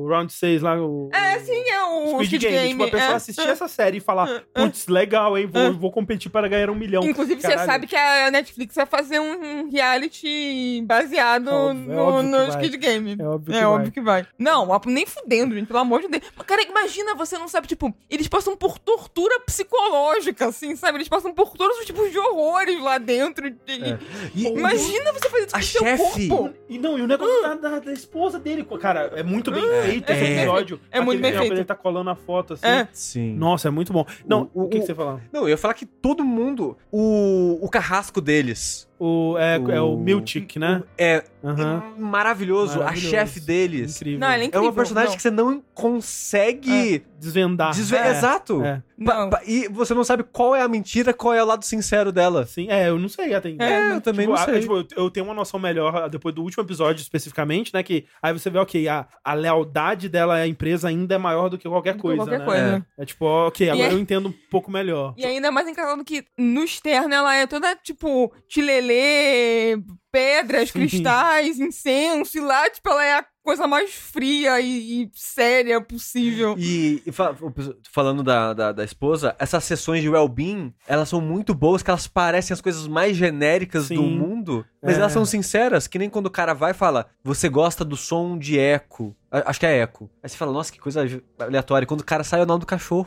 Round 6 lá, o... É, sim, é o Squid, Squid Game. Game. Tipo, a pessoa é. assistir essa série e falar, putz, legal, hein, vou, vou competir para ganhar um milhão. Inclusive, você Caralho. sabe que a Netflix vai fazer um reality baseado Óbvio, é no, óbvio que no. Squid Game. É óbvio É que óbvio vai. que vai. Não, nem fudendo, gente, pelo amor de Deus. Cara, imagina, você não sabe, tipo, eles passam por tortura psicológica, assim, sabe? Eles passam por todos os tipos de horrores lá dentro. E- É. E- Imagina você fazer isso A com o seu chefe- corpo. E não, e o negócio da, da- da esposa dele, cara, é muito bem feito esse é. episódio. É muito bem que feito. Ele tá colando a foto, assim. É. Sim. Nossa, é muito bom. Não, O- o, que, o- que você fala? Não, eu ia falar que todo mundo. O, o carrasco deles. O, é, O- é o Miltic, né? É Aham. maravilhoso, Maravilhoso. a chefe deles. Incrível. Não, ele é É incrível. uma personagem não. que você não consegue Desvendar. desver... É, Exato. É. Pa- Não. pa- e você não sabe qual é a mentira, qual é o lado sincero dela. Sim, é, eu não sei até então. É, eu também Tipo, não a- sei. tipo, eu, eu tenho uma noção melhor ah, depois do último episódio, especificamente, né? Que aí você vê, ok, a, a lealdade dela à empresa ainda é maior do que qualquer Do coisa, qualquer né? coisa. É, tipo, ok, agora é- eu entendo um pouco melhor. E ainda mais engraçado que no externo ela é toda tipo tilelê, pedras, Sim. cristais, incenso, e lá, tipo, ela é a coisa mais fria e, e séria possível. E, e fa- falando da, da, da esposa, essas sessões de well-being, elas são muito boas, que elas parecem as coisas mais genéricas do Sim. mundo, mas É. elas são sinceras, que nem quando o cara vai e fala, você gosta do som de eco. Acho que é eco. Aí você fala, nossa, que coisa aleatória. Quando o cara sai é o nome do cachorro.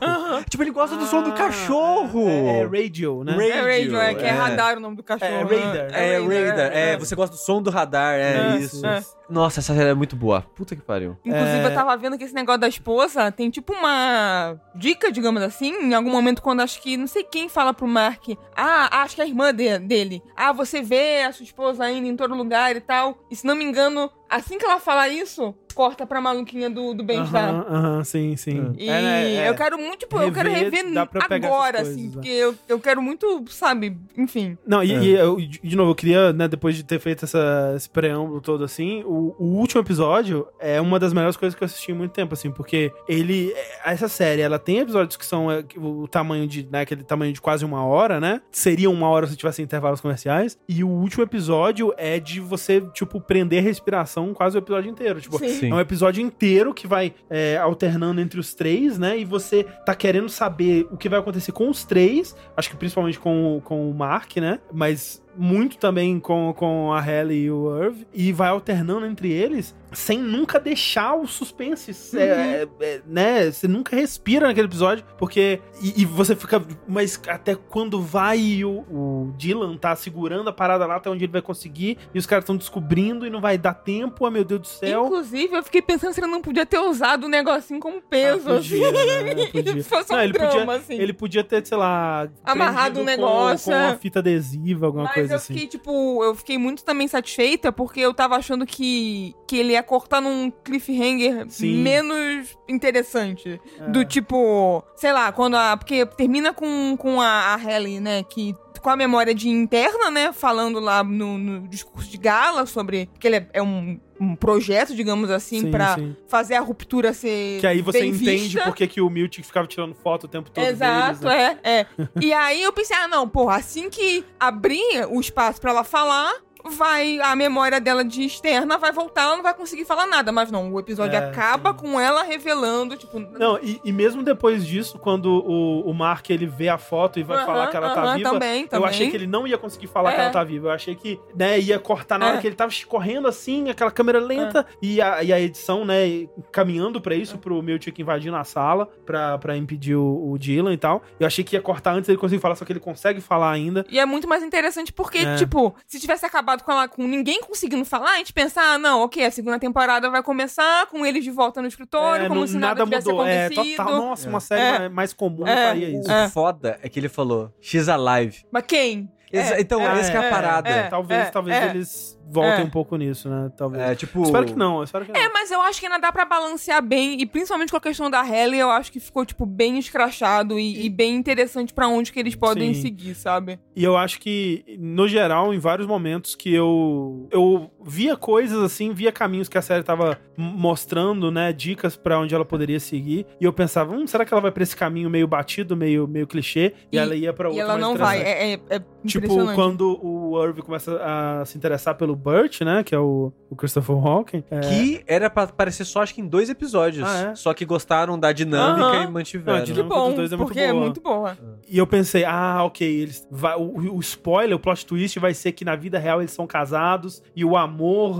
Tipo, ele gosta do som do Ah, cachorro. É, é radio, né? Radio, é radio, é que é, é. radar o nome do cachorro. É, né? radar. É, radar. É, você gosta do som do radar. É, É, isso. é. Nossa, essa série é muito boa. Puta que pariu. Inclusive, É. eu tava vendo que esse negócio da esposa tem tipo uma dica, digamos assim, em algum momento quando acho que não sei quem fala pro Mark, ah, acho que é a irmã de- dele, ah, você vê a sua esposa indo em todo lugar e tal. E se não me engano, assim que ela fala isso, corta pra maluquinha do, do bem-estar. Aham, aham, sim, sim. E É, é. eu quero muito, tipo, eu quero Rever, rever dá pra pegar agora, essas assim, coisas, porque eu, eu quero muito, sabe, enfim. Não, e, É. e eu, de de novo, eu queria, né, depois de ter feito essa, esse preâmbulo todo assim, o, o último episódio é uma das melhores coisas que eu assisti em muito tempo, assim, porque ele. é, Essa série, ela tem episódios que são é, o tamanho de. Né, aquele tamanho de quase uma hora, né? Seria uma hora se tivesse intervalos comerciais. E o último episódio é de você, tipo, prender a respiração quase o episódio inteiro. Tipo, Sim. Sim. é um episódio inteiro que vai é, alternando entre os três, né? E você tá querendo saber o que vai acontecer com os três. Acho que principalmente com, com o Mark, né? Mas muito também com, com a Halle e o Irv. E vai alternando entre eles sem nunca deixar o suspense. é, é, é, né? Você nunca respira naquele episódio. Porque. E, e você fica. Mas até quando vai o, o Dylan tá segurando a parada lá até onde ele vai conseguir. E os caras estão descobrindo e não vai dar tempo. Ah, meu Deus do céu. Inclusive, eu fiquei pensando se ele não podia ter usado o negocinho como peso, Ah, podia, assim. né? Podia. Se fosse um Não, ele drama, podia- assim. Ele podia ter, sei lá, Amarrado um negócio, com, com é. uma fita adesiva, alguma Mas coisa eu assim. fiquei, tipo, eu fiquei muito também satisfeita porque eu tava achando que, que ele ia cortar num cliffhanger Sim. menos interessante. É. Do tipo, sei lá, quando a. Porque termina com, com a, a né? Que com a memória de interna, né? Falando lá no, no discurso de gala sobre que ele é, é um, um projeto, digamos assim, sim. fazer a ruptura ser. Que aí você entende por que, o Miltic ficava tirando foto o tempo todo Exato, deles, né? é, é. e aí eu pensei, ah, não, porra, assim que abrir o espaço pra ela falar, vai a memória dela de externa vai voltar, ela não vai conseguir falar nada. Mas não, o episódio É, acaba sim. com ela revelando, tipo. Não, e, e mesmo depois disso, quando o, o Mark ele vê a foto e vai aham, falar que ela tá aham, viva, Também, eu também. achei que ele não ia conseguir falar que É. ela tá viva. Eu achei que, né, ia cortar na hora É. que ele tava correndo assim, aquela câmera lenta, e, a, e a edição, né, caminhando pra isso, pro Miltic invadindo a sala pra, pra impedir o, o Dylan e tal. Eu achei que ia cortar antes ele conseguir falar, só que ele consegue falar ainda. E é muito mais interessante porque, É. tipo, se tivesse acabado com ela com ninguém conseguindo falar, a gente pensar, ah, não, ok, a segunda temporada vai começar com eles de volta no escritório, É, como não- se nada, tivesse É, acontecido. total. Nossa, uma série É. mais- comum É. faria O isso. É. foda é que ele falou, She's alive. Mas quem? Exa- então, é, essa que é a é, parada. é. talvez talvez é. eles voltem É. um pouco nisso, né? Talvez. É, tipo... Espero que não, espero que não. É, mas eu acho que ainda dá pra balancear bem, e principalmente com a questão da Halle, eu acho que ficou, tipo, bem escrachado e, e bem interessante pra onde que eles podem Sim. seguir, sabe? E eu acho que, no geral, em vários momentos que eu eu via coisas assim, via caminhos que a série tava mostrando, né, dicas pra onde ela poderia seguir, e eu pensava, hum, será que ela vai pra esse caminho meio batido, meio, meio clichê, e, E- ela ia pra E outro ela mais não vai, é, é, é Tipo, quando o Irv começa a se interessar pelo Burt, né, que é o, o Christopher Walken, é, Que era pra aparecer só, acho que em dois episódios. Ah, é? Só que gostaram da dinâmica Aham. e mantiveram. Não, a Que dinâmica bom, dos dois é muito porque é boa. muito boa. E eu pensei, ah, ok, eles vai, o, o spoiler, o plot twist vai ser que na vida real eles são casados e o amor,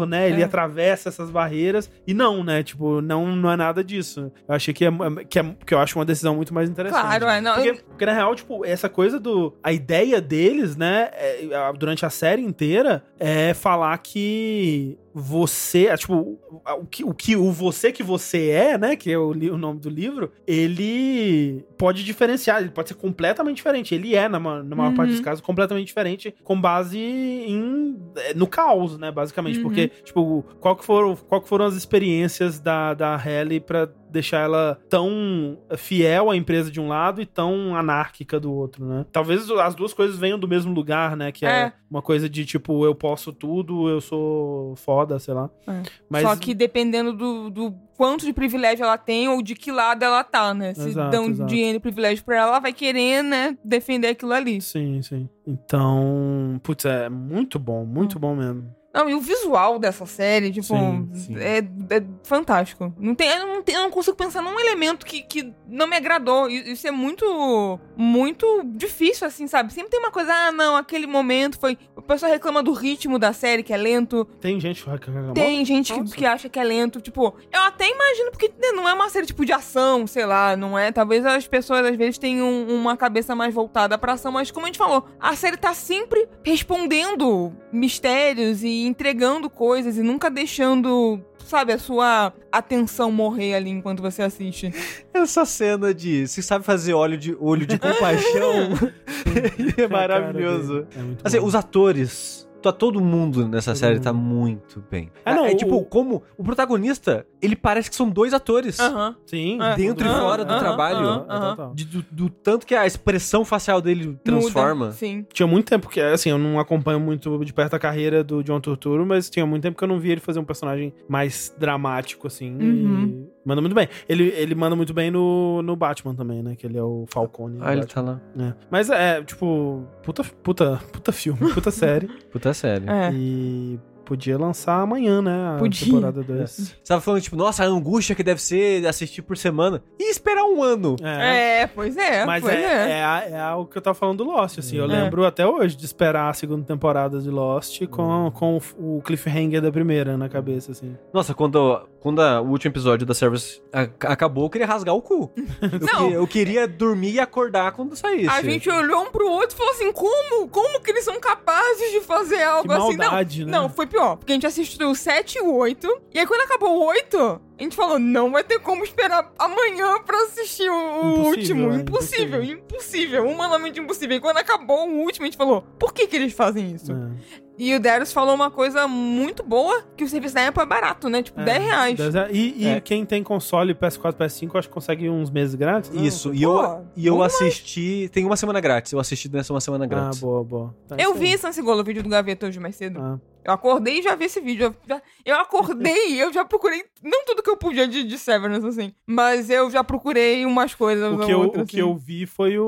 né, ele É. atravessa essas barreiras. E não, né, tipo, não, não é nada disso. Eu achei que é, que é que eu acho uma decisão muito mais interessante. Claro, é, não, Porque, eu- porque, na real, tipo, essa coisa do. A ideia deles, né, é, durante a série inteira, é falar que você, é, tipo, o- que, o que o você que você é, né, que é o, o nome do livro, ele pode diferenciar, ele pode ser completamente diferente. Ele é, na, ma- na maior Uhum. parte dos casos, completamente diferente, com base em é, no caos, né, basicamente. Uhum. Porque, tipo, qual que foram, qual que foram as experiências da, da Halle pra deixar ela tão fiel à empresa de um lado e tão anárquica do outro, né? Talvez as duas coisas venham do mesmo lugar, né? Que é, É. uma coisa de tipo, eu posso tudo, eu sou foda, sei lá. É. Mas Só que dependendo do, do quanto de privilégio ela tem ou de que lado ela tá, né? Se Exato, dão exato. dinheiro e privilégio pra ela, ela vai querer, né, defender aquilo ali. Sim, sim. Então, putz, é muito bom, Hum. muito bom mesmo. Não, e o visual dessa série, tipo, Sim, sim. É, é fantástico. Não tem, eu, não tenho- eu não consigo pensar num elemento que, que não me agradou. Isso é muito, muito difícil, assim, sabe? Sempre tem uma coisa, ah, não, aquele momento foi. O pessoal reclama do ritmo da série, que é lento. Tem gente que reclama. Tem gente que, que acha que é lento. Tipo, eu até imagino, porque né, não é uma série tipo de ação, sei lá, não é. Talvez as pessoas às vezes tenham uma cabeça mais voltada pra ação, mas como a gente falou, a série tá sempre respondendo mistérios e entregando coisas e nunca deixando, sabe, a sua atenção morrer ali enquanto você assiste. Essa cena de. Você sabe fazer olho de, olho de compaixão? é maravilhoso. É muito Assim, os atores. Tá todo mundo nessa Todo série mundo. tá muito bem. É, não, é tipo, o- como o protagonista, ele parece que são dois atores. Aham. Sim. É. Dentro e Aham, fora do aham, trabalho. aham, É, aham. total. De- do, do tanto que a expressão facial dele transforma. Muda, Sim. Tinha muito tempo que, assim, eu não acompanho muito de perto a carreira do John Turturro, mas tinha muito tempo que eu não via ele fazer um personagem mais dramático, assim. Uhum. E manda muito bem. Ele, ele manda muito bem no, no Batman também, né? Que ele é o Falcone. Ah, ele Batman. tá lá. É. Mas é, tipo, puta, puta, puta filme, puta série. Puta sério. É. E podia lançar amanhã, né? A Podia. temporada 2. Você tava falando, tipo, nossa, a angústia que deve ser assistir por semana. E esperar um ano. É. É, pois é. Mas pois é, é, a- é algo que eu tava falando do Lost, assim. Eu É. lembro até hoje de esperar a segunda temporada de Lost com, com o cliffhanger da primeira na cabeça, assim. Nossa, quando, quando a- o último episódio da Service a- acabou, eu queria rasgar o cu. Eu, Não. que- eu queria dormir e acordar quando saísse. A gente olhou um pro outro e falou assim: como? Como que eles são capazes de fazer algo Que assim? maldade, não, né? não, foi pior. Porque a gente assistiu o 7 e o 8. E aí, quando acabou o 8, a gente falou: não vai ter como esperar amanhã pra assistir o, o Impossível, último. é, impossível, impossível, Humanamente impossível. E quando acabou o último, a gente falou: por que que eles fazem isso? É. E o Darius falou uma coisa muito boa: que o serviço da Apple é barato, né? Tipo, É, 10 reais. dez reais. E, e É. quem tem console PS4, PS5, acho que consegue uns meses grátis. não? Isso, e Pô, eu, e eu assisti. Tem uma semana grátis. Eu assisti nessa uma semana Ah, grátis. boa, boa. Tá, Eu vi esse Ansigolo, o vídeo do Gaveta hoje mais cedo. Ah. Eu acordei e já vi esse vídeo. Eu, já- eu acordei, eu já procurei. Não tudo que eu podia de, de Severance, assim. Mas eu já procurei umas coisas. O ou que, eu, outras, o que eu vi foi o,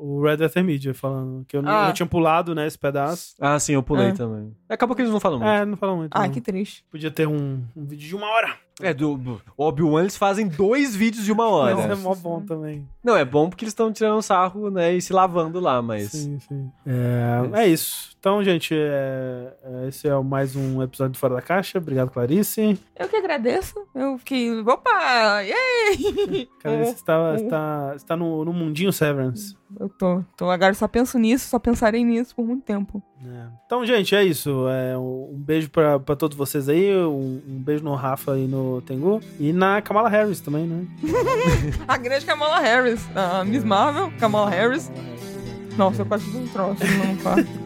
o Red Letter Media falando. Que eu, não- Ah. eu tinha pulado, né, esse pedaço. Ah, sim, eu pulei É. também. Acabou que eles não falam muito. É, não falam muito. Ah, não. que triste. Podia ter um, um vídeo de uma hora. É, do, do Obi-Wan eles fazem dois vídeos de uma hora. Mas é mó bom também. Não, é bom porque eles estão tirando sarro, né, e se lavando lá, mas... Sim, sim. É, é isso. Então, gente, é- é, esse é mais um episódio de Fora da Caixa. Obrigado, Clarice. Eu que agradeço. Eu fiquei. Opa! Yay! Clarice está, está, está no, no mundinho Severance. Eu tô, tô. Agora só penso nisso, só pensarei nisso por muito tempo. É. Então, gente, é isso. É, um beijo pra, pra todos vocês aí. Um, um beijo no Rafa e no Tengu. E na Kamala Harris também, né? A grande Kamala Harris. A Miss Marvel, Kamala Harris. Nossa, eu quase fiz um troço no quarto.